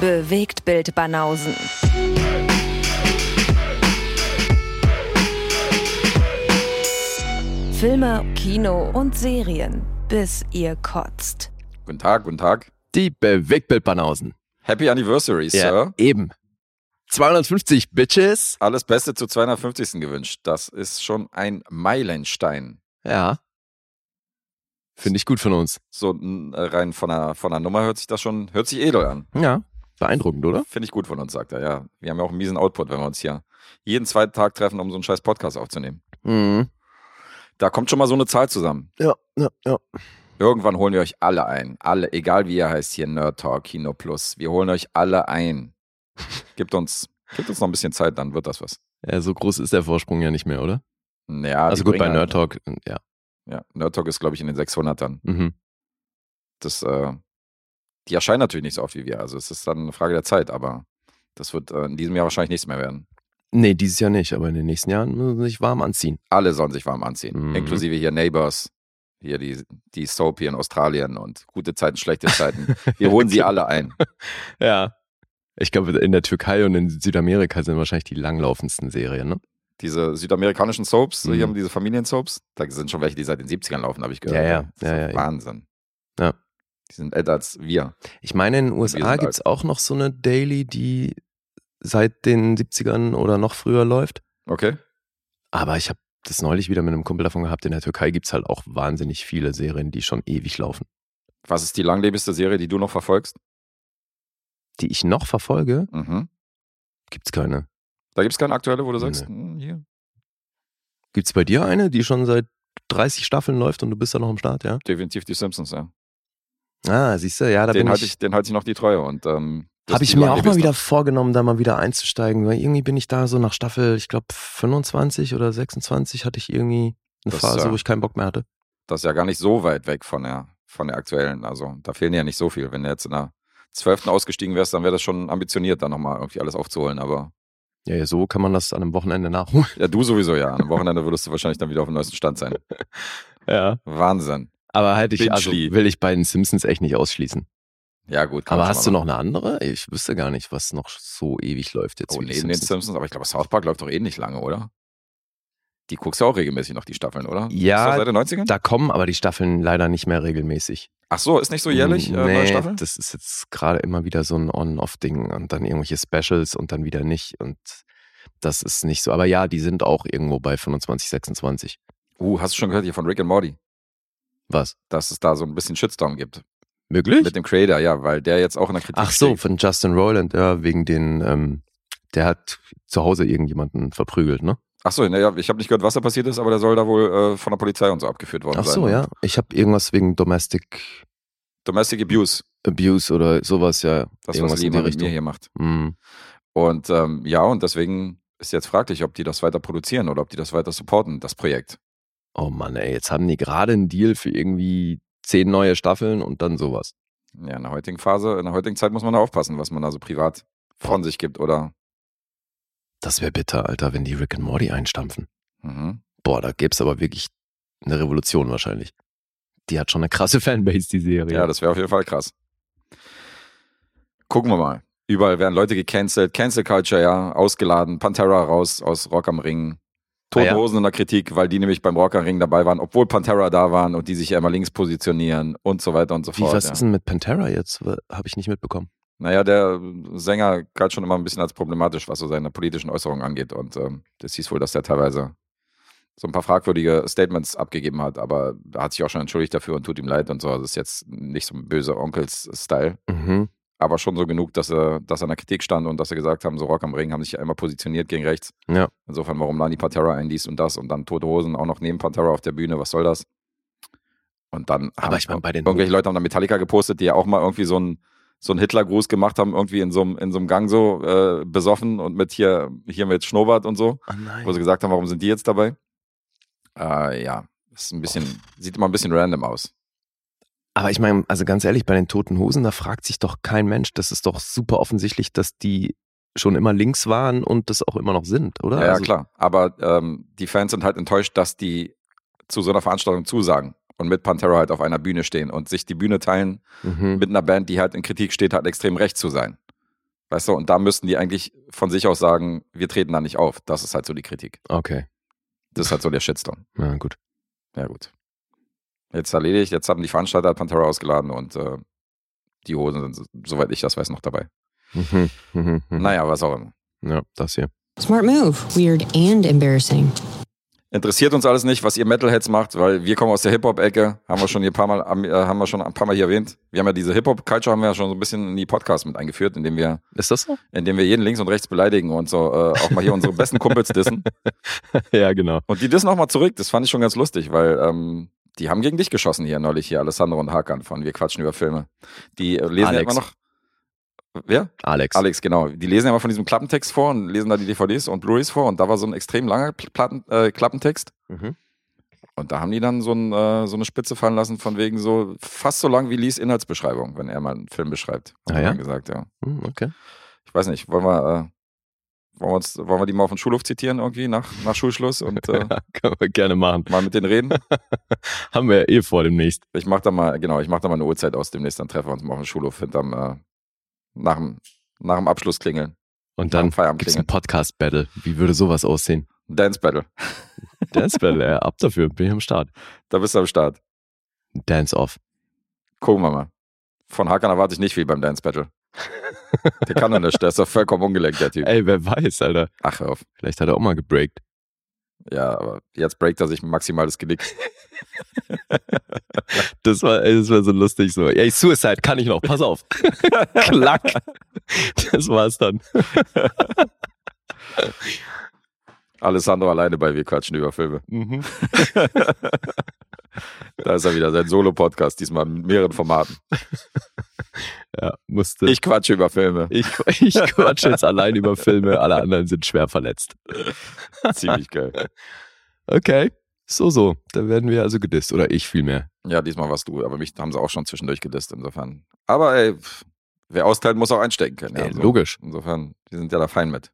Bewegt Bild Banausen. Filme, Kino und Serien, bis ihr kotzt. Guten Tag, guten Tag. Die Bewegtbildbanausen. Happy Anniversary, Sir. eben. 250 Bitches. Alles Beste zu 250. gewünscht. Das ist schon ein Meilenstein. Ja. Finde ich gut von uns. So äh, rein von der, von der Nummer hört sich das schon, hört sich edel an. Ja. Beeindruckend, oder? Finde ich gut von uns, sagt er, ja. Wir haben ja auch einen miesen Output, wenn wir uns hier jeden zweiten Tag treffen, um so einen scheiß Podcast aufzunehmen. Mhm. Da kommt schon mal so eine Zahl zusammen. Ja, ja, ja. Irgendwann holen wir euch alle ein. Alle, egal wie ihr heißt hier, Nerd Talk, Kino Plus. Wir holen euch alle ein. Gibt uns, gibt uns noch ein bisschen Zeit, dann wird das was. Ja, so groß ist der Vorsprung ja nicht mehr, oder? Ja, also gut, bei Nerd Talk, ja. Ja, Nerd Talk ist, glaube ich, in den 600ern. Mhm. Das, äh, die erscheinen natürlich nicht so oft wie wir. Also es ist dann eine Frage der Zeit, aber das wird äh, in diesem Jahr wahrscheinlich nichts mehr werden. Nee, dieses Jahr nicht, aber in den nächsten Jahren müssen sie sich warm anziehen. Alle sollen sich warm anziehen, Mhm. inklusive hier Neighbors, hier die, die Soap hier in Australien und gute Zeiten, schlechte Zeiten. Wir holen sie alle ein. Ja. Ich glaube, in der Türkei und in Südamerika sind wahrscheinlich die langlaufendsten Serien, ne? Diese südamerikanischen Soaps, Mhm. hier haben diese Familiensoaps, da sind schon welche, die seit den 70ern laufen, habe ich gehört. Ja, ja. Ja, ja. Wahnsinn. Ja. Die sind älter als wir. Ich meine, in den USA gibt es auch noch so eine Daily, die seit den 70ern oder noch früher läuft. Okay? Aber ich habe das neulich wieder mit einem Kumpel davon gehabt. In der Türkei gibt es halt auch wahnsinnig viele Serien, die schon ewig laufen. Was ist die langlebigste Serie, die du noch verfolgst? Die ich noch verfolge, Mhm. gibt's keine. Da gibt es keine aktuelle, wo du sagst, Nee. hm, hier. Gibt's bei dir eine, die schon seit 30 Staffeln läuft und du bist da noch am Start, ja? Definitiv die Simpsons, ja. Ah, siehst du, ja, da den bin halte ich. ich, den halte ich noch die Treue. Und ähm, Habe ich mir auch mal wieder vorgenommen, da mal wieder einzusteigen, weil irgendwie bin ich da so nach Staffel, ich glaube 25 oder 26 hatte ich irgendwie eine Das, Phase, ja. wo ich keinen Bock mehr hatte. Das ist ja gar nicht so weit weg von der, von der aktuellen. Also da fehlen ja nicht so viel. Wenn du jetzt in der zwölften ausgestiegen wärst, dann wäre das schon ambitioniert, da nochmal irgendwie alles aufzuholen. Aber Ja, ja, so kann man das an einem Wochenende nachholen. ja, du sowieso ja. Am Wochenende würdest du wahrscheinlich dann wieder auf dem neuesten Stand sein. Ja. Wahnsinn. Aber halt ich, also will ich bei den Simpsons echt nicht ausschließen. Ja, gut. Aber hast du noch eine andere? Ich wüsste gar nicht, was noch so ewig läuft jetzt. Oh, neben den Simpsons. Simpsons. Aber ich glaube, South Park läuft doch eh nicht lange, oder? Die guckst du auch regelmäßig noch, die Staffeln, oder? Ja, seit den 90ern? Da kommen aber die Staffeln leider nicht mehr regelmäßig. Ach so, ist nicht so jährlich äh, neue nee, Staffel? das ist jetzt gerade immer wieder so ein On-Off-Ding und dann irgendwelche Specials und dann wieder nicht und das ist nicht so. Aber ja, die sind auch irgendwo bei 25, 26. Uh, hast du schon gehört hier von Rick and Morty, Was? dass es da so ein bisschen Shitstorm gibt? Möglich? Mit dem Creator, ja, weil der jetzt auch in der Kritik Ach so, steht. von Justin Roiland, ja, wegen den, ähm, der hat zu Hause irgendjemanden verprügelt, ne? Ach so, naja, ich habe nicht gehört, was da passiert ist, aber der soll da wohl äh, von der Polizei und so abgeführt worden Ach sein. so, Und ja. Ich habe irgendwas wegen Domestic Domestic Abuse, Abuse oder sowas, ja. das, irgendwas was in die Lima mit Richtung. mir hier macht. Mm. Und ähm, ja, und deswegen ist jetzt fraglich, ob die das weiter produzieren oder ob die das weiter supporten, das Projekt. Oh Mann, ey, jetzt haben die gerade einen Deal für irgendwie zehn neue Staffeln und dann sowas. Ja, in der heutigen Phase, in der heutigen Zeit muss man da aufpassen, was man da so privat von sich gibt, oder? Das wäre bitter, Alter, wenn die Rick and Morty einstampfen. Mhm. Boah, da gäbe es aber wirklich eine Revolution wahrscheinlich. Die hat schon eine krasse Fanbase, die Serie. Ja, das wäre auf jeden Fall krass. Gucken wir mal. Überall werden Leute gecancelt, Cancel Culture, ja, ausgeladen, Pantera raus aus Rock am Ring. Tote Ah, ja? Hosen in der Kritik, weil die nämlich beim Rock am Ring dabei waren, obwohl Pantera da waren und die sich ja immer links positionieren und so weiter und so Wie, fort. was ja. ist denn mit Pantera jetzt? Habe ich nicht mitbekommen. Naja, der Sänger galt schon immer ein bisschen als problematisch, was so seine politischen Äußerungen angeht. Und ähm, das hieß wohl, dass der teilweise so ein paar fragwürdige Statements abgegeben hat, aber er hat sich auch schon entschuldigt dafür und tut ihm leid und so. Das ist jetzt nicht so ein böser Onkels-Style, Mhm. Aber schon so genug, dass er, dass er in der Kritik stand und dass er gesagt haben, so Rock am Ring haben sich ja immer positioniert gegen rechts. Ja. Insofern, warum laden die Pantera ein, dies und das und dann Tote Hosen auch noch neben Pantera auf der Bühne, was soll das? Und dann Aber haben ich meine, bei den irgendwelche Leute haben da Metallica gepostet, die ja auch mal irgendwie so einen so einen Hitler-Gruß gemacht haben, irgendwie in so einem, in so einem Gang so äh, besoffen und mit hier, hier mit Schnurrbart und so, Oh wo sie gesagt haben, warum sind die jetzt dabei? Äh, ja, ist ein bisschen, sieht immer ein bisschen random aus. Aber ich meine, also ganz ehrlich, bei den Toten Hosen, da fragt sich doch kein Mensch. Das ist doch super offensichtlich, dass die schon immer links waren und das auch immer noch sind, oder? Ja, Also- klar. Aber ähm, die Fans sind halt enttäuscht, dass die zu so einer Veranstaltung zusagen und mit Pantera halt auf einer Bühne stehen und sich die Bühne teilen Mhm. mit einer Band, die halt in Kritik steht, halt extrem rechts zu sein. Weißt du, und da müssten die eigentlich von sich aus sagen, wir treten da nicht auf. Das ist halt so die Kritik. Okay. Das ist halt so der Shitstorm. Ja, gut. Ja, gut. Jetzt erledigt, jetzt haben die Veranstalter Pantera ausgeladen und äh, die Hosen sind, soweit ich das weiß, noch dabei. Mhm, mhm, mhm. Naja, was auch immer. Ja, das hier. Smart move. Weird and embarrassing. Interessiert uns alles nicht, was ihr Metalheads macht, weil wir kommen aus der Hip-Hop-Ecke, haben wir schon hier ein paar Mal, äh, haben wir schon ein paar Mal hier erwähnt. Wir haben ja diese Hip-Hop-Culture haben wir ja schon so ein bisschen in die Podcasts mit eingeführt, indem wir, Ist das so? indem wir jeden links und rechts beleidigen und so äh, auch mal hier unsere besten Kumpels dissen. ja, genau. Und die dissen auch mal zurück. Das fand ich schon ganz lustig, weil ähm, die haben gegen dich geschossen hier neulich hier, Alessandro und Hakan von Wir quatschen über Filme. Die äh, lesen ja Alex. immer noch. Wer? Alex. Alex, genau. Die lesen ja mal von diesem Klappentext vor und lesen da die DVDs und Blu-rays vor und da war so ein extrem langer Pl- Platten, äh, Klappentext. Mhm. Und da haben die dann so, ein, äh, so eine Spitze fallen lassen, von wegen so fast so lang wie Lees Inhaltsbeschreibung, wenn er mal einen Film beschreibt. Ah, ja? gesagt, ja. Hm, okay. Ich weiß nicht, wollen wir, äh, wollen wir, uns, wollen wir die mal auf den Schulhof zitieren irgendwie nach, nach Schulschluss und äh, Ja, können wir gerne machen. mal mit denen reden? Haben wir ja eh vor demnächst. Ich mach da mal, genau, ich mach da mal eine Uhrzeit aus demnächst, dann treffen wir uns mal auf dem Schulhof hinterm, äh, nach dem, nach dem Abschluss klingeln. Und dann Feierabend gibt's ein. Podcast-Battle. Wie würde sowas aussehen? Dance Battle. Dance-Battle, ja, ab dafür. Bin ich am Start. Da bist du am Start. Dance-Off. Gucken wir mal. Von Hakan erwarte ich nicht viel beim Dance Battle. Der kann doch nicht, der ist doch vollkommen ungelenkt, der Typ. Ey, wer weiß, Alter. Ach, hör auf. Vielleicht hat er auch mal gebreakt. Ja, aber jetzt breakt er sich ein maximales Genick. Das war, ey, das war so lustig so. Ey, Suicide kann ich noch, pass auf. Klack. Das war's dann. Alessandro alleine bei Wir quatschen über Filme. Mhm. Da ist er wieder, sein Solo-Podcast, diesmal mit mehreren Formaten. Ja, musste. Ich quatsche über Filme. ich, ich quatsch jetzt allein über Filme, alle anderen sind schwer verletzt. Ziemlich geil. Okay. So, so. Da werden wir also gedisst. Oder ich vielmehr. Ja, diesmal warst du, aber mich haben sie auch schon zwischendurch gedisst, insofern. Aber ey, wer austeilt, muss auch einstecken können. Ja, Ey, so. logisch. Insofern, die sind ja da fein mit.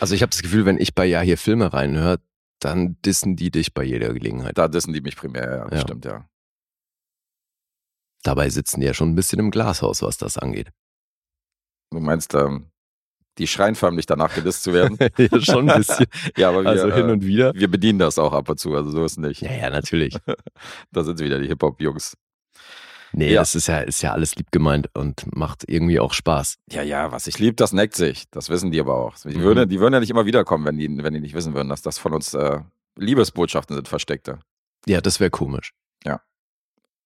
Also ich habe das Gefühl, wenn ich bei Ja hier Filme reinhöre, dann dissen die dich bei jeder Gelegenheit. Da dissen die mich primär, ja, Ja. stimmt, ja. Dabei sitzen die ja schon ein bisschen im Glashaus, was das angeht. Du meinst, ähm, die schreien förmlich danach gedisst zu werden? ja, schon ein bisschen. ja, aber wir, Also hin äh, und wieder. wir bedienen das auch ab und zu, also so ist nicht. Ja, ja, natürlich. Da sind sie wieder, die Hip-Hop-Jungs. Nee, Ja. das ist ja, ist ja alles lieb gemeint und macht irgendwie auch Spaß. Ja, ja, was ich lieb, das neckt sich. Das wissen die aber auch. Die, Mhm. würden, die würden ja nicht immer wiederkommen, wenn die, wenn die nicht wissen würden, dass das von uns äh, Liebesbotschaften sind, versteckte. Ja, das wäre komisch.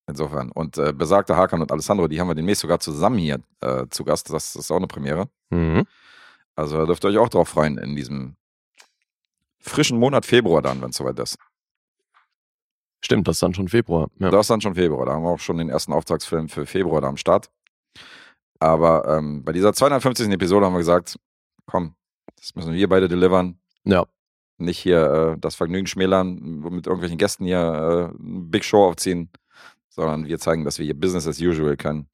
Insofern. Und äh, besagte Hakan und Alessandro, die haben wir demnächst sogar zusammen hier äh, zu Gast. Das ist auch eine Premiere. Mhm. Also da dürft ihr euch auch drauf freuen in diesem frischen Monat Februar dann, wenn es soweit ist. Stimmt, das ist dann schon Februar. Ja. Das ist dann schon Februar. Da haben wir auch schon den ersten Auftragsfilm für Februar da am Start. Aber ähm, bei dieser 250. Episode haben wir gesagt, komm, das müssen wir beide delivern. ja. Nicht hier äh, das Vergnügen schmälern, mit irgendwelchen Gästen hier äh, eine Big Show aufziehen, sondern wir zeigen, dass wir hier Business as usual können.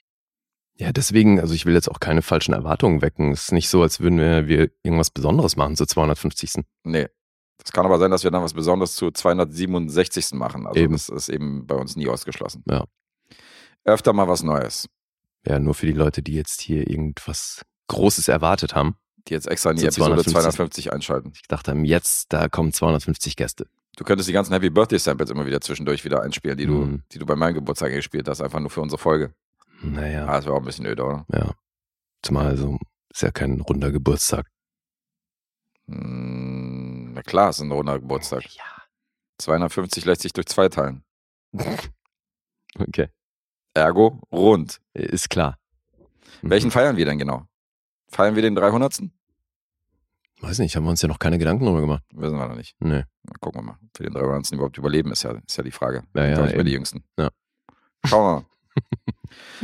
Ja, deswegen, also ich will jetzt auch keine falschen Erwartungen wecken. Es ist nicht so, als würden wir, wir irgendwas Besonderes machen zur 250. Nee. Das kann aber sein, dass wir dann was Besonderes zu 267. machen. Also Eben. das ist eben bei uns nie ausgeschlossen. Ja. Öfter mal was Neues. Ja, nur für die Leute, die jetzt hier irgendwas Großes erwartet haben. Die jetzt extra in die Episode 250. 250 einschalten. Ich dachte, jetzt, da kommen 250 Gäste. Du könntest die ganzen Happy Birthday Samples immer wieder zwischendurch wieder einspielen, die du, Mhm. die du bei meinem Geburtstag gespielt hast, einfach nur für unsere Folge. Naja, Ah, das wäre auch ein bisschen öde, oder? ja. Zumal so, ist ja kein runder Geburtstag. Mm, na klar, es ist ein runder Geburtstag. Ja. 250 lässt sich durch zwei teilen. Okay, Ergo rund. ist klar. Mhm. Welchen feiern wir denn genau? Feiern wir den 300. Weiß nicht, haben wir uns ja noch keine Gedanken darüber gemacht. Wissen wir noch nicht. Nee. Na, gucken wir mal. Für den 300. überhaupt überleben, ist ja, ist ja die Frage. Ja, ja, ich bei die Jüngsten. Ja. Schauen wir mal.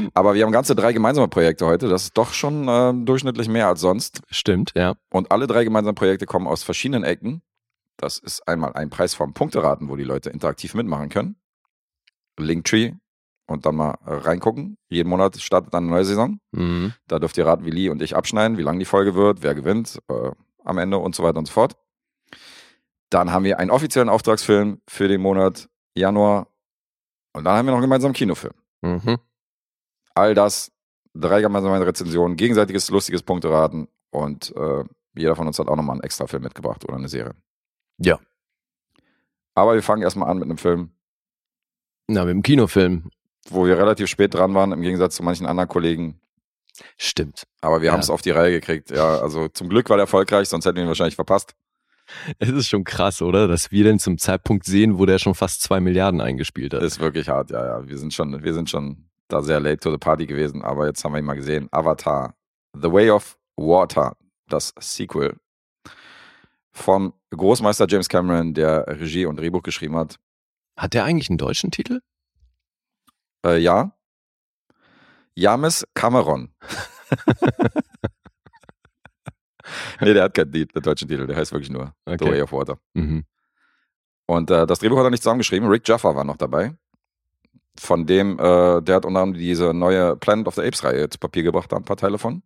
Aber wir haben ganze drei gemeinsame Projekte heute. Das ist doch schon äh, durchschnittlich mehr als sonst. Stimmt, ja. Und alle drei gemeinsamen Projekte kommen aus verschiedenen Ecken. Das ist einmal ein Preis vom Punkteraten, wo die Leute interaktiv mitmachen können. Linktree. Und dann mal äh, reingucken. Jeden Monat startet dann eine neue Saison. Mhm. Da dürft ihr raten, wie Lee und ich abschneiden, wie lang die Folge wird, wer gewinnt äh, am Ende und so weiter und so fort. Dann haben wir einen offiziellen Auftragsfilm für den Monat Januar. Und dann haben wir noch einen gemeinsamen Kinofilm. Mhm. All das drei gemeinsame Rezensionen, gegenseitiges lustiges Punkteraten und äh, jeder von uns hat auch nochmal einen extra Film mitgebracht oder eine Serie. Ja. Aber wir fangen erstmal an mit einem Film, Na, mit dem Kinofilm. wo wir relativ spät dran waren, im Gegensatz zu manchen anderen Kollegen. Stimmt. Aber wir Ja. haben es auf die Reihe gekriegt. Ja, also zum Glück war der erfolgreich, sonst hätten wir ihn wahrscheinlich verpasst. Es ist schon krass, oder? Dass wir den zum Zeitpunkt sehen, wo der schon fast zwei Milliarden eingespielt hat. Ist wirklich hart, ja, ja. Wir sind schon, wir sind schon da sehr late to the party gewesen, aber jetzt haben wir ihn mal gesehen. Avatar, The Way of Water, das Sequel vom Großmeister James Cameron, der Regie und Drehbuch geschrieben hat. Hat der eigentlich einen deutschen Titel? Äh, ja. James Cameron. nee, der hat keinen der deutschen Titel, der heißt wirklich nur The Okay. Way of Water. Mhm. Und äh, das Drehbuch hat er nicht zusammengeschrieben. Rick Jaffa war noch dabei. Von dem, äh, der hat unter anderem diese neue Planet of the Apes Reihe zu Papier gebracht, da ein paar Teile von.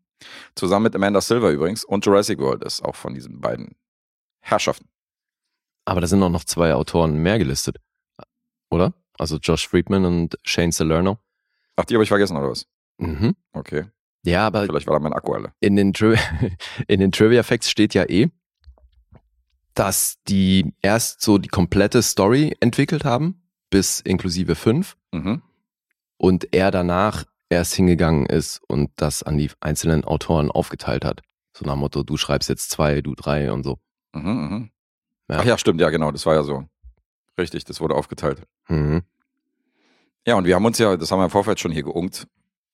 Zusammen mit Amanda Silver übrigens. Und Jurassic World ist auch von diesen beiden Herrschaften. Aber da sind auch noch zwei Autoren mehr gelistet. Oder? Also Josh Friedman und Shane Salerno. Ach, die habe ich vergessen, oder was? Mhm. Okay. Ja, aber Vielleicht war da mein Akku alle. in den, Tri in den Trivia Facts steht ja eh, dass die erst so die komplette Story entwickelt haben, bis inklusive fünf, Mhm. und er danach erst hingegangen ist und das an die einzelnen Autoren aufgeteilt hat. So nach dem Motto, du schreibst jetzt zwei, du drei und so. Mhm, mhm. Ja. Ach ja, stimmt, ja, genau, das war ja so. Richtig, das wurde aufgeteilt. Mhm. Ja, und wir haben uns ja, das haben wir im Vorfeld schon hier geunkt,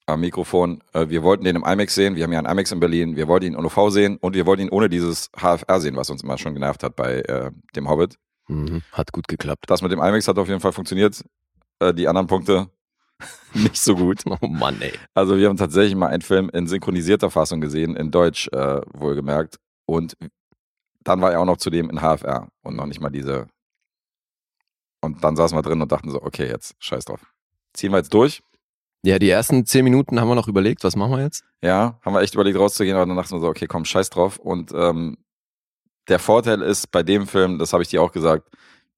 am Mikrofon. Äh, Wir wollten den im IMAX sehen. Wir haben ja einen IMAX in Berlin. Wir wollten ihn in OV sehen und wir wollten ihn ohne dieses HFR sehen, was uns immer schon genervt hat bei äh, dem Hobbit. Mhm. Hat gut geklappt. Das mit dem IMAX hat auf jeden Fall funktioniert. Äh, die anderen Punkte nicht so gut. Oh Mann, ey. Also wir haben tatsächlich mal einen Film in synchronisierter Fassung gesehen, in Deutsch äh, wohlgemerkt. Und dann war er auch noch zudem in HFR und noch nicht mal diese. Und dann saßen wir drin und dachten so, okay, jetzt scheiß drauf. Ziehen wir jetzt durch. Ja, die ersten zehn Minuten haben wir noch überlegt, was machen wir jetzt? Ja, haben wir echt überlegt rauszugehen, aber dann dachten wir so, okay, komm, scheiß drauf. Und ähm, der Vorteil ist bei dem Film, das habe ich dir auch gesagt,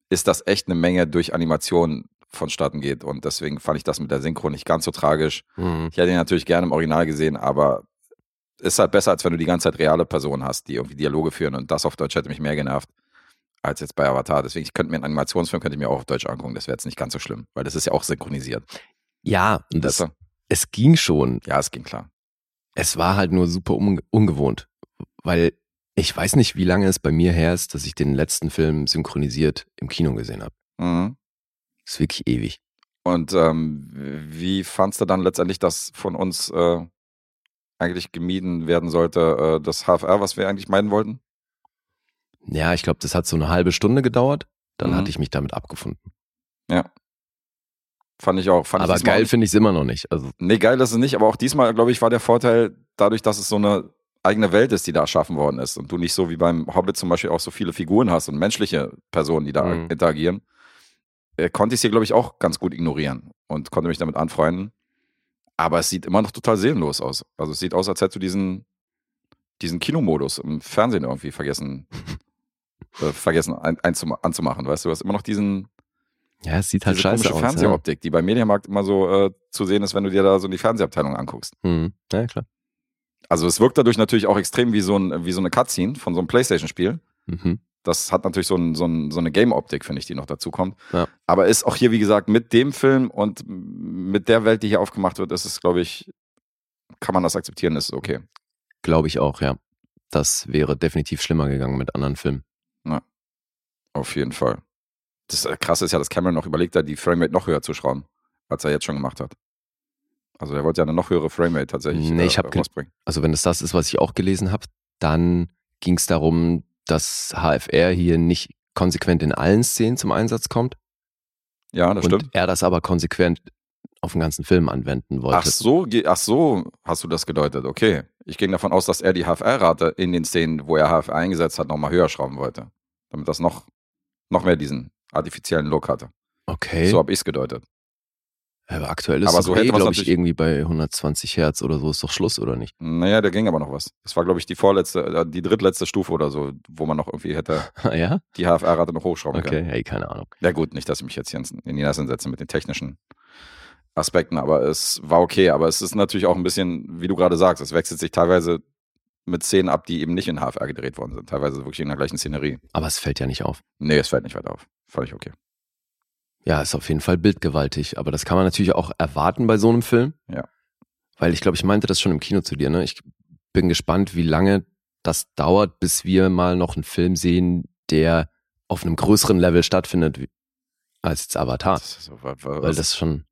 ist, dass echt eine Menge durch Animation vonstatten geht. Und deswegen fand ich das mit der Synchro nicht ganz so tragisch. Mhm. Ich hätte ihn natürlich gerne im Original gesehen, aber ist halt besser, als wenn du die ganze Zeit reale Personen hast, die irgendwie Dialoge führen. Und das auf Deutsch hätte mich mehr genervt als jetzt bei Avatar. Deswegen, ich könnte mir einen Animationsfilm könnte ich mir auch auf Deutsch angucken. Das wäre jetzt nicht ganz so schlimm, weil das ist ja auch synchronisiert. Ja, und das, es ging schon. Ja, es ging klar. Es war halt nur super unge ungewohnt, weil ich weiß nicht, wie lange es bei mir her ist, dass ich den letzten Film synchronisiert im Kino gesehen habe. Mhm. Das ist wirklich ewig. Und ähm, wie fandst du dann letztendlich, dass von uns äh, eigentlich gemieden werden sollte, äh, das HFR, was wir eigentlich meiden wollten? Ja, ich glaube, das hat so eine halbe Stunde gedauert. Dann Mhm. hatte ich mich damit abgefunden. Fand ich auch. Fand Aber ich geil finde ich es immer noch nicht. Also, Nee, geil ist es nicht, aber auch diesmal, glaube ich, war der Vorteil dadurch, dass es so eine eigene Welt ist, die da erschaffen worden ist und du nicht so wie beim Hobbit zum Beispiel auch so viele Figuren hast und menschliche Personen, die da Mhm. interagieren, äh, konnte ich es hier, glaube ich, auch ganz gut ignorieren und konnte mich damit anfreunden. Aber es sieht immer noch total seelenlos aus. Also es sieht aus, als hättest du diesen, diesen Kinomodus im Fernsehen irgendwie vergessen, äh, vergessen ein, einzum- anzumachen, weißt du? Du hast immer noch diesen, ja, es sieht halt diese scheiße aus. Ja. Fernsehoptik, die beim Mediamarkt immer so äh, zu sehen ist, wenn du dir da so die Fernsehabteilung anguckst. Mhm. ja, klar. Also es wirkt dadurch natürlich auch extrem wie so, ein, wie so eine Cutscene von so einem Playstation-Spiel. Mhm. Das hat natürlich so, ein, so, ein, so eine Game-Optik, finde ich, die noch dazu kommt. Ja. Aber ist auch hier, wie gesagt, mit dem Film und mit der Welt, die hier aufgemacht wird, ist es, glaube ich, kann man das akzeptieren, ist okay. Glaube ich auch, ja. Das wäre definitiv schlimmer gegangen mit anderen Filmen. Auf jeden Fall. Das äh, Krasse ist ja, dass Cameron noch überlegt hat, die Framerate noch höher zu schrauben, als er jetzt schon gemacht hat. Also er wollte ja eine noch höhere Framerate tatsächlich Nee, äh, ich hab rausbringen. Also wenn es das ist, was ich auch gelesen habe, dann ging es darum, dass HFR hier nicht konsequent in allen Szenen zum Einsatz kommt Ja, das und stimmt. er das aber konsequent auf den ganzen Film anwenden wollte. Ach so, ach so, hast du das gedeutet. Okay. Ich ging davon aus, dass er die HFR-Rate in den Szenen, wo er HFR eingesetzt hat, nochmal höher schrauben wollte. Damit das noch, noch mehr diesen artifiziellen Look hatte. Okay. So habe ich es gedeutet. aber aktuell ist Aber so eh, hätte man's glaube ich, irgendwie bei 120 Hertz oder so ist doch Schluss, oder nicht? Naja, da ging aber noch was. Das war, glaube ich, die vorletzte, äh, die drittletzte Stufe oder so, wo man noch irgendwie hätte ja? die HFR-Rate noch hochschrauben Okay, können. hey, keine Ahnung. Ja gut, nicht, dass ich mich jetzt hier in die Nässe setze mit den technischen Aspekten, aber es war okay. Aber es ist natürlich auch ein bisschen, wie du gerade sagst, es wechselt sich teilweise mit Szenen ab, die eben nicht in HFR gedreht worden sind. Teilweise wirklich in der gleichen Szenerie. Aber es fällt ja nicht auf. Nee, es fällt nicht weiter auf. Völlig okay. Ja, ist auf jeden Fall bildgewaltig. Aber das kann man natürlich auch erwarten bei so einem Film. Ja. Weil ich glaube, ich meinte das schon im Kino zu dir. Ne? Ich bin gespannt, wie lange das dauert, bis wir mal noch einen Film sehen, der auf einem größeren Level stattfindet als jetzt Avatar. Das so, wa- wa- Weil was, das schon,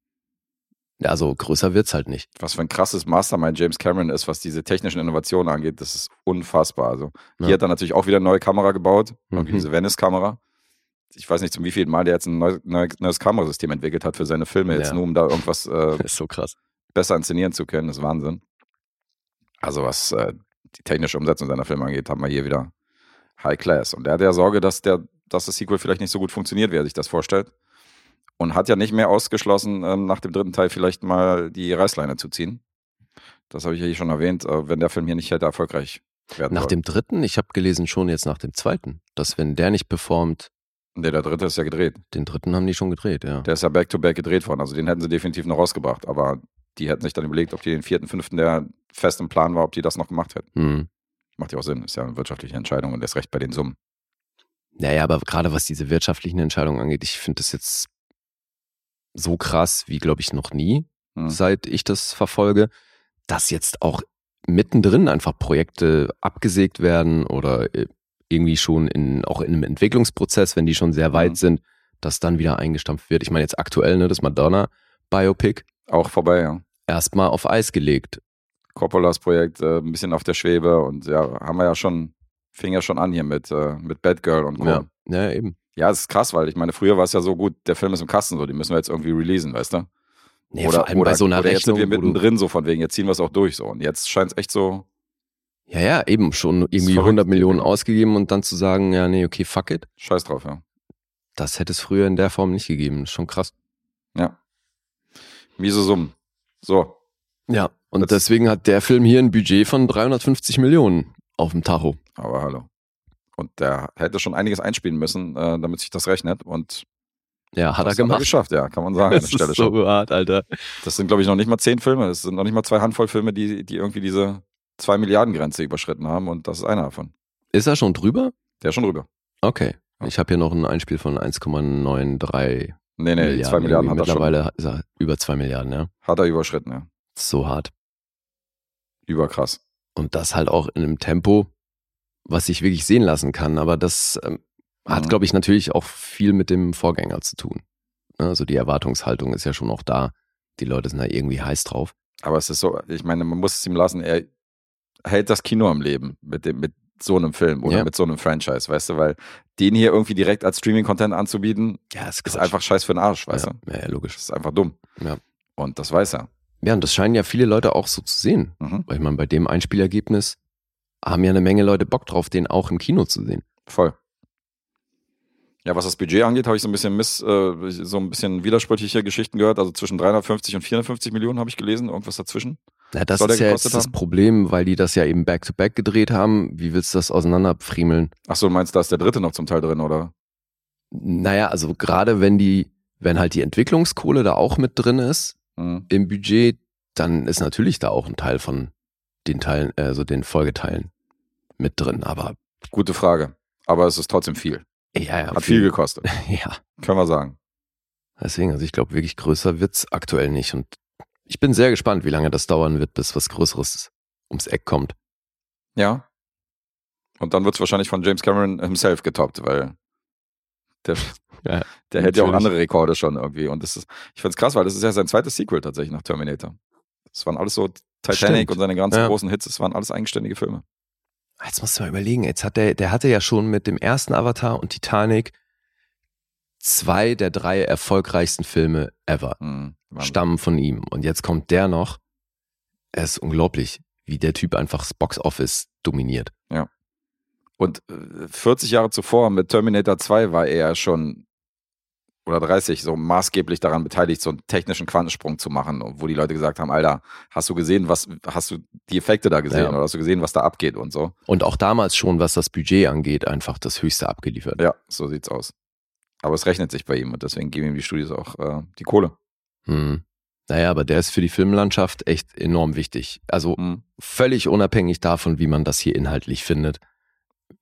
ja, also größer wird's halt nicht. was für ein krasses Mastermind James Cameron ist, was diese technischen Innovationen angeht, das ist unfassbar. Also hier Ja. hat er natürlich auch wieder eine neue Kamera gebaut, Mhm. diese Venice-Kamera. Ich weiß nicht, zum wievielten Mal der jetzt ein neues, neues, Kamerasystem entwickelt hat für seine Filme, jetzt Ja. nur um da irgendwas äh, so besser inszenieren zu können. Das ist Wahnsinn. Also was äh, die technische Umsetzung seiner Filme angeht, haben wir hier wieder High Class. Und er hat ja Sorge, dass, der, dass das Sequel vielleicht nicht so gut funktioniert, wie er sich das vorstellt. Und hat ja nicht mehr ausgeschlossen, ähm, nach dem dritten Teil vielleicht mal die Reißleine zu ziehen. Das habe ich ja hier schon erwähnt, äh, wenn der Film hier nicht hätte erfolgreich werden Nach sollen. dem dritten, ich habe gelesen schon jetzt nach dem zweiten, dass wenn der nicht performt, Nee, der dritte ist ja gedreht. den dritten haben die schon gedreht, ja. Der ist ja back-to-back gedreht worden. Also den hätten sie definitiv noch rausgebracht. Aber die hätten sich dann überlegt, ob die den vierten, fünften, der fest im Plan war, ob die das noch gemacht hätten. Hm. Macht ja auch Sinn. Ist ja eine wirtschaftliche Entscheidung und erst recht bei den Summen. Naja, aber gerade was diese wirtschaftlichen Entscheidungen angeht, ich finde das jetzt so krass wie, glaube ich, noch nie, Hm. seit ich das verfolge, dass jetzt auch mittendrin einfach Projekte abgesägt werden oder äh, irgendwie schon in, auch in einem Entwicklungsprozess, wenn die schon sehr weit Mhm. sind, dass dann wieder eingestampft wird. Ich meine jetzt aktuell, ne, das Madonna-Biopic, Auch vorbei, ja. erstmal auf Eis gelegt. Coppolas Projekt äh, ein bisschen auf der Schwebe und ja, haben wir ja schon, fing ja schon an hier mit, äh, mit Batgirl und Co. Ja, ja, eben. Ja, es ist krass, weil ich meine, früher war es ja so gut, der Film ist im Kasten, so, den müssen wir jetzt irgendwie releasen, weißt du? Nee, vor allem bei so einer oder jetzt sind Rechnung, wir mittendrin so von wegen, jetzt ziehen wir es auch durch so. Und jetzt scheint es echt so, Ja, ja, eben schon irgendwie verrückt, 100 Millionen ausgegeben und dann zu sagen, ja, nee, okay, fuck it. scheiß drauf, ja. Das hätte es früher in der Form nicht gegeben. Das ist schon krass. Ja. Miese Summen. So, Ja. Und Das- deswegen hat der Film hier ein Budget von 350 Millionen auf dem Tacho. aber hallo. Und der hätte schon einiges einspielen müssen, äh, damit sich das rechnet. Und Ja, hat das er gemacht. geschafft, ja, kann man sagen das ist so schon. hart, Alter. Das sind, glaube ich, noch nicht mal zehn Filme. Das sind noch nicht mal zwei Handvoll Filme, die, die irgendwie diese zwei Milliarden Grenze überschritten haben. Und das ist einer davon. Ist er schon drüber? Der ist schon drüber. Okay. Ich habe hier noch ein Einspiel von 1,93 Nee, nee, die zwei Milliarden hat er schon. Mittlerweile ist er über 2 Milliarden, ja. Hat er überschritten, ja. So hart. Überkrass. Und das halt auch in einem Tempo, was sich wirklich sehen lassen kann. Aber das ähm, hat, Mhm. glaube ich, natürlich auch viel mit dem Vorgänger zu tun. Ne, Also die Erwartungshaltung ist ja schon auch da. Die Leute sind da irgendwie heiß drauf. Aber es ist so, ich meine, man muss es ihm lassen, er hält das Kino am Leben mit, dem, mit so einem Film oder Ja. mit so einem Franchise, weißt du, weil den hier irgendwie direkt als Streaming-Content anzubieten, Ja, ist, ist einfach scheiß für den Arsch, weißt ja, du? ja, logisch. Das ist einfach dumm. Ja. Und das weiß er. Ja, und das scheinen ja viele Leute auch so zu sehen. Mhm. Weil ich meine, bei dem Einspielergebnis haben ja eine Menge Leute Bock drauf, den auch im Kino zu sehen. Voll. Ja, was das Budget angeht, habe ich so ein bisschen miss, äh, so ein bisschen widersprüchliche Geschichten gehört. Also zwischen 350 und 450 Millionen habe ich gelesen, irgendwas dazwischen. Ja, das ist ja jetzt gekostet das haben? Problem, weil die das ja eben back-to-back gedreht haben. Wie willst du das auseinanderfriemeln? Ach so, du meinst, da ist der dritte noch zum Teil drin, oder? Naja, also gerade wenn die, wenn halt die Entwicklungskohle da auch mit drin ist Mhm. im Budget, dann ist natürlich da auch ein Teil von den Teilen, also den Folgeteilen mit drin. Aber Gute Frage. Aber es ist trotzdem viel. ja, ja. Hat viel gekostet. Ja. Können wir sagen. Deswegen, also ich glaube, wirklich größer wird's aktuell nicht. Und ich bin sehr gespannt, wie lange das dauern wird, bis was Größeres ums Eck kommt. Ja. Und dann wird es wahrscheinlich von James Cameron himself getoppt, weil der, Ja, der hält ja auch andere Rekorde schon irgendwie. Und das ist, ich find's krass, weil das ist ja sein zweites Sequel tatsächlich nach Terminator. Das waren alles so Titanic Stimmt. und seine ganzen Ja. großen Hits, das waren alles eigenständige Filme. Jetzt musst du mal überlegen, jetzt hat der, der hatte ja schon mit dem ersten Avatar und Titanic zwei der drei erfolgreichsten Filme ever. Mhm. Wahnsinn. stammen von ihm. Und jetzt kommt der noch. Es ist unglaublich, wie der Typ einfach das Boxoffice dominiert. Und äh, 40 Jahre zuvor mit Terminator 2 war er schon oder 30 so maßgeblich daran beteiligt, so einen technischen Quantensprung zu machen, wo die Leute gesagt haben, Alter, hast du gesehen, was, hast du die Effekte da gesehen Ja. oder hast du gesehen, was da abgeht und so. Und auch damals schon, was das Budget angeht, einfach das höchste abgeliefert. Ja, so sieht's aus. Aber es rechnet sich bei ihm und deswegen geben ihm die Studios auch äh, die Kohle. Hm. Naja, aber der ist für die Filmlandschaft echt enorm wichtig. Also Mhm. völlig unabhängig davon, wie man das hier inhaltlich findet.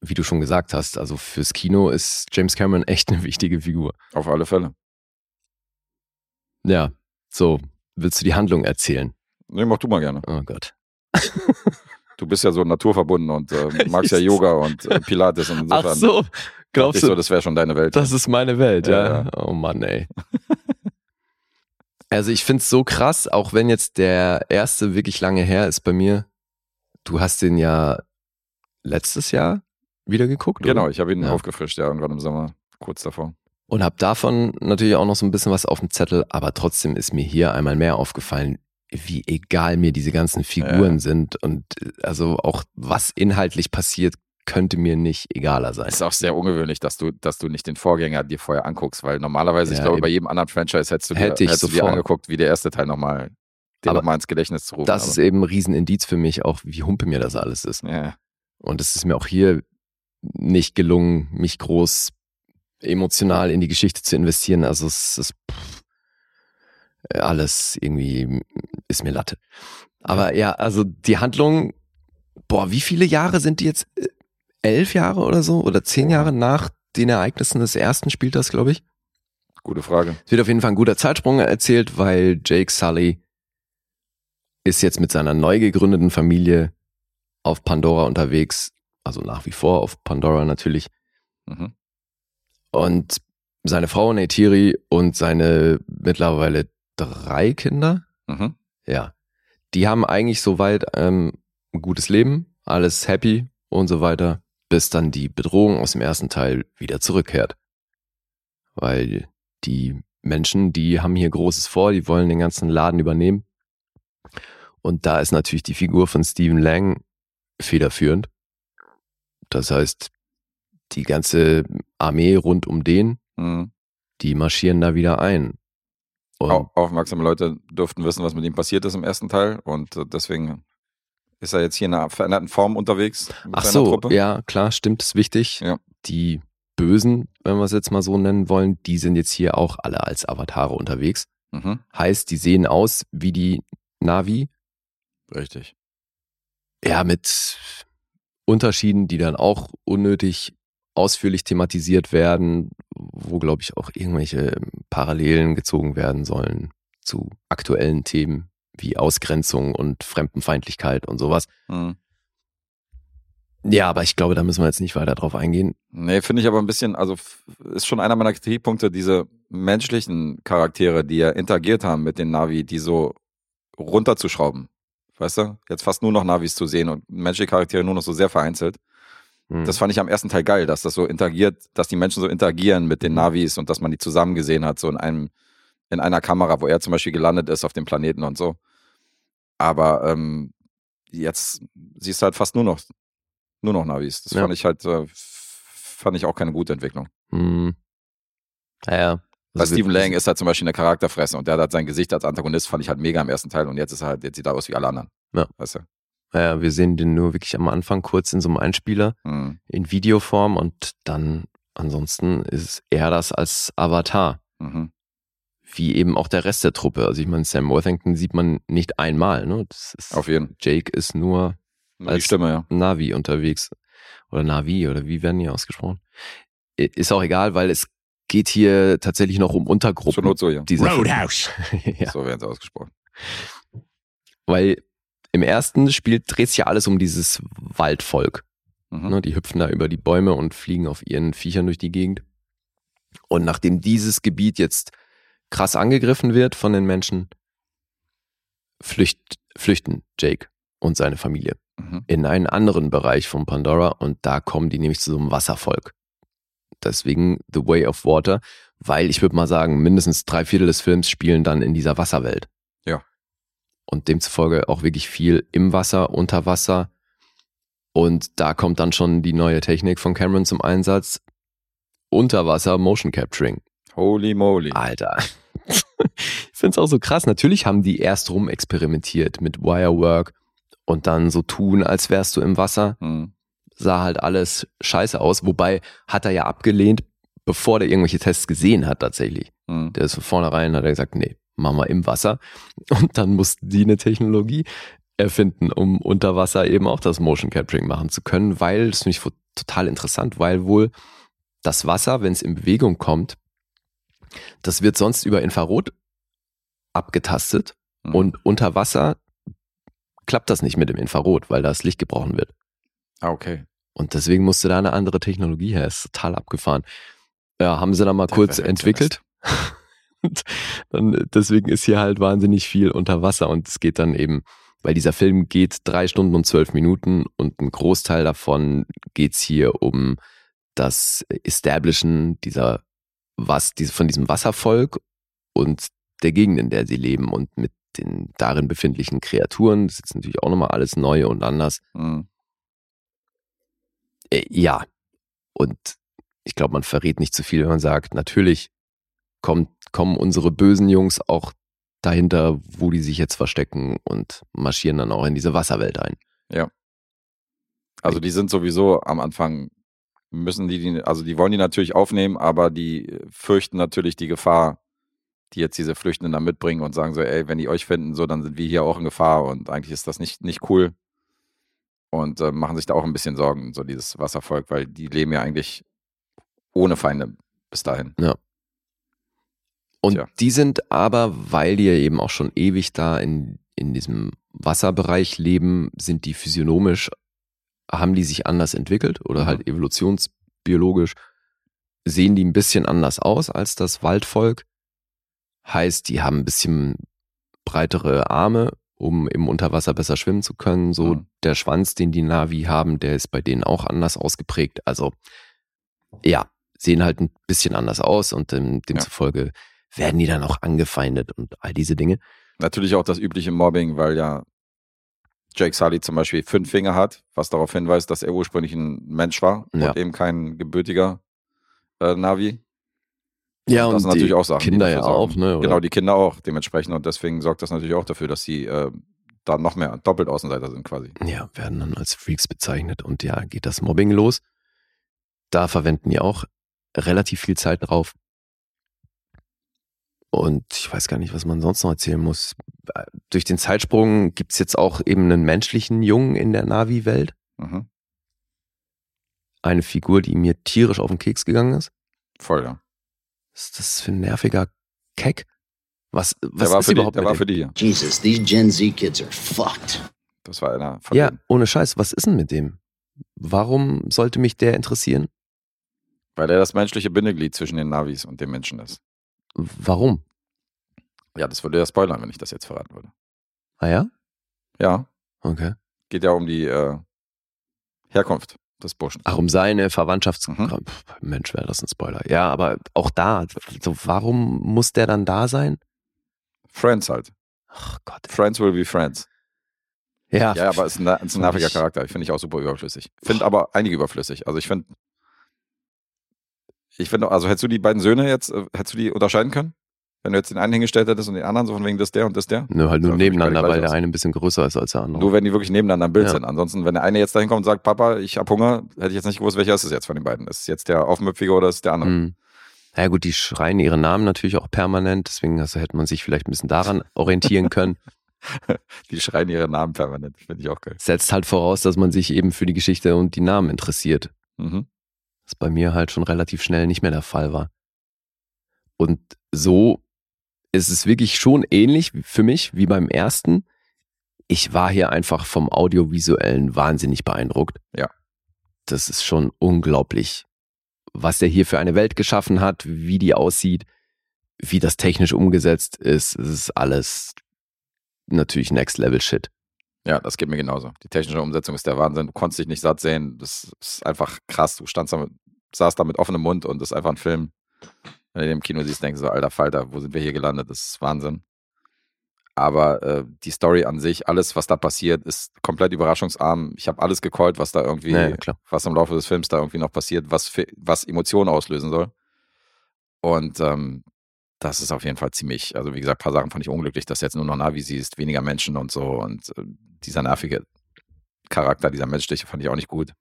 Wie du schon gesagt hast, also fürs Kino ist James Cameron echt eine wichtige Figur. Auf alle Fälle. Ja, so, willst du die Handlung erzählen? Nee, mach du mal gerne. Oh Gott. Du bist ja so naturverbunden und äh, magst ja Yoga und äh, Pilates und insofern. Ach so, glaubst ich so, du, das wäre schon deine Welt. das ist meine Welt, ja? Ja, Oh Mann, ey. Also ich find's so krass, auch wenn jetzt der erste wirklich lange her ist bei mir. Du hast den ja letztes Jahr wieder geguckt, oder? Genau, ich habe ihn Ja. aufgefrischt, ja, irgendwann im Sommer, kurz davor. Und habe davon natürlich auch noch so ein bisschen was auf dem Zettel, aber trotzdem ist mir hier einmal mehr aufgefallen, wie egal mir diese ganzen Figuren Ja. sind und äh, also auch was inhaltlich passiert, könnte mir nicht egaler sein. Ist auch sehr ungewöhnlich, dass du, dass du nicht den Vorgänger dir vorher anguckst, weil normalerweise, ich Ja, glaube, eben. bei jedem anderen Franchise hättest du dir, Hätte ich hättest du dir angeguckt, wie der erste Teil nochmal, den Aber nochmal ins Gedächtnis zu rufen. Das ist eben ein Riesenindiz für mich, auch wie humpe mir das alles ist. ja, Und es ist mir auch hier nicht gelungen, mich groß emotional in die Geschichte zu investieren. Also es ist pff, alles irgendwie ist mir Latte. Aber ja, also die Handlung, boah, wie viele Jahre sind die jetzt? Elf Jahre oder so? Oder zehn Jahre nach den Ereignissen des ersten spielt das, glaube ich. gute Frage. Es wird auf jeden Fall ein guter Zeitsprung erzählt, weil Jake Sully ist jetzt mit seiner neu gegründeten Familie auf Pandora unterwegs, also nach wie vor auf Pandora natürlich. Mhm. Und seine Frau Neytiri und seine mittlerweile drei Kinder, Mhm. ja, die haben eigentlich soweit ähm, ein gutes Leben, alles happy und so weiter, bis dann die Bedrohung aus dem ersten Teil wieder zurückkehrt. Weil die Menschen, die haben hier Großes vor, die wollen den ganzen Laden übernehmen. Und da ist natürlich die Figur von Stephen Lang federführend. Das heißt, die ganze Armee rund um den, Mhm. die marschieren da wieder ein. Und Au- Aufmerksame Leute dürften wissen, was mit ihm passiert ist im ersten Teil und äh, deswegen ist er jetzt hier in einer veränderten Form unterwegs Ach so, Truppe. ja, klar, stimmt, ist wichtig. Ja. Die Bösen, wenn wir es jetzt mal so nennen wollen, die sind jetzt hier auch alle als Avatare unterwegs. Mhm. Heißt, die sehen aus wie die Navi, Richtig. ja, mit Unterschieden, die dann auch unnötig ausführlich thematisiert werden, wo, glaube ich, auch irgendwelche Parallelen gezogen werden sollen zu aktuellen Themen wie Ausgrenzung und Fremdenfeindlichkeit und sowas. Mhm. Ja, aber ich glaube, da müssen wir jetzt nicht weiter drauf eingehen. Nee, finde ich aber ein bisschen, also ist schon einer meiner Kritikpunkte, diese menschlichen Charaktere, die ja interagiert haben mit den Navi, die so runterzuschrauben. Weißt du? Jetzt fast nur noch Navis zu sehen und menschliche Charaktere nur noch so sehr vereinzelt. Hm. Das fand ich am ersten Teil geil, dass das so interagiert, dass die Menschen so interagieren mit den Mhm. Navis und dass man die zusammen gesehen hat, so in einem, in einer Kamera, wo er zum Beispiel gelandet ist auf dem Planeten und so. Aber ähm, jetzt siehst du halt fast nur noch, nur noch Navis. Das Ja. fand ich halt, äh, fand ich auch keine gute Entwicklung. Hm. Naja. Weil Also Stephen wir- Lang ist halt zum Beispiel eine Charakterfresse und der hat halt sein Gesicht als Antagonist, fand ich halt mega im ersten Teil und jetzt ist er halt, jetzt sieht er aus wie alle anderen. Ja. Weißt du? Naja, wir sehen den nur wirklich am Anfang kurz in so einem Einspieler Mhm. in Videoform und dann ansonsten ist er das als Avatar. Mhm. Wie eben auch der Rest der Truppe. Also ich meine, Sam Worthington sieht man nicht einmal, ne? Das ist, Auf jeden Jake ist nur Als- Stimme, ja. Navi unterwegs. Oder Navi, oder wie werden die ausgesprochen? Ist auch egal, weil es geht hier tatsächlich noch um Zur Untergruppen. Not so, ja. Roadhouse. ja, So werden sie ausgesprochen. weil im ersten Spiel dreht sich ja alles um dieses Waldvolk. Mhm. Ne, die hüpfen da über die Bäume und fliegen auf ihren Viechern durch die Gegend. Und nachdem dieses Gebiet jetzt krass angegriffen wird von den Menschen, flücht, flüchten Jake und seine Familie Mhm. in einen anderen Bereich von Pandora und da kommen die nämlich zu so einem Wasservolk. Deswegen The Way of Water, weil ich würde mal sagen, mindestens drei Viertel des Films spielen dann in dieser Wasserwelt. Ja. Und demzufolge auch wirklich viel im Wasser, unter Wasser. Und da kommt dann schon die neue Technik von Cameron zum Einsatz. Unterwasser Motion Capturing. Holy moly. Alter. ich find's auch so krass. Natürlich haben die erst rum experimentiert mit Wirework und dann so tun, als wärst du im Wasser. Mhm. Sah halt alles scheiße aus. Wobei hat er ja abgelehnt, bevor der irgendwelche Tests gesehen hat tatsächlich. Mhm. Der ist von vornherein, hat er gesagt, nee, machen wir im Wasser. Und dann mussten die eine Technologie erfinden, um unter Wasser eben auch das Motion Capturing machen zu können, weil, das finde ich total interessant, weil wohl das Wasser, wenn es in Bewegung kommt, das wird sonst über Infrarot abgetastet Mhm. und unter Wasser klappt das nicht mit dem Infrarot, weil das Licht gebrochen wird. Ah, okay. Und deswegen musste da eine andere Technologie her. Ist total abgefahren. Ja, haben sie dann mal Der kurz entwickelt. Dann, deswegen ist hier halt wahnsinnig viel unter Wasser und es geht dann eben, weil dieser Film geht drei Stunden und zwölf Minuten und ein Großteil davon geht's hier um das Establishen dieser was, diese, von diesem Wasservolk und der Gegend, in der sie leben und mit den darin befindlichen Kreaturen. Das ist jetzt natürlich auch nochmal alles neu und anders. Mhm. Äh, ja. Und ich glaube, man verrät nicht zu viel, wenn man sagt, natürlich kommt, kommen unsere bösen Jungs auch dahinter, wo die sich jetzt verstecken und marschieren dann auch in diese Wasserwelt ein. Also die sind sowieso am Anfang, müssen die, die, also die wollen die natürlich aufnehmen, aber die fürchten natürlich die Gefahr, die jetzt diese Flüchtenden da mitbringen und sagen so, ey, wenn die euch finden, so, dann sind wir hier auch in Gefahr und eigentlich ist das nicht, nicht cool. Und äh, machen sich da auch ein bisschen Sorgen, so dieses Wasservolk, weil die leben ja eigentlich ohne Feinde bis dahin. Und Tja. die sind aber, weil die ja eben auch schon ewig da in, in diesem Wasserbereich leben, sind die physiognomisch, haben die sich anders entwickelt oder halt evolutionsbiologisch, sehen die ein bisschen anders aus als das Waldvolk. Heißt, die haben ein bisschen breitere Arme, um im Unterwasser besser schwimmen zu können. So Mhm. der Schwanz, den die Navi haben, der ist bei denen auch anders ausgeprägt. Also ja, sehen halt ein bisschen anders aus und ähm, demzufolge werden die dann auch angefeindet und all diese Dinge. Natürlich auch das übliche Mobbing, weil ja Jake Sully zum Beispiel fünf Finger hat, was darauf hinweist, dass er ursprünglich ein Mensch war Ja. und eben kein gebürtiger äh, Navi. Ja, das sind natürlich auch Sachen. die Kinder ja sorgen. auch, ne? Oder? Genau, die Kinder auch dementsprechend und deswegen sorgt das natürlich auch dafür, dass sie äh, da noch mehr doppelt Außenseiter sind quasi. ja, werden dann als Freaks bezeichnet und ja, geht das Mobbing los. Da verwenden die auch relativ viel Zeit drauf. Und ich weiß gar nicht, was man sonst noch erzählen muss. Äh, Durch den Zeitsprung gibt's jetzt auch eben einen menschlichen Jungen in der Navi-Welt. Mhm. Eine Figur, die mir tierisch auf den Keks gegangen ist. Voll, ja. Was ist das für ein nerviger Keck? Was, was Der war, ist für die, überhaupt der mit war dem? für die hier. Jesus, these Gen Z kids are fucked. Das war einer von Ja, denen. ohne Scheiß, was ist denn mit dem? Warum sollte mich der interessieren? Weil er das menschliche Bindeglied zwischen den Navis und den Menschen ist. Warum? Ja, das würde ja spoilern, wenn ich das jetzt verraten würde. Ah ja? Ja, Okay. geht ja um die äh, Herkunft des Burschen. Ach, um seine Verwandtschafts... Mhm. Mensch, wäre das ein Spoiler. Ja, aber auch da, so, warum muss der dann da sein? Friends halt. Ach Gott. Friends will be friends. Ja, Ja, aber ist ein, ist ein nerviger Charakter. Ich finde ich auch super überflüssig. Finde aber einige überflüssig. Also ich finde, ich finde, also hättest du die beiden Söhne jetzt, äh, hättest du die unterscheiden können? Wenn du jetzt den einen hingestellt hättest und den anderen, so von wegen das der und das der? Nö, halt nur Ja, nebeneinander, weil der eine ein bisschen größer ist als der andere. Nur wenn die wirklich nebeneinander im Bild Ja. sind. Ansonsten, wenn der eine jetzt dahin kommt und sagt, Papa, ich hab Hunger, hätte ich jetzt nicht gewusst, welcher ist es jetzt von den beiden. Ist es jetzt der Aufmüpfige oder ist es der andere? Mhm. Ja gut, die schreien ihre Namen natürlich auch permanent, deswegen also hätte man sich vielleicht ein bisschen daran orientieren können. Die schreien ihre Namen permanent. Finde ich auch geil. Setzt halt voraus, dass man sich eben für die Geschichte und die Namen interessiert. Mhm. Was bei mir halt schon relativ schnell nicht mehr der Fall war. Und so ist es wirklich schon ähnlich für mich wie beim ersten. Ich war hier einfach vom Audiovisuellen wahnsinnig beeindruckt. Ja. Das ist schon unglaublich, was der hier für eine Welt geschaffen hat, wie die aussieht, wie das technisch umgesetzt ist. Es ist alles natürlich Next Level Shit. Ja, das geht mir genauso. Die technische Umsetzung ist der Wahnsinn. Du konntest dich nicht satt sehen. Das ist einfach krass. Du standst da mit, saßt da mit offenem Mund und das ist einfach ein Film. Wenn du den im Kino siehst, denkst du so, alter Falter, wo sind wir hier gelandet? Das ist Wahnsinn. Aber äh, die Story an sich, alles, was da passiert, ist komplett überraschungsarm. Ich habe alles gecallt, was da irgendwie, Ja, ja, klar. was im Laufe des Films da irgendwie noch passiert, was, für, was Emotionen auslösen soll. Und ähm, das ist auf jeden Fall ziemlich, also wie gesagt, ein paar Sachen fand ich unglücklich, dass du jetzt nur noch Navi siehst, weniger Menschen und so. Und äh, dieser nervige Charakter, dieser menschliche, fand ich auch nicht gut.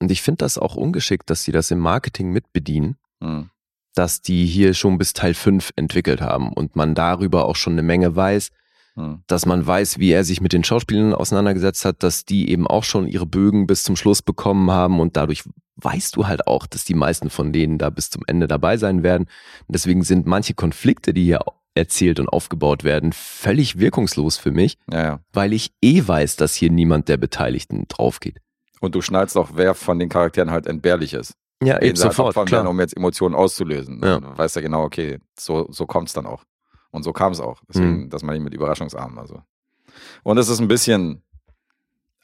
Und ich finde das auch ungeschickt, dass sie das im Marketing mitbedienen. Hm. dass die hier schon bis Teil 5 entwickelt haben und man darüber auch schon eine Menge weiß, Hm. dass man weiß, wie er sich mit den Schauspielern auseinandergesetzt hat, dass die eben auch schon ihre Bögen bis zum Schluss bekommen haben und dadurch weißt du halt auch, dass die meisten von denen da bis zum Ende dabei sein werden. Und deswegen sind manche Konflikte, die hier erzählt und aufgebaut werden, völlig wirkungslos für mich, Ja, ja. weil ich eh weiß, dass hier niemand der Beteiligten drauf geht. Und du schnallst auch, wer von den Charakteren halt entbehrlich ist. Ja, wen sie halt opfern werden, klar. um jetzt Emotionen auszulösen. Ja. Dann weiß er genau, okay, so, so kommt es dann auch. Und so kam es auch. Mhm. Deswegen, das meine ich mit Überraschungsarmen. Also. Und es ist ein bisschen,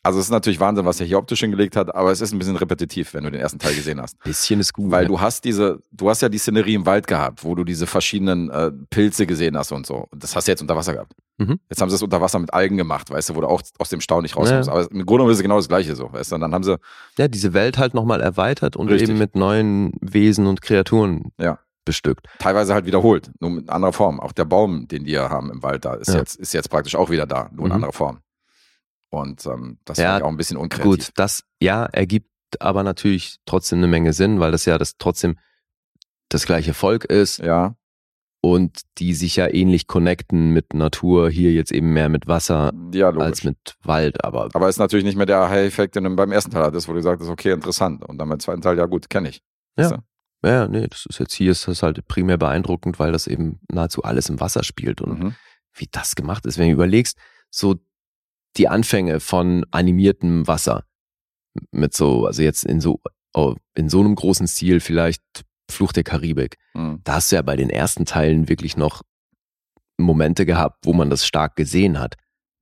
also es ist natürlich Wahnsinn, was er hier optisch hingelegt hat, aber es ist ein bisschen repetitiv, wenn du den ersten Teil gesehen hast. Bisschen ist gut. Weil ja. du hast diese, du hast ja die Szenerie im Wald gehabt, wo du diese verschiedenen äh, Pilze gesehen hast und so. Und das hast du jetzt unter Wasser gehabt. Mhm. Jetzt haben sie es unter Wasser mit Algen gemacht, weißt du, wo du auch aus dem Stau nicht rauskommst. Ja. Aber im Grunde genommen ist es genau das Gleiche so, weißt du. Und dann haben sie, ja, diese Welt halt nochmal erweitert und Richtig. eben mit neuen Wesen und Kreaturen Ja. bestückt. teilweise halt wiederholt, nur mit anderer Form. Auch der Baum, den die ja haben im Wald da, ist, Ja. jetzt, ist jetzt praktisch auch wieder da, nur in Mhm. anderer Form. Und ähm, das Ja, ich auch ein bisschen unkreativ. Gut, das ja ergibt aber natürlich trotzdem eine Menge Sinn, weil das ja das trotzdem das gleiche Volk ist Ja, und die sich ja ähnlich connecten mit Natur, hier jetzt eben mehr mit Wasser ja, als mit Wald, aber Aber ist natürlich nicht mehr der High-Effekt, den du beim ersten Teil hattest, wo du gesagt hast, okay, interessant. Und dann beim zweiten Teil, ja gut, kenne ich. Ja. Ja, nee, das ist jetzt hier ist das halt primär beeindruckend, weil das eben nahezu alles im Wasser spielt und Mhm. wie das gemacht ist, wenn du überlegst, so die Anfänge von animiertem Wasser mit so, also jetzt in so, oh, in so einem großen Stil vielleicht Fluch der Karibik. Mhm. Da hast du ja bei den ersten Teilen wirklich noch Momente gehabt, wo man das stark gesehen hat,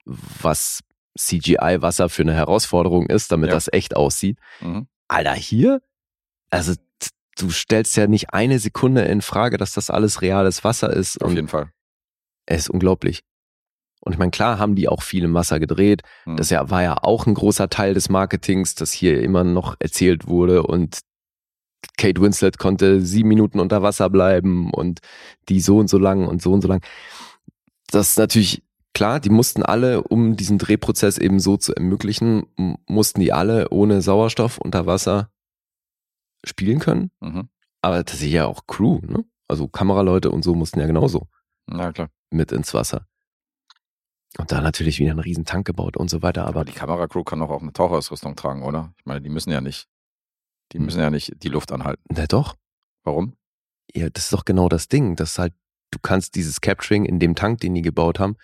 was CGI-Wasser für eine Herausforderung ist, damit Ja. das echt aussieht. Mhm. Alter, hier, also du stellst ja nicht eine Sekunde in Frage, dass das alles reales Wasser ist. Auf und jeden Fall. es ist unglaublich. Und ich meine, klar haben die auch viel im Wasser gedreht. Mhm. Das ja, war ja auch ein großer Teil des Marketings, das hier immer noch erzählt wurde und Kate Winslet konnte sieben Minuten unter Wasser bleiben und die so und so lang und so und so lang. Das ist natürlich klar, die mussten alle, um diesen Drehprozess eben so zu ermöglichen, mussten die alle ohne Sauerstoff unter Wasser spielen können. Mhm. Aber das ist ja auch Crew, ne? Also Kameraleute und so mussten ja genauso Ja, mit ins Wasser. Und da natürlich wieder einen riesen Tank gebaut und so weiter. Aber Aber die Kameracrew kann doch auch eine Taucherausrüstung tragen, oder? Ich meine, die müssen ja nicht, die Hm. müssen ja nicht die Luft anhalten. na doch, Warum? ja, das ist doch genau das Ding. Das ist halt, du kannst dieses Capturing in dem Tank, den die gebaut haben,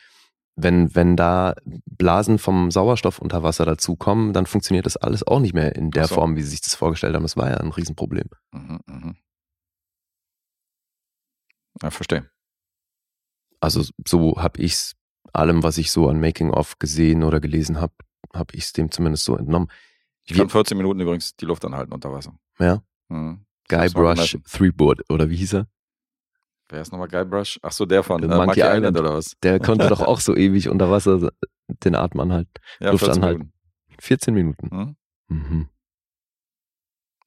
wenn, wenn da Blasen vom Sauerstoff unter Wasser dazukommen, dann funktioniert das alles auch nicht mehr in der so. Form, wie sie sich das vorgestellt haben. Das war ja ein Riesenproblem. Mhm, mhm. Ja, verstehe. Also so habe ich's allem, was ich so an Making-of gesehen oder gelesen habe, habe ich es dem zumindest so entnommen. Ich kann 14 Minuten übrigens die Luft anhalten unter Wasser. Ja, Mhm. Guybrush. Threepwood oder wie hieß er? Wer ist nochmal Guybrush? Ach so, der von Der äh, Monkey Monkey Island. Island. oder was? Der konnte doch auch so ewig unter Wasser den Atem anhalten. Ja, Luft 14 anhalten. 14 Minuten. Minuten. Mhm. Mhm.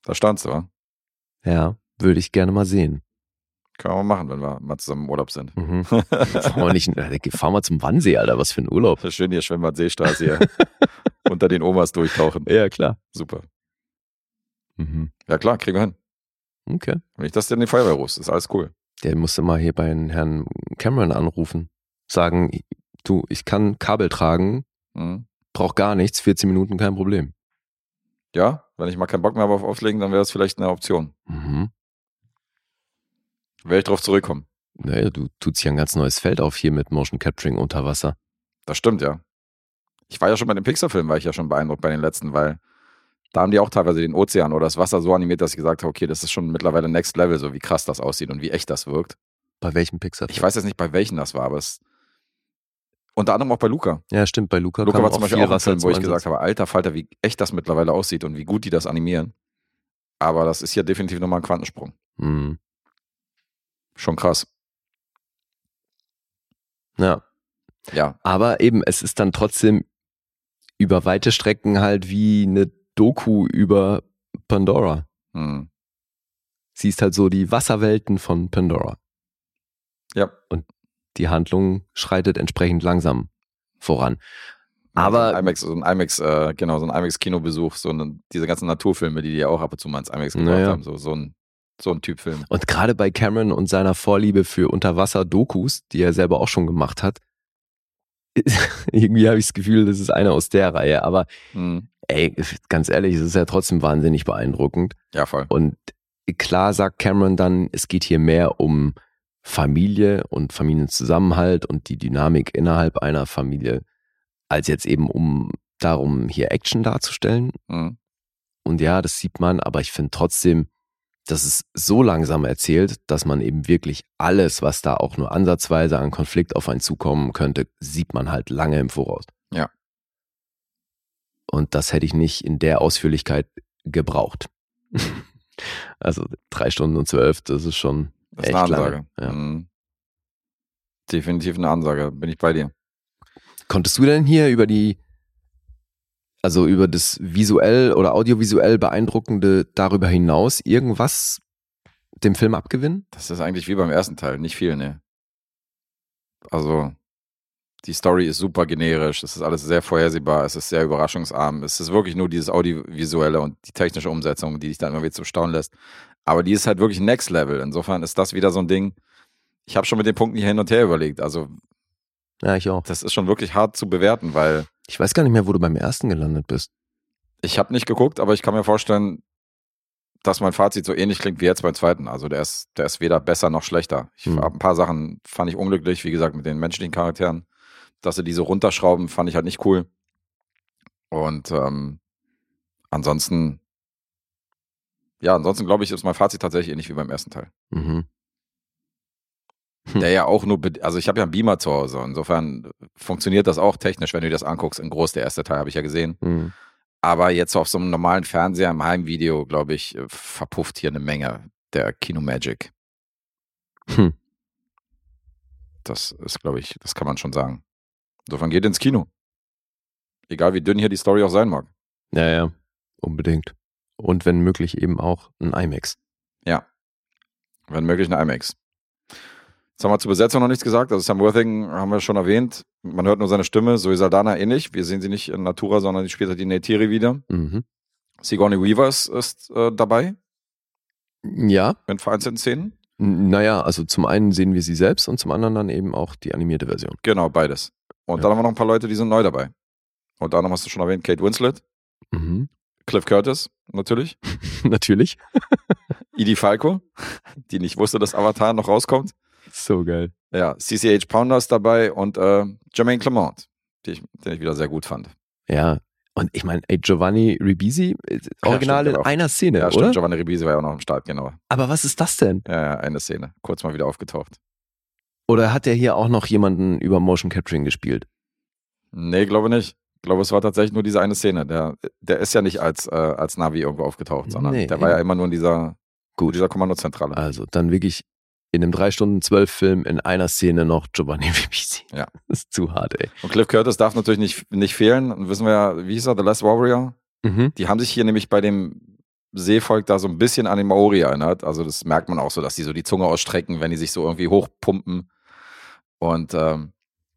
Da standst du, wa? Ja, würde ich gerne mal sehen. Können wir mal machen, wenn wir mal zusammen im Urlaub sind. Mhm. Fahren wir nicht, äh, fahr mal zum Wannsee, Alter, was für ein Urlaub. Schön hier Schwimmbad Seestraße hier unter den Omas durchtauchen. Ja, klar. Super. Mhm. Ja klar, kriegen wir hin. Okay. Wenn ich das denn in die Feuerwehr rufst, ist alles cool. Der musste mal hier bei Herrn Cameron anrufen. Sagen, du, ich kann Kabel tragen, Mhm. brauch gar nichts, 14 Minuten, kein Problem. Ja, wenn ich mal keinen Bock mehr habe auf Auflegen, dann wäre das vielleicht eine Option. Mhm. Werde ich drauf zurückkommen. Naja, du tut sich ein ganz neues Feld auf hier mit Motion Capturing unter Wasser. Das stimmt, ja. Ich war ja schon bei den Pixar-Filmen, war ich ja schon beeindruckt bei den letzten, weil da haben die auch teilweise den Ozean oder das Wasser so animiert, dass ich gesagt habe, okay, das ist schon mittlerweile Next Level, so wie krass das aussieht und wie echt das wirkt. Bei welchem Pixar? Ich weiß jetzt nicht, bei welchen das war, aber es unter anderem auch bei Luca. Ja, stimmt, bei Luca, Luca war zum Beispiel auch ein Film, wo ich gesagt habe, alter Falter, wie echt das mittlerweile aussieht und wie gut die das animieren. Aber das ist ja definitiv nochmal ein Quantensprung. Mhm. Schon krass. Ja, Ja, aber eben, es ist dann trotzdem über weite Strecken halt wie eine Doku über Pandora. hm. Siehst halt so die Wasserwelten von Pandora. ja. Die Handlung schreitet entsprechend langsam voran. Aber- so ein IMAX, so ein IMAX, äh, genau, so ein IMAX-Kinobesuch, so eine, diese ganzen Naturfilme, die die ja auch ab und zu mal ins IMAX gebracht Naja. haben, so, so ein So ein Typ Film. Und gerade bei Cameron und seiner Vorliebe für Unterwasser-Dokus, die er selber auch schon gemacht hat, irgendwie habe ich das Gefühl, das ist einer aus der Reihe. Aber Mhm. ey, ganz ehrlich, es ist ja trotzdem wahnsinnig beeindruckend. Ja, voll. Und klar sagt Cameron dann, es geht hier mehr um Familie und Familienzusammenhalt und die Dynamik innerhalb einer Familie, als jetzt eben um darum, hier Action darzustellen. Mhm. Und ja, das sieht man, aber ich finde trotzdem, dass es so langsam erzählt, dass man eben wirklich alles, was da auch nur ansatzweise an Konflikt auf einen zukommen könnte, sieht man halt lange im Voraus. Ja. Und das hätte ich nicht in der Ausführlichkeit gebraucht. also drei Stunden und zwölf, das ist schon Das ist echt eine Ansage. lange. Ja. Mhm. Definitiv eine Ansage, bin ich bei dir. Konntest du denn hier über die, also über das visuell oder audiovisuell beeindruckende darüber hinaus irgendwas dem Film abgewinnen? Das ist eigentlich wie beim ersten Teil, nicht viel, ne. Also, die Story ist super generisch, es ist alles sehr vorhersehbar, es ist sehr überraschungsarm, es ist wirklich nur dieses Audiovisuelle und die technische Umsetzung, die dich dann immer wieder zum Staunen lässt. Aber die ist halt wirklich Next Level. Insofern ist das wieder so ein Ding. Ich habe schon mit den Punkten hier hin und her überlegt. Also, Ja, ich auch. das ist schon wirklich hart zu bewerten, weil Ich weiß gar nicht mehr, wo du beim ersten gelandet bist. ich habe nicht geguckt, aber ich kann mir vorstellen, dass mein Fazit so ähnlich klingt wie jetzt beim zweiten. Also der ist, der ist weder besser noch schlechter. Ich Hm. hab ein paar Sachen fand ich unglücklich, wie gesagt, mit den menschlichen Charakteren. Dass sie diese runterschrauben, fand ich halt nicht cool. Und ähm, ansonsten, ja, ansonsten glaube ich, ist mein Fazit tatsächlich ähnlich wie beim ersten Teil. Mhm. Hm. Der ja auch nur, also ich habe ja einen Beamer zu Hause. Insofern funktioniert das auch technisch, wenn du dir das anguckst. In groß, der erste Teil habe ich ja gesehen. Mhm. Aber jetzt auf so einem normalen Fernseher im Heimvideo, glaube ich, äh, verpufft hier eine Menge der Kino-Magic. Hm. Das ist, glaube ich, das kann man schon sagen. Insofern geht ins Kino. Egal wie dünn hier die Story auch sein mag. Ja, ja, unbedingt. Und wenn möglich eben auch ein IMAX. Ja. Wenn möglich ein IMAX. Jetzt haben wir zur Besetzung noch nichts gesagt. Also Sam Worthing haben wir schon erwähnt. Man hört nur seine Stimme. Zoe Saldana ähnlich. Wir sehen sie nicht in Natura, sondern die spielt halt die Neytiri wieder. Mhm. Sigourney Weaver ist, ist äh, dabei Ja, in vereinzelten Szenen. n- naja, also zum einen sehen wir sie selbst und zum anderen dann eben auch die animierte Version. Genau, beides. Und Ja. dann haben wir noch ein paar Leute, die sind neu dabei. Und dann hast du schon erwähnt, Kate Winslet, Mhm. Cliff Curtis, natürlich, Natürlich. Edie Falco, die nicht wusste, dass Avatar noch rauskommt. So geil. Ja, CCH Pounder ist dabei und äh, Jermaine Clement, ich, den ich wieder sehr gut fand. Ja. Und ich meine, ey, Giovanni Ribisi, äh, original stimmt, in einer Szene, Ja, oder? stimmt, Giovanni Ribisi war ja auch noch am Start, genau. Aber was ist das denn? Ja, ja, eine Szene. Kurz mal wieder aufgetaucht. Oder hat er hier auch noch jemanden über Motion Capturing gespielt? Nee, glaube nicht. Ich glaube, es war tatsächlich nur diese eine Szene. Der, der ist ja nicht als, äh, als Navi irgendwo aufgetaucht, sondern Nee, der war ja immer nur in dieser, in Gut. dieser Kommandozentrale. Also dann wirklich in einem 3 Stunden 12 Film in einer Szene noch Giovanni Ribisi. Ja. Das ist zu hart, ey. Und Cliff Curtis darf natürlich nicht, nicht fehlen. Und wissen wir ja, wie hieß er, The Last Warrior? Mhm. Die haben sich hier nämlich bei dem Seevolk da so ein bisschen an den Maori erinnert. Also das merkt man auch so, dass die so die Zunge ausstrecken, wenn die sich so irgendwie hochpumpen. Und ähm,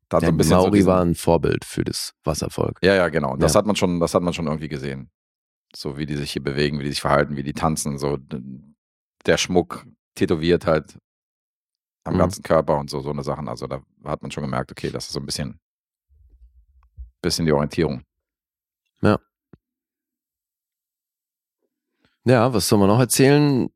dann so Der ein bisschen so Maori diesen- war ein Vorbild für das Wasservolk. Ja, ja, genau. Das Ja. hat man schon, das hat man schon irgendwie gesehen. So wie die sich hier bewegen, wie die sich verhalten, wie die tanzen, so der Schmuck tätowiert halt am Mhm. ganzen Körper und so, so eine Sachen. Also da hat man schon gemerkt, okay, das ist so ein bisschen, bisschen die Orientierung. Ja, was soll man noch erzählen?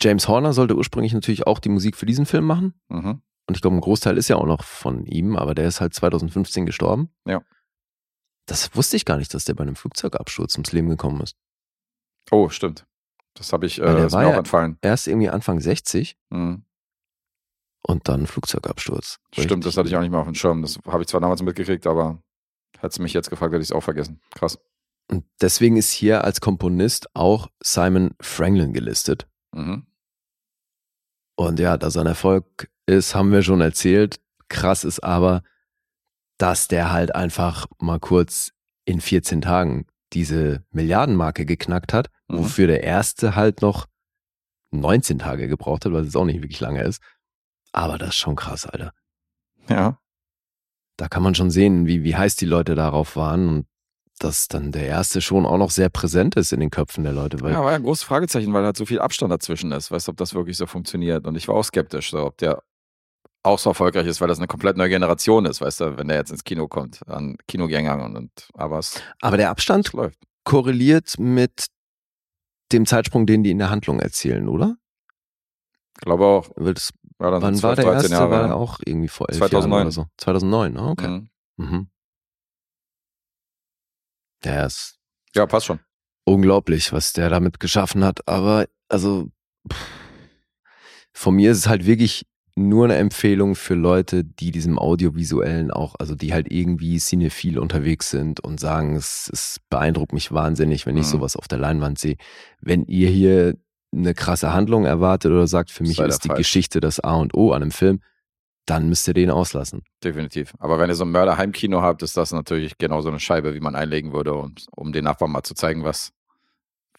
James Horner sollte ursprünglich natürlich auch die Musik für diesen Film machen. Mhm. Und ich glaube, ein Großteil ist ja auch noch von ihm, aber der ist halt 2015 gestorben. Ja. Das wusste ich gar nicht, dass der bei einem Flugzeugabsturz ums Leben gekommen ist. Oh, stimmt. Das habe ich, äh, der ist war mir auch ja- entfallen. Erst irgendwie Anfang 60 Mhm. Und dann Flugzeugabsturz. Stimmt, das hatte ich auch nicht mehr auf dem Schirm. Das habe ich zwar damals mitgekriegt, aber hättest du mich jetzt gefragt, hätte ich es auch vergessen. Krass. Und deswegen ist hier als Komponist auch Simon Franklin gelistet. Mhm. Und ja, dass er ein Erfolg ist, haben wir schon erzählt. Krass ist aber, dass der halt einfach mal kurz in 14 Tagen diese Milliardenmarke geknackt hat, Mhm. wofür der erste halt noch 19 Tage gebraucht hat, was jetzt auch nicht wirklich lange ist. Aber das ist schon krass, Alter. Ja. Da kann man schon sehen, wie, wie heiß die Leute darauf waren. Und dass dann der erste schon auch noch sehr präsent ist in den Köpfen der Leute. Ja, war ja ein großes Fragezeichen, weil halt so viel Abstand dazwischen ist. Weißt du, ob das wirklich so funktioniert? Und ich war auch skeptisch, so, ob der auch so erfolgreich ist, weil das eine komplett neue Generation ist, weißt du, wenn der jetzt ins Kino kommt, an Kinogängern und, und aber es aber der Abstand läuft. korreliert mit dem Zeitsprung, den die in der Handlung erzählen, oder? Ich glaube auch. Weil das, Ja, dann wann sind war 12, der 13 erste? Jahre, war ja. auch irgendwie vor elf 2009. Jahren oder so. 2009, ah, okay. Mhm. Mhm. Der ist Ja, passt schon. unglaublich, was der damit geschaffen hat. Aber also pff, von mir ist es halt wirklich nur eine Empfehlung für Leute, die diesem Audiovisuellen auch, also die halt irgendwie cinephil unterwegs sind und sagen, es, es beeindruckt mich wahnsinnig, wenn ich Mhm. sowas auf der Leinwand sehe. Wenn ihr hier eine krasse Handlung erwartet oder sagt, für mich ist die falsch. Geschichte das A und O an einem Film, dann müsst ihr den auslassen. Definitiv. Aber wenn ihr so ein Mörder-Heimkino habt, ist das natürlich genau so eine Scheibe, wie man einlegen würde, um, um den Nachbarn mal zu zeigen, was,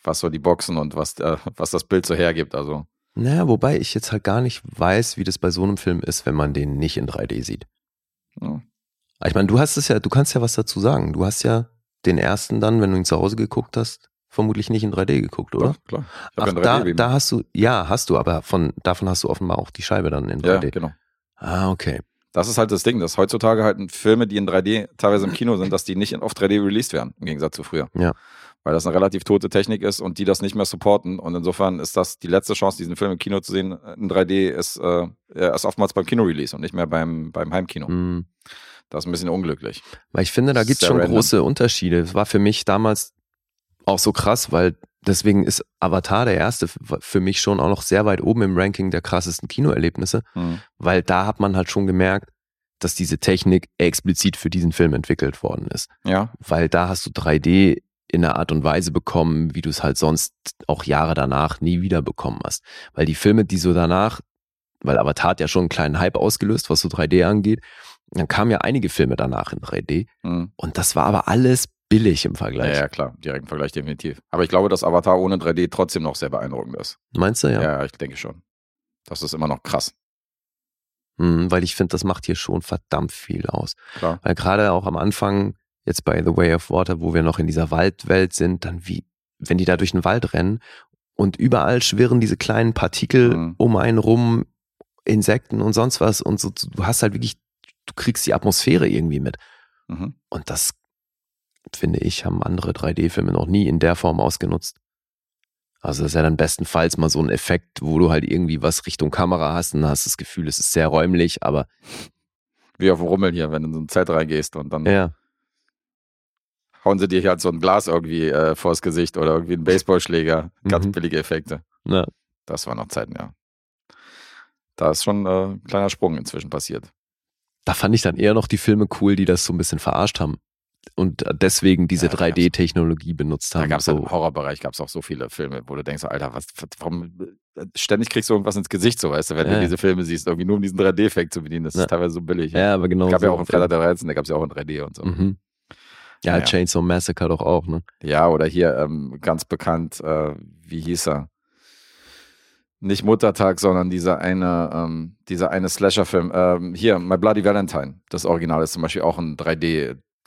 was so die Boxen und was, äh, was das Bild so hergibt. Also, Naja, wobei ich jetzt halt gar nicht weiß, wie das bei so einem Film ist, wenn man den nicht in 3D sieht. ja. Ich meine, du hast es ja, du kannst ja was dazu sagen. Du hast ja den ersten dann, wenn du ihn zu Hause geguckt hast, vermutlich nicht in 3D geguckt, oder? Doch, klar. Ach, ja da, 3D-Beamer. da hast du, ja, hast du, aber von, davon hast du offenbar auch die Scheibe dann in Ja, 3D. genau. Ah, okay. Das ist halt das Ding, dass heutzutage halt Filme, die in 3D teilweise im Kino sind, dass die nicht in- auf 3D released werden, im Gegensatz zu früher. Ja. Weil das eine relativ tote Technik ist und die das nicht mehr supporten. Und insofern ist das die letzte Chance, diesen Film im Kino zu sehen. In 3D ist, äh, ist oftmals beim Kino-Release und nicht mehr beim, beim Heimkino. Hm. Das ist ein bisschen unglücklich. Weil ich finde, da gibt es schon random. große Unterschiede. Es war für mich damals auch so krass, weil deswegen ist Avatar der erste für mich schon auch noch sehr weit oben im Ranking der krassesten Kinoerlebnisse, Hm. weil da hat man halt schon gemerkt, dass diese Technik explizit für diesen Film entwickelt worden ist. Ja, Weil da hast du 3D in einer Art und Weise bekommen, wie du es halt sonst auch Jahre danach nie wieder bekommen hast. Weil die Filme, die so danach, weil Avatar hat ja schon einen kleinen Hype ausgelöst, was so 3D angeht, dann kamen ja einige Filme danach in 3D hm. und das war aber alles billig im ja, Vergleich. ja, klar, direkten Vergleich definitiv. Aber ich glaube, dass Avatar ohne 3D trotzdem noch sehr beeindruckend ist. Meinst du ja? Ja, ich denke schon. Das ist immer noch krass. Mhm, weil ich finde, das macht hier schon verdammt viel aus. Klar. Weil gerade auch am Anfang, jetzt bei The Way of Water, wo wir noch in dieser Waldwelt sind, dann wie, wenn die da durch den Wald rennen und überall schwirren diese kleinen Partikel Mhm. um einen rum, Insekten und sonst was und so, du hast halt wirklich, du kriegst die Atmosphäre irgendwie mit. Mhm. Und das, finde ich, haben andere 3D-Filme noch nie in der Form ausgenutzt. Also das ist ja dann bestenfalls mal so ein Effekt, wo du halt irgendwie was Richtung Kamera hast und hast das Gefühl, es ist sehr räumlich, aber Wie auf dem Rummel hier, wenn du in so ein Zelt reingehst und dann ja, hauen sie dir halt so ein Glas irgendwie äh, vors Gesicht oder irgendwie einen Baseballschläger. Ganz Mhm. billige Effekte. na, Das waren noch Zeiten, ja. Da ist schon äh, ein kleiner Sprung inzwischen passiert. da fand ich dann eher noch die Filme cool, die das so ein bisschen verarscht haben und deswegen diese Ja, da gab's- 3D-Technologie benutzt Da haben. gab es so. im Horrorbereich gab's auch so viele Filme, wo du denkst, Alter, was, warum, äh, ständig kriegst du irgendwas ins Gesicht, so weißt du, wenn Ja. du diese Filme siehst, irgendwie nur um diesen 3D-Effekt zu bedienen, das Ja. ist teilweise so billig. ja, aber genau. gab ja so. auch in Freitag der 13, da gab es ja auch in 3D und so. Mhm. Ja, Naja. Chainsaw Massacre doch auch, ne? Ja, oder hier ähm, ganz bekannt, äh, wie hieß er? Nicht Muttertag, sondern dieser eine, ähm, dieser eine Slasher-Film. Ähm, hier, My Bloody Valentine. Das Original ist zum Beispiel auch ein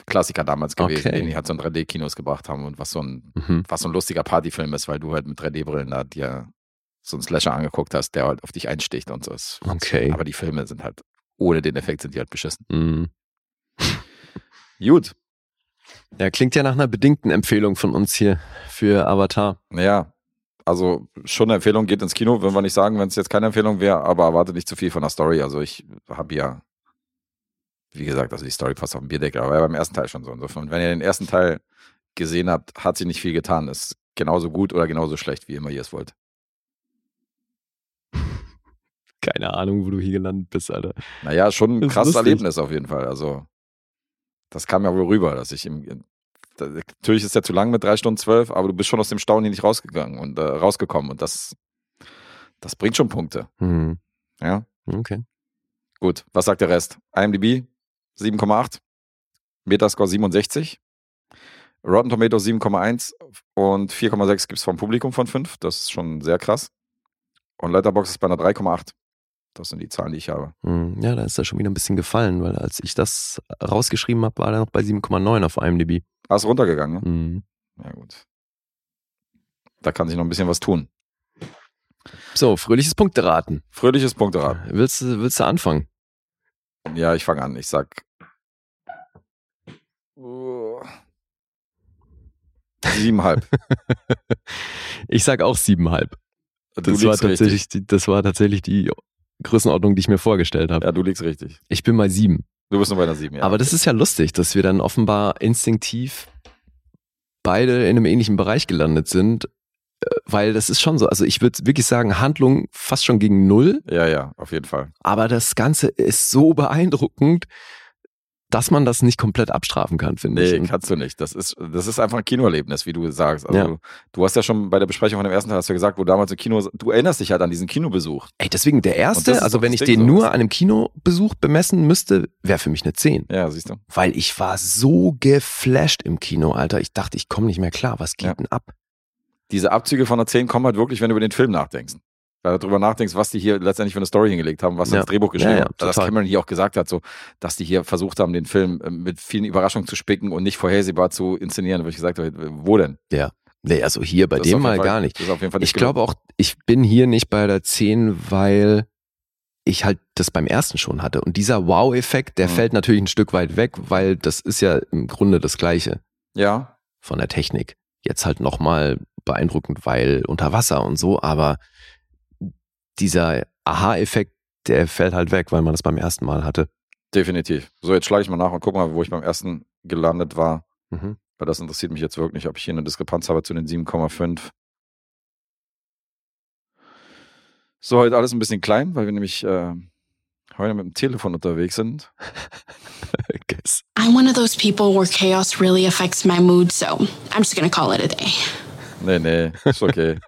3D-Klassiker damals gewesen, Okay. den die halt so in 3D-Kinos gebracht haben und was so ein, Mhm. was so ein lustiger Partyfilm ist, weil du halt mit 3D-Brillen da dir so einen Slasher angeguckt hast, der halt auf dich einsticht und so. Das- Okay. Aber die Filme sind halt, ohne den Effekt sind die halt beschissen. Mhm. Gut. Ja, klingt ja nach einer bedingten Empfehlung von uns hier für Avatar. Naja, also schon eine Empfehlung, geht ins Kino, würden wir nicht sagen, wenn es jetzt keine Empfehlung wäre, aber erwarte nicht zu viel von der Story. Also ich habe ja, wie gesagt, also die Story passt auf den Bierdeckel, aber ja beim ersten Teil schon so. Insofern, wenn ihr den ersten Teil gesehen habt, hat sie nicht viel getan. Ist genauso gut oder genauso schlecht, wie immer ihr es wollt. Keine Ahnung, wo du hier gelandet bist, Alter. Naja, schon ein krasses. Erlebnis auf jeden Fall. Also das kam ja wohl rüber, dass ich im, da, natürlich ist ja zu lang mit drei Stunden zwölf, aber du bist schon aus dem Staunen nicht rausgegangen und äh, rausgekommen und das, das bringt schon Punkte. Mhm. Ja, Okay. Gut, was sagt der Rest? IMDb 7,8, Metascore 67, Rotten Tomatoes 7,1 und 4,6 gibt es vom Publikum von 5. Das ist schon sehr krass. Und Letterboxd ist bei einer 3,8. Das sind die Zahlen, die ich habe. Hm, Ja, da ist er schon wieder ein bisschen gefallen, weil als ich das rausgeschrieben habe, war er noch bei 7,9 auf IMDb. Ah, ist runtergegangen, ne? Hm. Ja, gut. Da kann sich noch ein bisschen was tun. So, fröhliches Punkteraten. Fröhliches Punkterad. Willst, du- willst du anfangen? Ja, ich fange an. Ich sag. Siebenhalb. Ich sag auch siebenhalb. Das war, richtig. tatsächlich, die- das war tatsächlich die Größenordnung, die ich mir vorgestellt habe. Ja, du liegst richtig. Ich bin bei sieben. Du bist nur bei einer sieben, ja. Aber das ist ja lustig, dass wir dann offenbar instinktiv beide in einem ähnlichen Bereich gelandet sind, äh, weil das ist schon so. Also ich würde wirklich sagen, Handlung fast schon gegen null, ja, ja, auf jeden Fall. aber das Ganze ist so beeindruckend, dass man das nicht komplett abstrafen kann, finde Nee, ich. Und kannst du nicht. Das ist, das ist einfach ein Kinoerlebnis, wie du sagst. Also, Ja. du, hast ja schon bei der Besprechung von dem ersten Teil hast du gesagt, wo damals im Kino, du erinnerst dich halt an diesen Kinobesuch. Ey, deswegen der erste, also wenn ich Ding den so. nur an einem Kinobesuch bemessen müsste, wäre für mich eine 10. Ja, siehst du. Weil ich war so geflasht im Kino, Alter. Ich dachte, ich komme nicht mehr klar. Was geht Ja. denn ab? Diese Abzüge von einer 10 kommen halt wirklich, wenn du über den Film nachdenkst. Weil du darüber nachdenkst, was die hier letztendlich für eine Story hingelegt haben, was Ja. ins Drehbuch geschrieben Ja, ja, haben. Dass total. Cameron hier auch gesagt hat, so, dass die hier versucht haben, den Film äh, mit vielen Überraschungen zu spicken und nicht vorhersehbar zu inszenieren. Wo ich gesagt habe, wo denn? Nee, also hier bei Das dem mal Fall- gar nicht. Das ist auf jeden Fall nicht Ich glaube auch, ich bin hier nicht bei der 10, weil ich halt das beim ersten schon hatte. Und dieser Wow-Effekt, der Mhm. fällt natürlich ein Stück weit weg, weil das ist ja im Grunde das Gleiche. Ja, von der Technik. Jetzt halt nochmal beeindruckend, weil unter Wasser und so, aber dieser Aha-Effekt, der fällt halt weg, weil man das beim ersten Mal hatte. definitiv. So, jetzt schlage ich mal nach und guck mal, wo ich beim ersten gelandet war. Mhm. Weil das interessiert mich jetzt wirklich, ob ich hier eine Diskrepanz habe zu den 7,5. So, heute alles ein bisschen klein, weil wir nämlich äh, heute mit dem Telefon unterwegs sind. Guess. I'm one of those people where chaos really affects my mood, so I'm just gonna call it a day. Nee, nee, ist okay.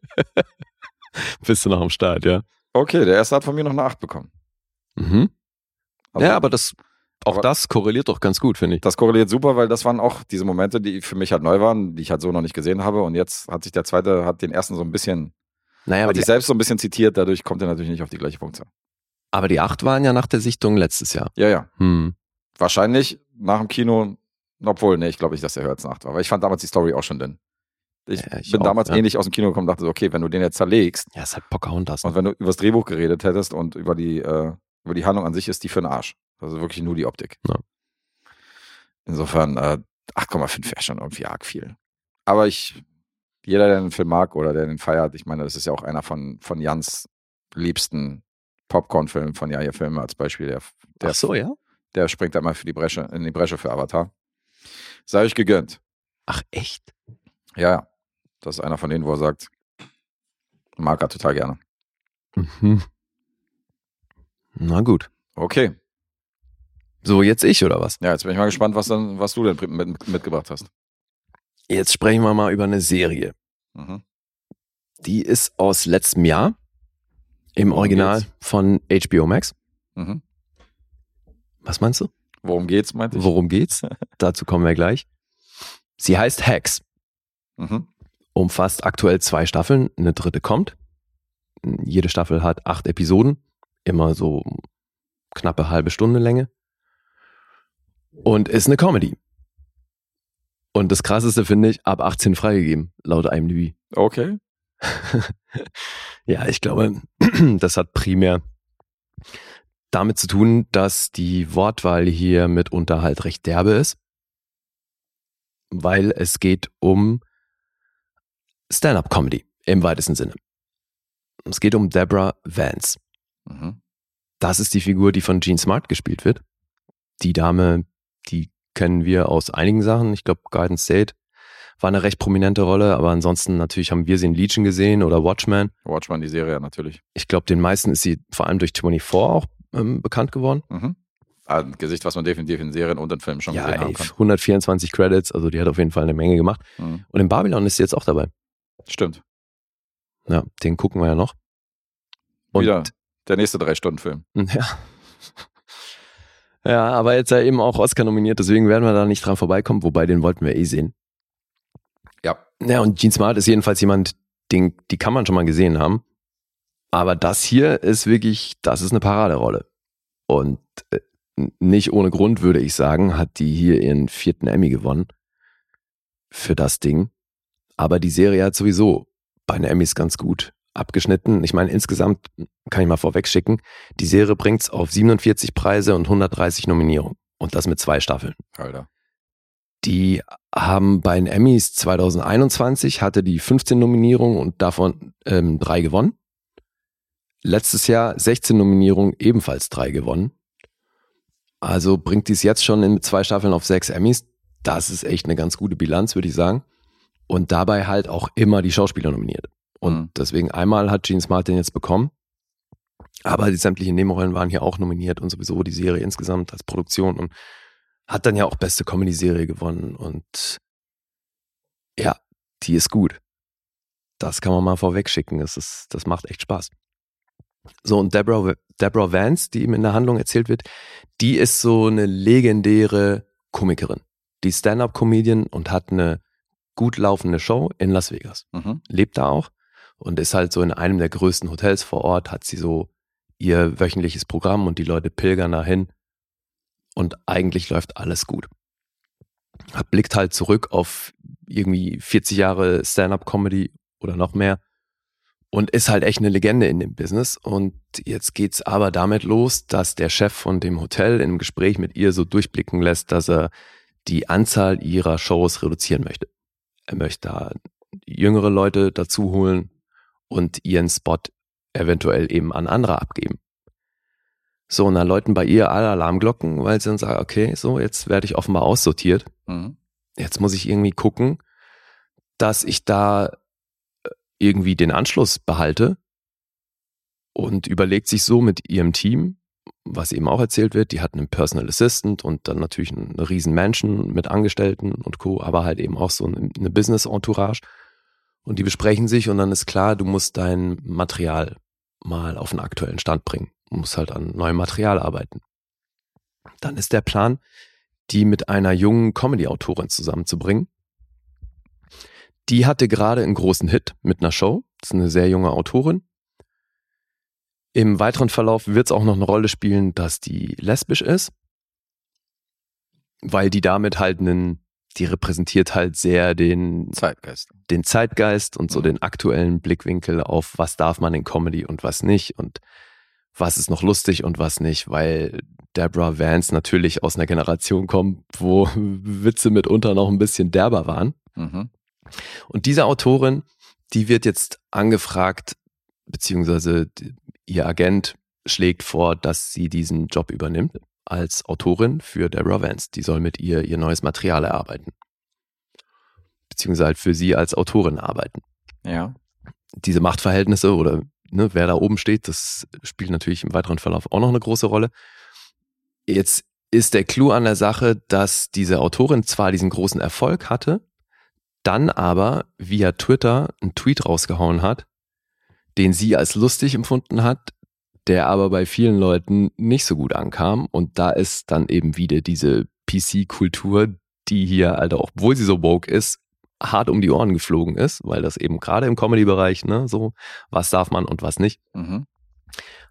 Bist du noch am Start, ja? Okay, der erste hat von mir noch eine 8 bekommen. Mhm. Also, ja, aber das, auch aber- das korreliert doch ganz gut, finde ich. Das korreliert super, weil das waren auch diese Momente, die für mich halt neu waren, die ich halt so noch nicht gesehen habe. Und jetzt hat sich der zweite, hat den ersten so ein bisschen, Naja, aber hat sich selbst so ein bisschen zitiert, dadurch kommt er natürlich nicht auf die gleiche Punktzahl. aber die acht waren ja nach der Sichtung letztes Jahr. Ja, ja. Hm. Wahrscheinlich nach dem Kino, obwohl, nee, ich glaube nicht, dass der höher als eine 8 war. Aber ich fand damals die Story auch schon dünn. Ich, Ja, ich bin auch, damals ja. ähnlich aus dem Kino gekommen und dachte so, okay, wenn du den jetzt zerlegst Ja, ist halt Pocahontas. und wenn du über das Drehbuch geredet hättest und über die, äh, über die Handlung an sich, ist die für den Arsch. Also wirklich nur die Optik. Ja. Insofern, äh, 8,5 wäre schon irgendwie arg viel. Aber ich, jeder, der den Film mag oder der den feiert, ich meine, das ist ja auch einer von, von Jans liebsten Popcorn-Filmen von Jaja Filme als Beispiel. Der, der, Ach so, ja? der springt da mal für die Bresche, in die Bresche für Avatar. Sei euch gegönnt. Ach, echt? Ja, ja. Das ist einer von denen, wo er sagt, mag er total gerne. Mhm. Na gut. Okay. So, jetzt ich oder was? Ja, jetzt bin ich mal gespannt, was, dann, was du denn mit, mitgebracht hast. Jetzt sprechen wir mal über eine Serie. Mhm. Die ist aus letztem Jahr im Original von HBO Max. Mhm. Was meinst du? Worum geht's, meinte ich? Worum geht's? Dazu kommen wir gleich. Sie heißt Hacks. Mhm. Umfasst aktuell zwei Staffeln, eine dritte kommt. Jede Staffel hat acht Episoden, immer so knappe halbe Stunde Länge. Und ist eine Comedy. Und das krasseste finde ich, ab 18 freigegeben, laut IMDb. Okay. ja, ich glaube, das hat primär damit zu tun, dass die Wortwahl hier mitunter halt recht derbe ist. Weil es geht um Stand-up-Comedy im weitesten Sinne. Es geht um Deborah Vance. Mhm. Das ist die Figur, die von Gene Smart gespielt wird. Die Dame, die kennen wir aus einigen Sachen. Ich glaube, Garden State war eine recht prominente Rolle, aber ansonsten natürlich haben wir sie in Legion gesehen oder Watchmen. Watchman, die Serie natürlich. Ich glaube, den meisten ist sie vor allem durch 24 auch ähm, bekannt geworden. Mhm. Ein Gesicht, was man definitiv in Serien und in Filmen schon ja, gesehen haben ey, kann. 124 Credits, also die hat auf jeden Fall eine Menge gemacht. Mhm. Und in Babylon ist sie jetzt auch dabei. Stimmt. Ja, den gucken wir ja noch. Und Wieder der nächste Drei-Stunden-Film. Ja. Ja, aber jetzt ja eben auch Oscar nominiert, deswegen werden wir da nicht dran vorbeikommen, wobei den wollten wir eh sehen. Ja. Ja, und Gene Smart ist jedenfalls jemand, den, die kann man schon mal gesehen haben. Aber das hier ist wirklich, das ist eine Paraderolle. Und äh, nicht ohne Grund, würde ich sagen, hat die hier ihren vierten Emmy gewonnen für das Ding. Aber die Serie hat sowieso bei den Emmys ganz gut abgeschnitten. Ich meine, insgesamt kann ich mal vorweg schicken, die Serie bringt's auf 47 Preise und 130 Nominierungen. Und das mit zwei Staffeln. Alter. Die haben bei den Emmys 2021 hatte die 15 Nominierungen und davon ähm, drei gewonnen. Letztes Jahr 16 Nominierungen, ebenfalls drei gewonnen. Also bringt dies jetzt schon in zwei Staffeln auf sechs Emmys. Das ist echt eine ganz gute Bilanz, würde ich sagen. Und dabei halt auch immer die Schauspieler nominiert. Und Mhm. deswegen einmal hat Gene Martin jetzt bekommen. Aber die sämtlichen Nebenrollen waren hier auch nominiert und sowieso die Serie insgesamt als Produktion und hat dann ja auch beste Comedy-Serie gewonnen und ja, die ist gut. Das kann man mal vorweg schicken. Das, ist, das macht echt Spaß. So, und Deborah, Deborah Vance, die ihm in der Handlung erzählt wird, die ist so eine legendäre Komikerin. Die Stand-up-Comedian und hat eine gut laufende Show in Las Vegas Mhm. lebt da auch und ist halt so in einem der größten Hotels vor Ort, hat sie so ihr wöchentliches Programm und die Leute pilgern dahin und eigentlich läuft alles gut. Blickt halt zurück auf irgendwie 40 Jahre Stand-up-Comedy oder noch mehr und ist halt echt eine Legende in dem Business. Und jetzt geht's aber damit los, dass der Chef von dem Hotel in einem Gespräch mit ihr so durchblicken lässt, dass er die Anzahl ihrer Shows reduzieren möchte. Er möchte da jüngere Leute dazu holen und ihren Spot eventuell eben an andere abgeben. So, und dann läuten bei ihr alle Alarmglocken, weil sie dann sagen, okay, so, jetzt werde ich offenbar aussortiert. Mhm. Jetzt muss ich irgendwie gucken, dass ich da äh, irgendwie den Anschluss behalte und überlegt sich so mit ihrem Team, was eben auch erzählt wird, die hat einen Personal Assistant und dann natürlich eine riesen Mansion mit Angestellten und Co., aber halt eben auch so eine eine Business Entourage. Und die besprechen sich und dann ist klar, du musst dein Material mal auf den aktuellen Stand bringen. Du musst halt an neuem Material arbeiten. Dann ist der Plan, die mit einer jungen Comedy-Autorin zusammenzubringen. Die hatte gerade einen großen Hit mit einer Show. Das ist eine sehr junge Autorin. Im weiteren Verlauf wird es auch noch eine Rolle spielen, dass die lesbisch ist, weil die damit halt einen, die repräsentiert halt sehr den, Zeitgeist. den Zeitgeist und so Mhm. den aktuellen Blickwinkel auf, was darf man in Comedy und was nicht und was ist noch lustig und was nicht, weil Deborah Vance natürlich aus einer Generation kommt, wo Witze mitunter noch ein bisschen derber waren. Mhm. Und diese Autorin, die wird jetzt angefragt, beziehungsweise ihr Agent schlägt vor, dass sie diesen Job übernimmt als Autorin für Deborah Vance. Die soll mit ihr ihr neues Material erarbeiten. Beziehungsweise halt für sie als Autorin arbeiten. Ja. Diese Machtverhältnisse oder ne, wer da oben steht, das spielt natürlich im weiteren Verlauf auch noch eine große Rolle. Jetzt ist der Clou an der Sache, dass diese Autorin zwar diesen großen Erfolg hatte, dann aber via Twitter einen Tweet rausgehauen hat, den sie als lustig empfunden hat, der aber bei vielen Leuten nicht so gut ankam. Und da ist dann eben wieder diese PC-Kultur, die hier, Alter, obwohl sie so woke ist, hart um die Ohren geflogen ist, weil das eben gerade im Comedy-Bereich, ne, so, was darf man und was nicht, Mhm.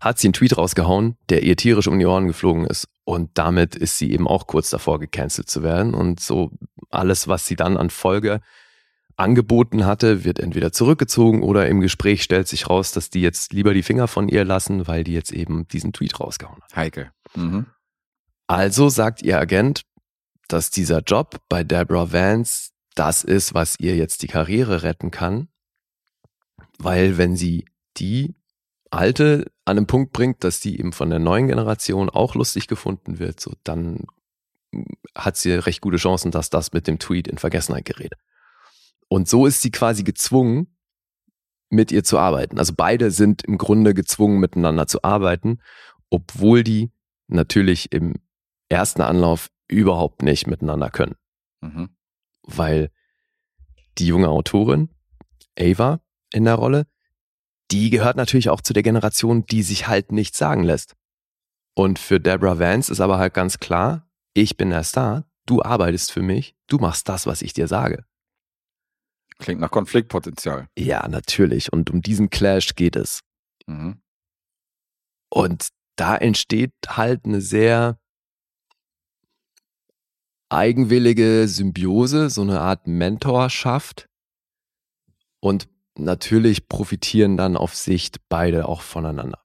hat sie einen Tweet rausgehauen, der ihr tierisch um die Ohren geflogen ist. Und damit ist sie eben auch kurz davor, gecancelt zu werden. Und so alles, was sie dann an Folge angeboten hatte, wird entweder zurückgezogen oder im Gespräch stellt sich raus, dass die jetzt lieber die Finger von ihr lassen, weil die jetzt eben diesen Tweet rausgehauen hat. Heikel. Mhm. Also sagt ihr Agent, dass dieser Job bei Deborah Vance das ist, was ihr jetzt die Karriere retten kann, weil wenn sie die alte an einen Punkt bringt, dass die eben von der neuen Generation auch lustig gefunden wird, so dann hat sie recht gute Chancen, dass das mit dem Tweet in Vergessenheit gerät. Und so ist sie quasi gezwungen, mit ihr zu arbeiten. Also beide sind im Grunde gezwungen, miteinander zu arbeiten, obwohl die natürlich im ersten Anlauf überhaupt nicht miteinander können. Mhm. Weil die junge Autorin, Ava in der Rolle, die gehört natürlich auch zu der Generation, die sich halt nichts sagen lässt. Und für Deborah Vance ist aber halt ganz klar, ich bin der Star, du arbeitest für mich, du machst das, was ich dir sage. Klingt nach Konfliktpotenzial. Ja, natürlich. Und um diesen Clash geht es. Mhm. Und da entsteht halt eine sehr eigenwillige Symbiose, so eine Art Mentorschaft. Und natürlich profitieren dann auf Sicht beide auch voneinander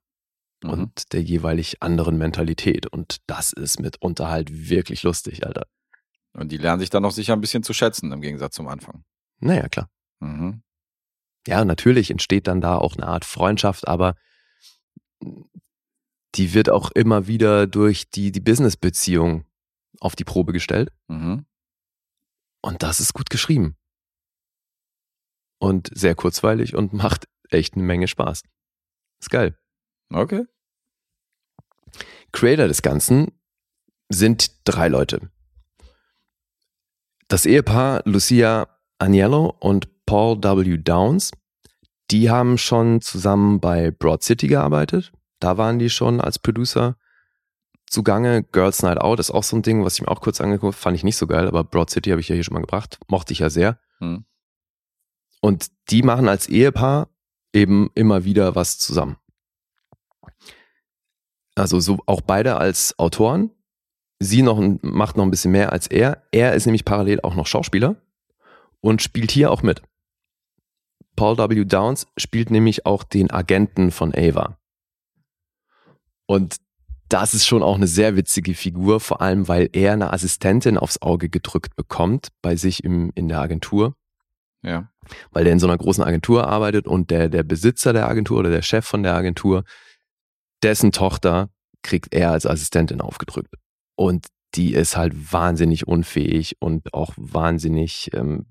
Mhm. und der jeweilig anderen Mentalität. Und das ist mitunter halt wirklich lustig, Alter. Und die lernen sich dann noch sicher ein bisschen zu schätzen, im Gegensatz zum Anfang. Naja, klar. Mhm. Ja, natürlich entsteht dann da auch eine Art Freundschaft, aber die wird auch immer wieder durch die, die Business-Beziehung auf die Probe gestellt. Mhm. Und das ist gut geschrieben. Und sehr kurzweilig und macht echt eine Menge Spaß. Ist geil. Okay. Creator des Ganzen sind drei Leute. Das Ehepaar Lucia Agnello und Paul W. Downs, die haben schon zusammen bei Broad City gearbeitet. Da waren die schon als Producer zugange. Girls Night Out ist auch so ein Ding, was ich mir auch kurz angeguckt habe, fand ich nicht so geil, aber Broad City habe ich ja hier schon mal gebracht. Mochte ich ja sehr. Hm. Und die machen als Ehepaar eben immer wieder was zusammen. Also so auch beide als Autoren. Sie noch macht noch ein bisschen mehr als er. Er ist nämlich parallel auch noch Schauspieler und spielt hier auch mit. Paul W. Downs spielt nämlich auch den Agenten von Ava. Und das ist schon auch eine sehr witzige Figur, vor allem weil er eine Assistentin aufs Auge gedrückt bekommt bei sich im, in der Agentur Ja. weil der in so einer großen Agentur arbeitet und der, der Besitzer der Agentur oder der Chef von der Agentur, dessen Tochter kriegt er als Assistentin aufgedrückt. Und die ist halt wahnsinnig unfähig und auch wahnsinnig ähm,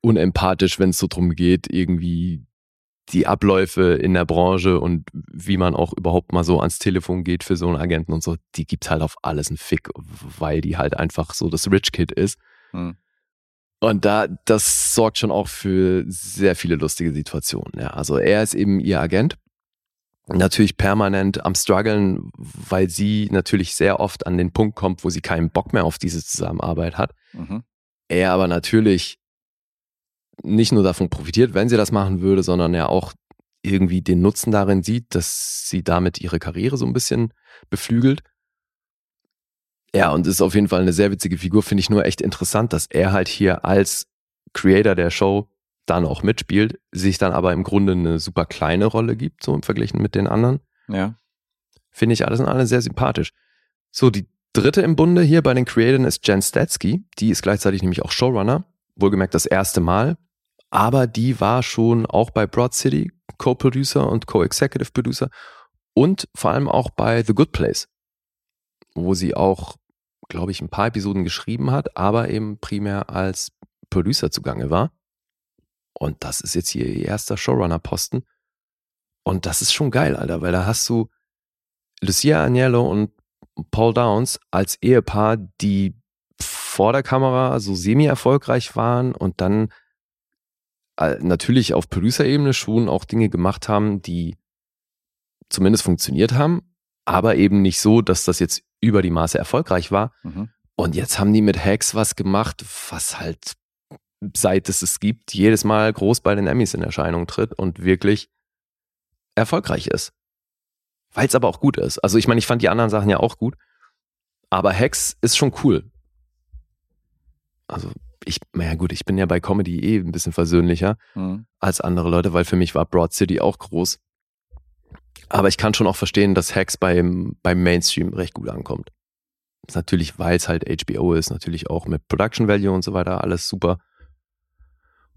unempathisch, wenn es so drum geht, irgendwie die Abläufe in der Branche und wie man auch überhaupt mal so ans Telefon geht für so einen Agenten und so, die gibt halt auf alles einen Fick, weil die halt einfach so das Rich Kid ist. Hm. Und da, das sorgt schon auch für sehr viele lustige Situationen. Ja. Also er ist eben ihr Agent. Natürlich permanent am struggeln, weil sie natürlich sehr oft an den Punkt kommt, wo sie keinen Bock mehr auf diese Zusammenarbeit hat. Mhm. Er aber natürlich nicht nur davon profitiert, wenn sie das machen würde, sondern er auch irgendwie den Nutzen darin sieht, dass sie damit ihre Karriere so ein bisschen beflügelt. Ja, und ist auf jeden Fall eine sehr witzige Figur, finde ich nur echt interessant, dass er halt hier als Creator der Show dann auch mitspielt, sich dann aber im Grunde eine super kleine Rolle gibt, so im Vergleich mit den anderen. Ja. Finde ich alles in allem sehr sympathisch. So, die dritte im Bunde hier bei den Creatoren ist Jen Statsky. Die ist gleichzeitig nämlich auch Showrunner. Wohlgemerkt das erste Mal. Aber die war schon auch bei Broad City Co-Producer und Co-Executive Producer und vor allem auch bei The Good Place, wo sie auch, glaube ich, ein paar Episoden geschrieben hat, aber eben primär als Producer zugange war. Und das ist jetzt hier ihr erster Showrunner-Posten. Und das ist schon geil, Alter, weil da hast du Lucia Agnello und Paul Downs als Ehepaar, die vor der Kamera so semi-erfolgreich waren und dann äh, natürlich auf Producer-Ebene schon auch Dinge gemacht haben, die zumindest funktioniert haben, aber eben nicht so, dass das jetzt über die Maße erfolgreich war. Mhm. Und jetzt haben die mit Hacks was gemacht, was halt seit es es gibt, jedes Mal groß bei den Emmys in Erscheinung tritt und wirklich erfolgreich ist. Weil es aber auch gut ist. Also ich meine, ich fand die anderen Sachen ja auch gut, aber Hacks ist schon cool. Also ich, naja gut, ich bin ja bei Comedy eh ein bisschen versöhnlicher Mhm. als andere Leute, weil für mich war Broad City auch groß. Aber ich kann schon auch verstehen, dass Hacks beim, beim Mainstream recht gut ankommt. Ist natürlich, weil es halt HBO ist, natürlich auch mit Production Value und so weiter, alles super.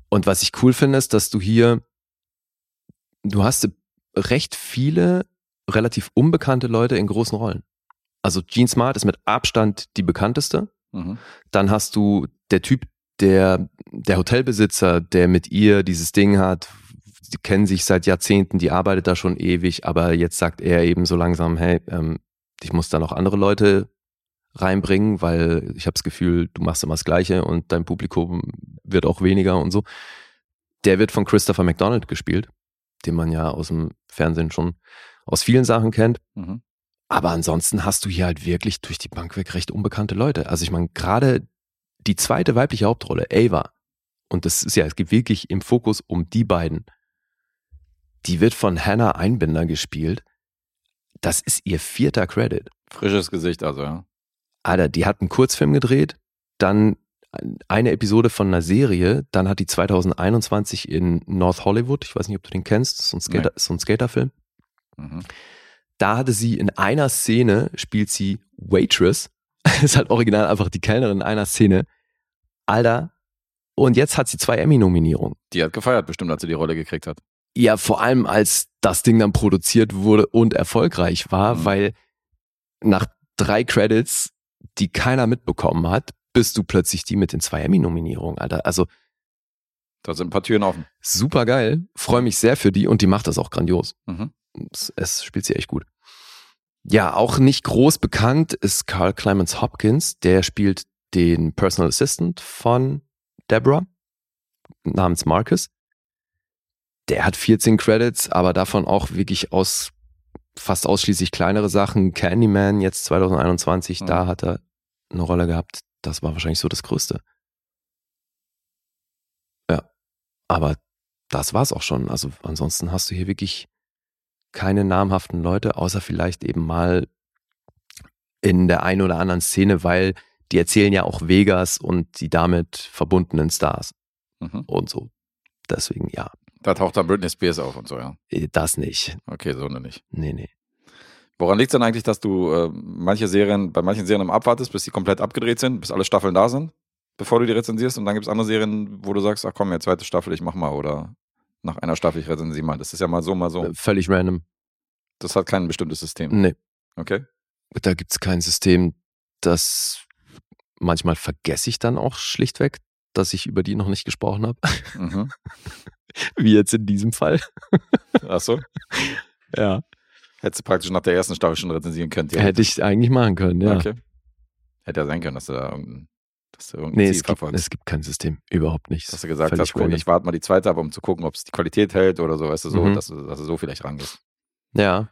Und was ich cool finde, ist, dass du hier, du hast recht viele relativ unbekannte Leute in großen Rollen. Also Gene Smart ist mit Abstand die bekannteste. Mhm. Dann hast du der Typ, der, der Hotelbesitzer, der mit ihr dieses Ding hat, die kennen sich seit Jahrzehnten, die arbeitet da schon ewig, aber jetzt sagt er eben so langsam, hey, ähm, ich muss da noch andere Leute reinbringen, weil ich habe das Gefühl, du machst immer das Gleiche und dein Publikum wird auch weniger und so. Der wird von Christopher McDonald gespielt, den man ja aus dem Fernsehen schon aus vielen Sachen kennt. Mhm. Aber ansonsten hast du hier halt wirklich durch die Bank weg recht unbekannte Leute. Also ich meine, gerade die zweite weibliche Hauptrolle, Ava, und das ist ja, es geht wirklich im Fokus um die beiden. Die wird von Hannah Einbinder gespielt. Das ist ihr vierter Credit. Frisches Gesicht, also, ja. Alter, die hat einen Kurzfilm gedreht, dann eine Episode von einer Serie, dann hat die 2021 in North Hollywood, ich weiß nicht, ob du den kennst, so ein, Skater, so ein Skaterfilm. Mhm. Da hatte sie in einer Szene, spielt sie Waitress, ist halt original einfach die Kellnerin in einer Szene. Alter, und jetzt hat sie zwei Emmy-Nominierungen. Die hat gefeiert bestimmt, als sie die Rolle gekriegt hat. Ja, vor allem als das Ding dann produziert wurde und erfolgreich war, Mhm. weil nach drei Credits, die keiner mitbekommen hat, bist du plötzlich die mit den zwei Emmy-Nominierungen, Alter. Also Da sind ein paar Türen offen. super geil. Freue mich sehr für die und die macht das auch grandios. Mhm. Es, es spielt sie echt gut. Ja, auch nicht groß bekannt ist Carl Clemens Hopkins. Der spielt den Personal Assistant von Deborah namens Marcus. Der hat 14 Credits, aber davon auch wirklich aus fast ausschließlich kleinere Sachen. Candyman jetzt 2021, Mhm. da hat er eine Rolle gehabt. Das war wahrscheinlich so das Größte. Ja, aber das war's auch schon. Also ansonsten hast du hier wirklich keine namhaften Leute, außer vielleicht eben mal in der einen oder anderen Szene, weil die erzählen ja auch Vegas und die damit verbundenen Stars Mhm. und so. Deswegen ja, Da taucht dann Britney Spears auf und so, ja. eh, das nicht. Okay, so nur nicht. Nee, nee. Woran liegt es denn eigentlich, dass du äh, manche Serien, bei manchen Serien abwartest, bis die komplett abgedreht sind, bis alle Staffeln da sind, bevor du die rezensierst? Und dann gibt es andere Serien, wo du sagst, ach komm, jetzt zweite Staffel, ich mach mal. Oder nach einer Staffel, ich rezensiere mal. Das ist ja mal so, mal so. Äh, Völlig random. Das hat kein bestimmtes System. Nee, Okay? da gibt's kein System, das manchmal vergesse ich dann auch schlichtweg, dass ich über die noch nicht gesprochen habe. Mhm. Wie jetzt in diesem Fall. Ach so. Ja. Hättest du praktisch nach der ersten Staffel schon rezensieren können. Hätte ich eigentlich machen können, ja. Okay. Hätte ja sein können, dass du da irgendein, dass du irgendein Nee, Ziel es gibt, verfolgst. es gibt kein System. Überhaupt nicht. dass du gesagt Völlig hast, cool, ich warte mal die zweite ab, um zu gucken, ob es die Qualität hält oder so, weißt du, so, Mhm. dass, du, dass du so vielleicht rangehst. Ja.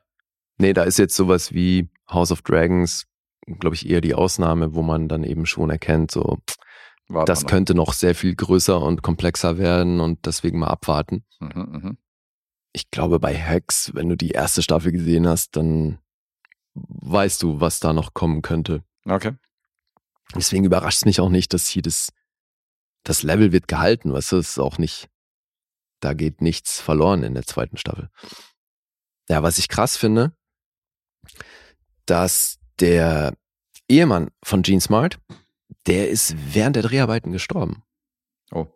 Nee, da ist jetzt sowas wie House of Dragons, glaube ich, eher die Ausnahme, wo man dann eben schon erkennt, so, Warte das könnte noch sehr viel größer und komplexer werden und deswegen mal abwarten. Mhm, mhm. Ich glaube, bei Hex, wenn du die erste Staffel gesehen hast, dann weißt du, was da noch kommen könnte. Okay. Deswegen überrascht es mich auch nicht, dass hier das, das Level wird gehalten, weißt du, es ist auch nicht, da geht nichts verloren in der zweiten Staffel. Ja, was ich krass finde, dass der Ehemann von Gene Smart, der ist während der Dreharbeiten gestorben. Oh.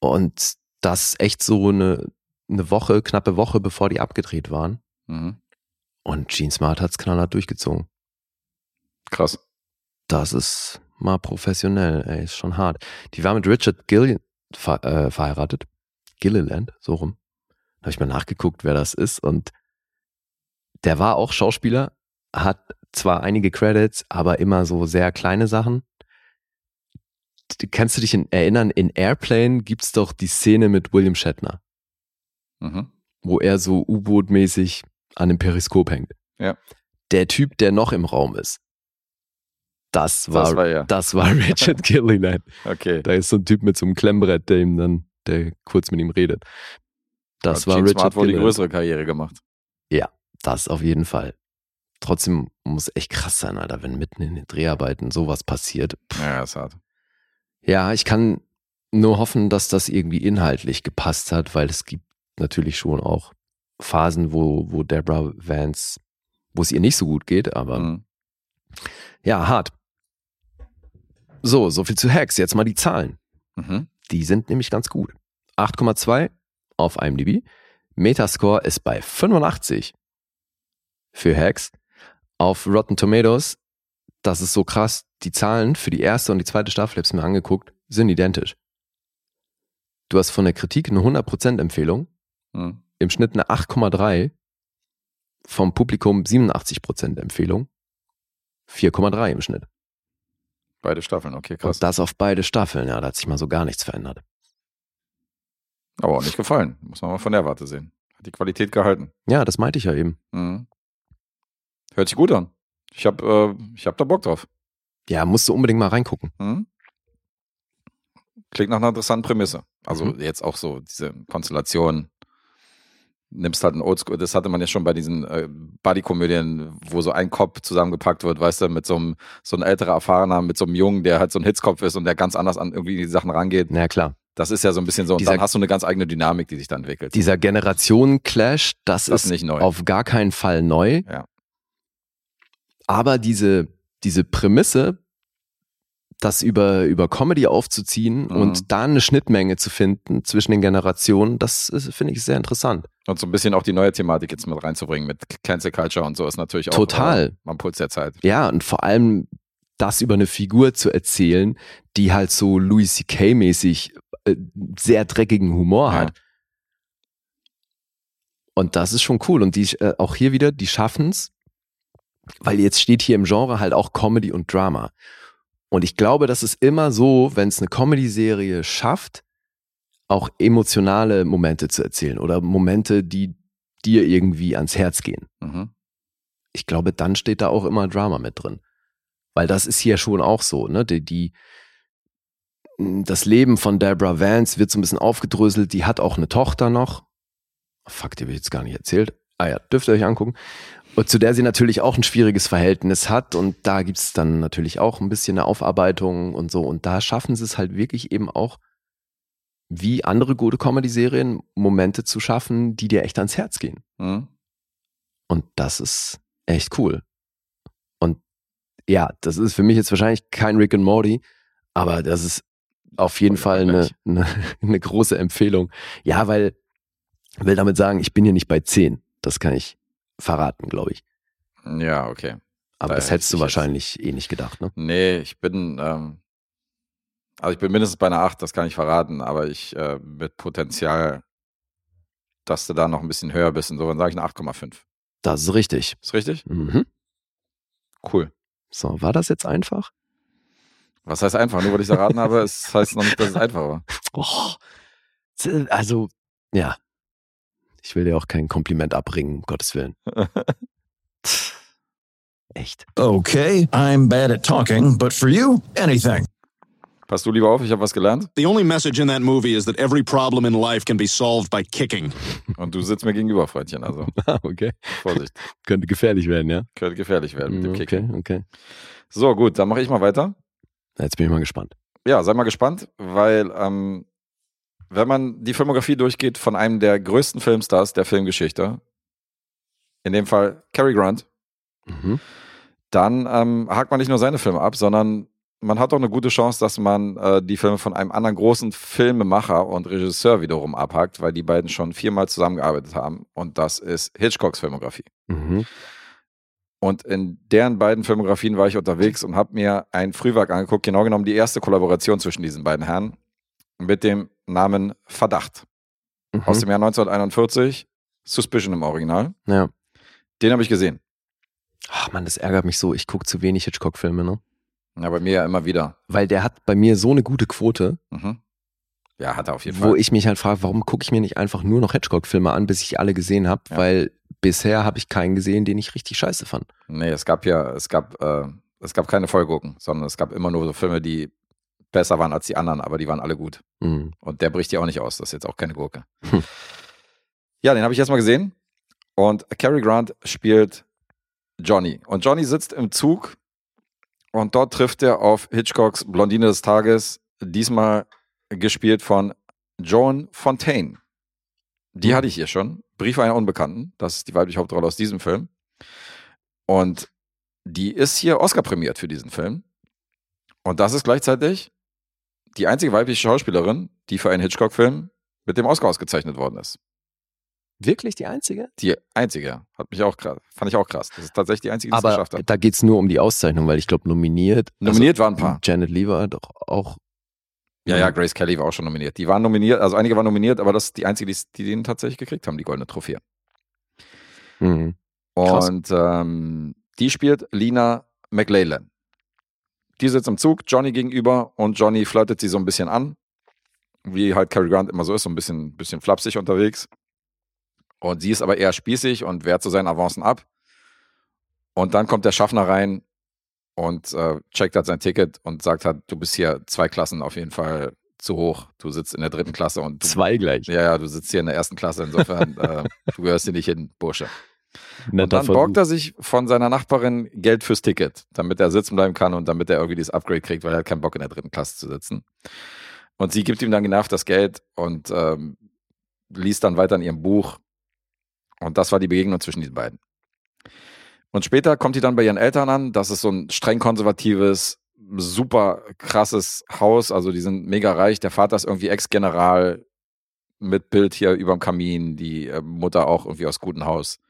Und das echt so eine, eine Woche, knappe Woche, bevor die abgedreht waren. Mhm. Und Gene Smart hat's knallhart durchgezogen. Krass. Das ist mal professionell, ey, ist schon hart. Die war mit Richard Gill ver äh, verheiratet. Gilliland, so rum. Da habe ich mal nachgeguckt, wer das ist. Und der war auch Schauspieler, hat zwar einige Credits, aber immer so sehr kleine Sachen. Kannst du dich in, erinnern, in Airplane gibt's doch die Szene mit William Shatner, Mhm. wo er so U-Boot-mäßig an dem Periskop hängt. Ja. Der Typ, der noch im Raum ist, das war, Das war ja. das war Richard Gilliland. Okay. Da ist so ein Typ mit so einem Klemmbrett, der ihm dann, der kurz mit ihm redet. Das Hat war Gene Richard Smart wohl die größere Karriere gemacht. Das auf jeden Fall. Trotzdem muss echt krass sein, Alter, wenn mitten in den Dreharbeiten sowas passiert. Ja, ist hart. Ja, ich kann nur hoffen, dass das irgendwie inhaltlich gepasst hat, weil es gibt natürlich schon auch Phasen, wo, wo Deborah Vance, wo es ihr nicht so gut geht, aber Mhm. ja, hart. So, so viel zu Hacks. Jetzt mal die Zahlen. Mhm. Die sind nämlich ganz gut. 8,2 auf IMDb. Metascore ist bei 85 für Hacks. Auf Rotten Tomatoes, das ist so krass, die Zahlen für die erste und die zweite Staffel, ich hab's mir angeguckt, sind identisch. Du hast von der Kritik eine 100% Empfehlung, Mhm. im Schnitt eine 8,3, vom Publikum 87% Empfehlung, 4,3 im Schnitt. Beide Staffeln, okay, krass. Und das auf beide Staffeln, ja, da hat sich mal so gar nichts verändert. Aber auch nicht gefallen. Muss man mal von der Warte sehen. Hat die Qualität gehalten. Ja, das meinte ich ja eben. Mhm. Hört sich gut an. Ich hab, äh, ich hab da Bock drauf. Ja, musst du unbedingt mal reingucken. Mhm. Klingt nach einer interessanten Prämisse. Also Mhm. jetzt auch so diese Konstellation nimmst halt ein Oldschool, das hatte man ja schon bei diesen äh, Buddy-Komödien, wo so ein Kopf zusammengepackt wird, weißt du, mit so einem, so ein älterer Erfahrener, mit so einem Jungen, der halt so ein Hitzkopf ist und der ganz anders an irgendwie die Sachen rangeht. Na klar. Das ist ja so ein bisschen so, und Dieser- dann hast du eine ganz eigene Dynamik, die sich dann entwickelt. Dieser Generationen-Clash, das, Das ist ist nicht neu. auf gar keinen Fall neu. Ja. Aber diese, diese Prämisse, das über, über Comedy aufzuziehen Mhm. und da eine Schnittmenge zu finden zwischen den Generationen, das finde ich sehr interessant. Und so ein bisschen auch die neue Thematik jetzt mit reinzubringen, mit Cancel Culture und so ist natürlich auch Total. Äh, am Puls der Zeit. Ja, und vor allem das über eine Figur zu erzählen, die halt so Louis C.K.-mäßig äh, sehr dreckigen Humor Ja. hat. Und das ist schon cool. Und die, äh, auch hier wieder, die schaffen's, weil jetzt steht hier im Genre halt auch Comedy und Drama. Und ich glaube, das ist immer so, wenn es eine Comedy-Serie schafft, auch emotionale Momente zu erzählen oder Momente, die dir irgendwie ans Herz gehen Mhm. ich glaube, dann steht da auch immer Drama mit drin. Weil das ist hier schon auch so, ne? Die, die, das Leben von Deborah Vance wird so ein bisschen aufgedröselt. Die hat auch eine Tochter noch. Fuck, die habe ich jetzt gar nicht erzählt. Ah ja, dürft ihr euch angucken. Und zu der sie natürlich auch ein schwieriges Verhältnis hat. Und da gibt's dann natürlich auch ein bisschen eine Aufarbeitung und so. Und da schaffen sie es halt wirklich eben auch, wie andere gute Comedy-Serien, Momente zu schaffen, die dir echt ans Herz gehen. Mhm. Und das ist echt cool. Und ja, das ist für mich jetzt wahrscheinlich kein Rick and Morty, aber das ist auf jeden Fall eine, eine, eine große Empfehlung. Ja, weil, will damit sagen, ich bin hier nicht bei 10. Das kann ich verraten, glaube ich. Ja, okay. Aber Da das hätte hättest du ich jetzt- wahrscheinlich eh nicht gedacht, ne? Nee, ich bin, ähm, also ich bin mindestens bei einer 8, das kann ich verraten, aber ich äh, mit Potenzial, dass du da noch ein bisschen höher bist. Insofern sage ich eine 8,5. Das ist richtig. Ist richtig? Mhm. Cool. So, war das jetzt einfach? Was heißt einfach? Nur weil ich es erraten habe, es heißt noch nicht, dass es einfach war. Oh, also, ja. Ich will dir auch kein Kompliment abbringen, um Gottes Willen. Echt. Okay, I'm bad at talking, but for you, anything. Pass du lieber auf, ich habe was gelernt. The only message in that movie is that every problem in life can be solved by kicking. Und du sitzt mir gegenüber, Freundchen. Also Ah, okay. Vorsicht, Könnte gefährlich werden, ja? könnte gefährlich werden mit dem Mm, Kick. Okay, okay. So, gut, dann mache ich mal weiter. Jetzt bin ich mal gespannt. Ja, sei mal gespannt, weil ähm, wenn man die Filmografie durchgeht von einem der größten Filmstars der Filmgeschichte, in dem Fall Cary Grant, Mhm. dann ähm, hakt man nicht nur seine Filme ab, sondern man hat auch eine gute Chance, dass man äh, die Filme von einem anderen großen Filmemacher und Regisseur wiederum abhakt, weil die beiden schon viermal zusammengearbeitet haben. Und das ist Hitchcocks Filmografie. Mhm. Und in deren beiden Filmografien war ich unterwegs und habe mir ein Frühwerk angeguckt, genau genommen die erste Kollaboration zwischen diesen beiden Herren mit dem Namen Verdacht aus Mhm. dem Jahr 1941, Suspicion im Original. Ja. Den habe ich gesehen. Ach man, das ärgert mich so. Ich gucke zu wenig Hitchcock-Filme, ne? Ja, bei mir ja immer wieder. Weil der hat bei mir so eine gute Quote, Mhm. Ja, hat er auf jeden wo Fall. ich mich halt frage, warum gucke ich mir nicht einfach nur noch Hitchcock-Filme an, bis ich alle gesehen habe? Ja. Weil bisher habe ich keinen gesehen, den ich richtig scheiße fand. Nee, es gab ja, es gab, äh, es gab keine Vollgucken, sondern es gab immer nur so Filme, die besser waren als die anderen, aber die waren alle gut. Mhm. Und der bricht ja auch nicht aus. Das ist jetzt auch keine Gurke. Hm. Ja, den habe ich erstmal gesehen. Und Cary Grant spielt Johnny. Und Johnny sitzt im Zug und dort trifft er auf Hitchcocks Blondine des Tages, diesmal gespielt von Joan Fontaine. Die Hm. hatte ich hier schon. Brief einer Unbekannten. Das ist die weibliche Hauptrolle aus diesem Film. Und die ist hier Oscar prämiert für diesen Film. Und das ist gleichzeitig die einzige weibliche Schauspielerin, die für einen Hitchcock-Film mit dem Oscar ausgezeichnet worden ist. Wirklich die einzige? Die einzige. Hat mich auch krass. Fand ich auch krass. Das ist tatsächlich die einzige, die es geschafft hat. da geht's nur um die Auszeichnung, weil ich glaube, nominiert. Nominiert waren ein also, paar. Janet Lee war doch auch. Ja, ja, Grace Kelly war auch schon nominiert. Die waren nominiert, also einige waren nominiert, aber das ist die einzige, die, die den tatsächlich gekriegt haben, die goldene Trophäe. Mhm. Und ähm, die spielt Lina McLaylan. Die sitzt im Zug, Johnny gegenüber und Johnny flirtet sie so ein bisschen an, wie halt Cary Grant immer so ist, so ein bisschen, bisschen flapsig unterwegs. Und sie ist aber eher spießig und wehrt so seinen Avancen ab. Und dann kommt der Schaffner rein und äh, checkt halt sein Ticket und sagt halt, du bist hier zwei Klassen auf jeden Fall zu hoch. Du sitzt in der dritten Klasse und du, Zwei gleich. ja, ja, du sitzt hier in der ersten Klasse, insofern, äh, du gehörst hier nicht hin, Bursche. Netter Und dann Versuch. borgt er sich von seiner Nachbarin Geld fürs Ticket, damit er sitzen bleiben kann und damit er irgendwie dieses Upgrade kriegt, weil er hat keinen Bock in der dritten Klasse zu sitzen. Und sie gibt ihm dann genervt das Geld und ähm, liest dann weiter in ihrem Buch. Und das war die Begegnung zwischen diesen beiden. Und später kommt die dann bei ihren Eltern an. Das ist so ein streng konservatives, super krasses Haus. Also die sind mega reich. Der Vater ist irgendwie Ex-General mit Bild hier überm Kamin. Die äh, Mutter auch irgendwie aus gutem Haus.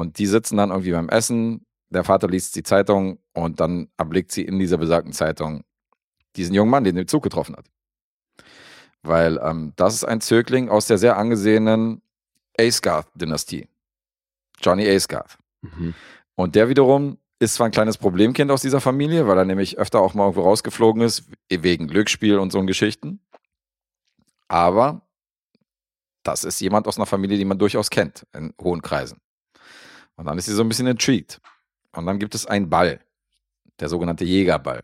Und die sitzen dann irgendwie beim Essen. Der Vater liest die Zeitung und dann erblickt sie in dieser besagten Zeitung diesen jungen Mann, den sie im Zug getroffen hat. Weil ähm, das ist ein Zögling aus der sehr angesehenen Aesgarth-Dynastie. Johnny Aesgarth. Mhm. Und der wiederum ist zwar ein kleines Problemkind aus dieser Familie, weil er nämlich öfter auch mal irgendwo rausgeflogen ist, wegen Glücksspiel und so Geschichten. Aber das ist jemand aus einer Familie, die man durchaus kennt, in hohen Kreisen. Und dann ist sie so ein bisschen intrigued. Und dann gibt es einen Ball, der sogenannte Jägerball.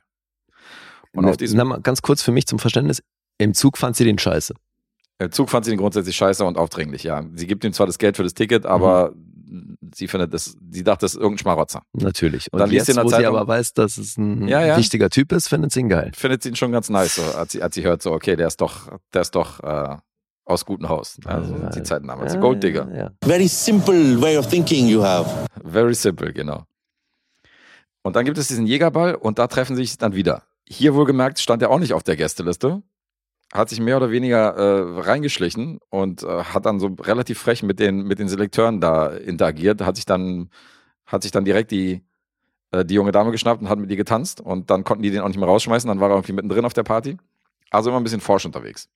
Und Na, auf diesem na, ganz kurz für mich zum Verständnis. Im Zug fand sie den scheiße. Im Zug fand sie ihn grundsätzlich scheiße und aufdringlich, ja. Sie gibt ihm zwar das Geld für das Ticket, aber sie findet das, sie dachte, das ist irgendein Schmarotzer. Natürlich. Und Dann liest jetzt, sie in der wo sie Zeitung- aber weiß, dass es ein Ja, ja. wichtiger Typ ist, findet sie ihn geil. Findet sie ihn schon ganz nice, so, als sie, als sie hört, so, okay, der ist doch, der ist doch äh, aus gutem Haus. Also Ja, die Zeiten damals. ja, Gold Digger. Ja, ja. Very simple way of thinking you have. Very simple, genau. Und dann gibt es diesen Jägerball und da treffen sie sich dann wieder. Hier wohlgemerkt stand er auch nicht auf der Gästeliste. Hat sich mehr oder weniger äh, reingeschlichen und äh, hat dann so relativ frech mit den, mit den Selekteuren da interagiert. Hat sich dann, hat sich dann direkt die, äh, die junge Dame geschnappt und hat mit ihr getanzt. Und dann konnten die den auch nicht mehr rausschmeißen. Dann war er irgendwie mittendrin auf der Party. Also immer ein bisschen forsch unterwegs.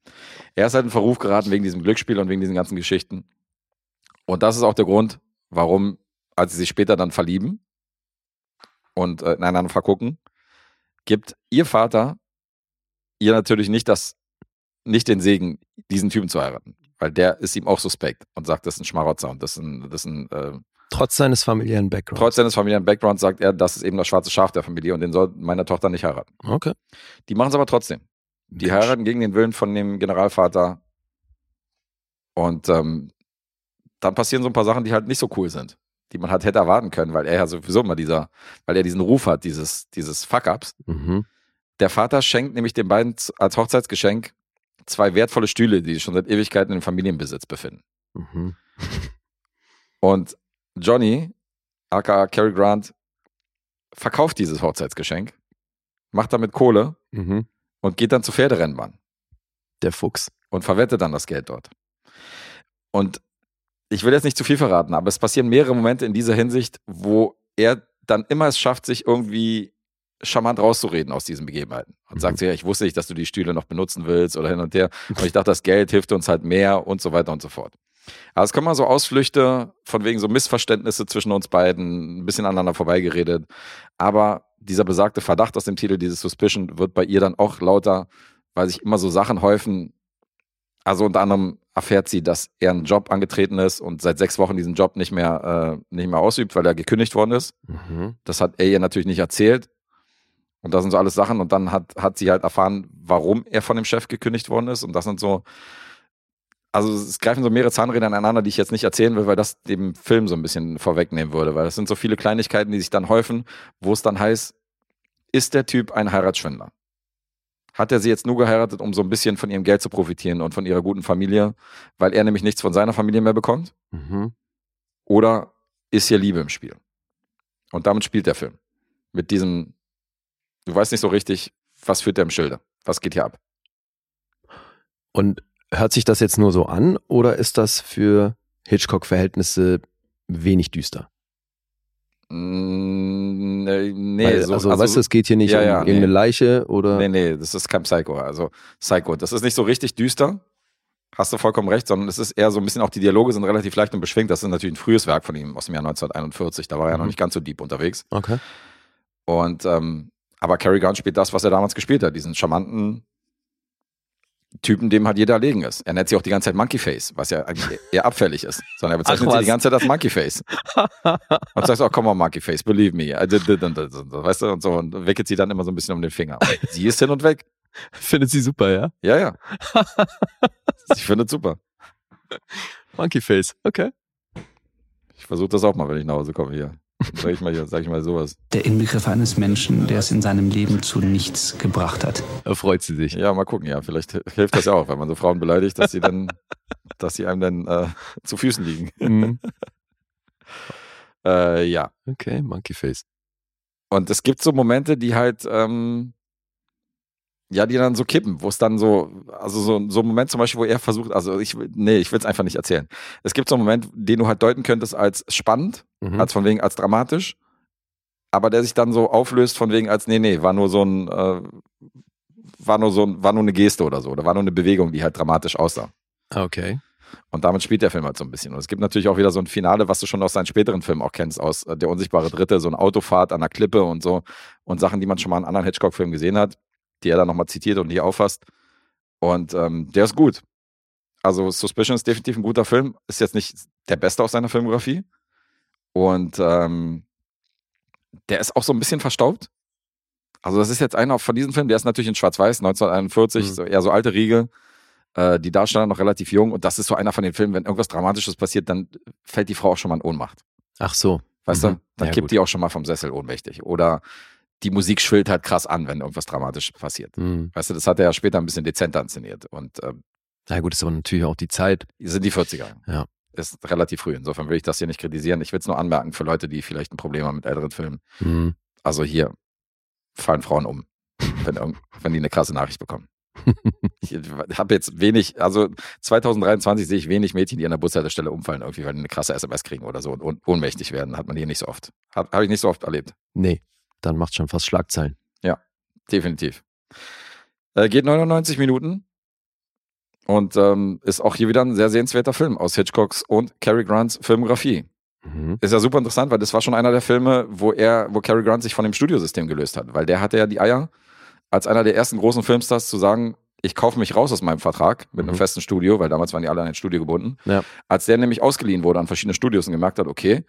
Er ist halt in Verruf geraten wegen diesem Glücksspiel und wegen diesen ganzen Geschichten. Und das ist auch der Grund, warum, als sie sich später dann verlieben und äh, ineinander vergucken, gibt ihr Vater ihr natürlich nicht das, nicht den Segen, diesen Typen zu heiraten. Weil der ist ihm auch suspekt und sagt, das ist ein Schmarotzer und das ist ein, das ist ein äh, Trotz seines familiären Backgrounds. trotz seines familiären Backgrounds sagt er, das ist eben das schwarze Schaf der Familie und den soll meine Tochter nicht heiraten. Okay. Die machen es aber trotzdem. Die Mensch. heiraten gegen den Willen von dem Generalvater. Und ähm, dann passieren so ein paar Sachen, die halt nicht so cool sind, die man halt hätte erwarten können, weil er ja sowieso immer dieser, weil er diesen Ruf hat, dieses, dieses Fuck-Ups. Mhm. Der Vater schenkt nämlich den beiden als Hochzeitsgeschenk zwei wertvolle Stühle, die sich schon seit Ewigkeiten im Familienbesitz befinden. Mhm. Und Johnny, aka Cary Grant, verkauft dieses Hochzeitsgeschenk, macht damit Kohle Mhm. Und geht dann zur Pferderennbahn. Der Fuchs. und verwettet dann das Geld dort. Und ich will jetzt nicht zu viel verraten, aber es passieren mehrere Momente in dieser Hinsicht, wo er dann immer es schafft, sich irgendwie charmant rauszureden aus diesen Begebenheiten. Und Mhm. sagt so, ja, ich wusste nicht, dass du die Stühle noch benutzen willst oder hin und her. Und ich dachte, das Geld hilft uns halt mehr und so weiter und so fort. Aber es kommen mal so Ausflüchte von wegen so Missverständnisse zwischen uns beiden, ein bisschen aneinander vorbeigeredet. Aber dieser besagte Verdacht aus dem Titel, dieses Suspicion, wird bei ihr dann auch lauter, weil sich immer so Sachen häufen. Also unter anderem erfährt sie, dass er einen Job angetreten ist und seit sechs Wochen diesen Job nicht mehr, äh, nicht mehr ausübt, weil er gekündigt worden ist. Mhm. Das hat er ihr natürlich nicht erzählt. Und das sind so alles Sachen. Und dann hat, hat sie halt erfahren, warum er von dem Chef gekündigt worden ist. Und das sind so, also es greifen so mehrere Zahnräder aneinander, die ich jetzt nicht erzählen will, weil das dem Film so ein bisschen vorwegnehmen würde. Weil das sind so viele Kleinigkeiten, die sich dann häufen, wo es dann heißt, ist der Typ ein Heiratsschwindler? Hat er sie jetzt nur geheiratet, um so ein bisschen von ihrem Geld zu profitieren und von ihrer guten Familie, weil er nämlich nichts von seiner Familie mehr bekommt? Mhm. Oder ist hier Liebe im Spiel? Und damit spielt der Film. Mit diesem, du weißt nicht so richtig, was führt der im Schilde? Was geht hier ab? Und hört sich das jetzt nur so an oder ist das für Hitchcock-Verhältnisse wenig düster? Mm, nee, nee, Weil, so, also, weißt du, es geht hier nicht Ja, um ja, irgendeine nee. Leiche oder. Nee, nee, das ist kein Psycho. Also Psycho, das ist nicht so richtig düster. Hast du vollkommen recht, sondern es ist eher so ein bisschen, auch die Dialoge sind relativ leicht und beschwingt. Das ist natürlich ein frühes Werk von ihm aus dem Jahr 1941. Da war er ja noch Mhm. nicht ganz so deep unterwegs. Okay. Und ähm, aber Cary Grant spielt das, was er damals gespielt hat, diesen charmanten Typen, dem halt jeder erlegen ist. Er nennt sich auch die ganze Zeit Monkey Face, was ja eigentlich eher abfällig ist. Sondern er bezeichnet sie die ganze Zeit als Monkey Face. und sagt, oh, komm on, Monkey Face, believe me. Did. Weißt du, und so, und wickelt sie dann immer so ein bisschen um den Finger. Und sie ist hin und weg. Findet sie super, ja? Ja, ja. ich finde es super. Monkey Face, okay. Ich versuche das auch mal, wenn ich nach Hause komme hier. Sag ich mal hier, sag ich mal sowas. Der Inbegriff eines Menschen, der es in seinem Leben zu nichts gebracht hat. Da freut sie sich. Ja, mal gucken, ja. Vielleicht hilft das ja auch, wenn man so Frauen beleidigt, dass sie dann, dass sie einem dann äh, zu Füßen liegen. Mhm. äh, ja. Okay, Monkey Face. Und es gibt so Momente, die halt, ähm, ja, die dann so kippen, wo es dann so, also so, so ein Moment zum Beispiel, wo er versucht, also ich, will- nee, ich will es einfach nicht erzählen. Es gibt so einen Moment, den du halt deuten könntest als spannend, Mhm. als von wegen als dramatisch, aber der sich dann so auflöst von wegen als, nee, nee, war nur so ein, äh, war nur so ein, war nur eine Geste oder so, oder war nur eine Bewegung, die halt dramatisch aussah. Okay. Und damit spielt der Film halt so ein bisschen. Und es gibt natürlich auch wieder so ein Finale, was du schon aus seinen späteren Filmen auch kennst, aus äh, Der unsichtbare Dritte, so eine Autofahrt an der Klippe und so. Und Sachen, die man schon mal in anderen Hitchcock-Filmen gesehen hat, die er dann nochmal zitiert und hier auffasst. Und ähm, der ist gut. Also Suspicion ist definitiv ein guter Film. Ist jetzt nicht der beste aus seiner Filmografie. Und ähm, der ist auch so ein bisschen verstaubt. Also das ist jetzt einer von diesen Filmen, der ist natürlich in Schwarz-Weiß, 1941, Mhm. so eher so alte Riege. Äh, die Darsteller noch relativ jung und das ist so einer von den Filmen, wenn irgendwas Dramatisches passiert, dann fällt die Frau auch schon mal in Ohnmacht. Ach so. Weißt Mhm. du? Dann Ja, kippt gut. die auch schon mal vom Sessel ohnmächtig. Oder die Musik schwillt halt krass an, wenn irgendwas dramatisch passiert. Mhm. Weißt du, das hat er ja später ein bisschen dezenter inszeniert. Und äh, Na gut, ist aber natürlich auch die Zeit. sind die 40er. Ja. Ist relativ früh. Insofern will ich das hier nicht kritisieren. Ich will es nur anmerken für Leute, die vielleicht ein Problem haben mit älteren Filmen. Mhm. Also hier fallen Frauen um, wenn, wenn die eine krasse Nachricht bekommen. Ich habe jetzt wenig, also 2023 sehe ich wenig Mädchen, die an der Bushaltestelle umfallen, irgendwie, weil die eine krasse SMS kriegen oder so und ohn- ohnmächtig werden. Hat man hier nicht so oft. Habe hab ich nicht so oft erlebt. Nee, dann macht schon fast Schlagzeilen. Definitiv. Äh, geht 99 Minuten und ähm, ist auch hier wieder ein sehr sehenswerter Film aus Hitchcocks und Cary Grants Filmografie. Mhm. Ist ja super interessant, weil das war schon einer der Filme, wo er, wo Cary Grant sich von dem Studiosystem gelöst hat, weil der hatte ja die Eier, als einer der ersten großen Filmstars zu sagen, ich kaufe mich raus aus meinem Vertrag mit einem Mhm. festen Studio, weil damals waren die alle an ein Studio gebunden. Ja. Als der nämlich ausgeliehen wurde an verschiedene Studios und gemerkt hat, okay,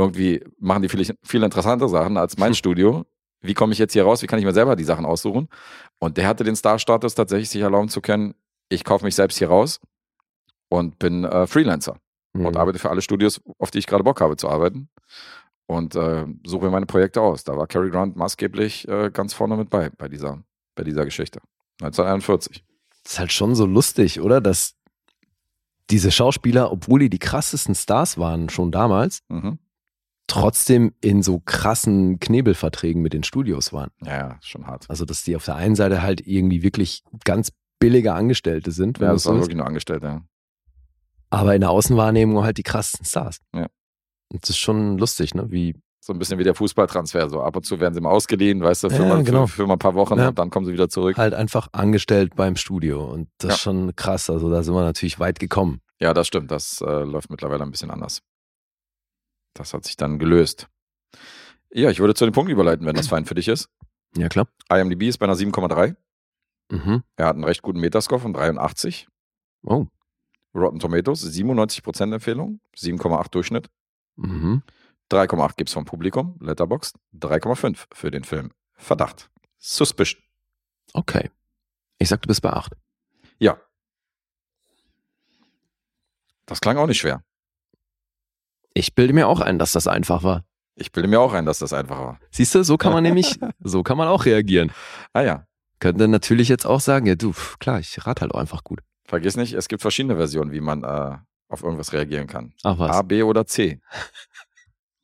irgendwie machen die viel, viel interessantere Sachen als mein Studio. Wie komme ich jetzt hier raus? Wie kann ich mir selber die Sachen aussuchen? Und der hatte den Star-Status tatsächlich sich erlauben zu können, ich kaufe mich selbst hier raus und bin äh, Freelancer und Mhm. arbeite für alle Studios, auf die ich gerade Bock habe zu arbeiten. Und äh, suche mir meine Projekte aus. Da war Cary Grant maßgeblich äh, ganz vorne mit bei, bei dieser, bei dieser Geschichte. 1941. Das ist halt schon so lustig, oder? Dass diese Schauspieler, obwohl die die krassesten Stars waren schon damals, Mhm. Trotzdem in so krassen Knebelverträgen mit den Studios waren. Ja, schon hart. Also, dass die auf der einen Seite halt irgendwie wirklich ganz billige Angestellte sind, wenn Ja, das so war willst, wirklich nur Angestellte. Ja. aber in der Außenwahrnehmung halt die krassesten Stars. Ja. Und das ist schon lustig, ne? Wie, So ein bisschen wie der Fußballtransfer. So ab und zu werden sie mal ausgeliehen, weißt du, für, Ja, mal, genau. für, für mal ein paar Wochen Ja. und dann kommen sie wieder zurück. halt einfach angestellt beim Studio. Und das Ja. ist schon krass. Also da sind wir natürlich weit gekommen. Ja, das stimmt. Das äh, läuft mittlerweile ein bisschen anders. Das hat sich dann gelöst. Ja, ich würde zu den Punkten überleiten, wenn das fein für dich ist. Ja, klar. IMDb ist bei einer 7,3. Mhm. Er hat einen recht guten Metascore von 83. Oh. Rotten Tomatoes 97% Empfehlung, 7,8 Durchschnitt. Mhm. 3,8 gibt's vom Publikum, Letterboxd. 3,5 für den Film. Verdacht. Suspicion. Okay. Ich sag, du bist bei 8. Ja. Das klang auch nicht schwer. Ich bilde mir auch ein, dass das einfach war. Ich bilde mir auch ein, dass das einfach war. Siehst du, so kann man nämlich, so kann man auch reagieren. Ah ja. Könnte natürlich jetzt auch sagen, ja du, klar, ich rate halt auch einfach gut. Vergiss nicht, es gibt verschiedene Versionen, wie man äh, auf irgendwas reagieren kann. Ach was. A, B oder C.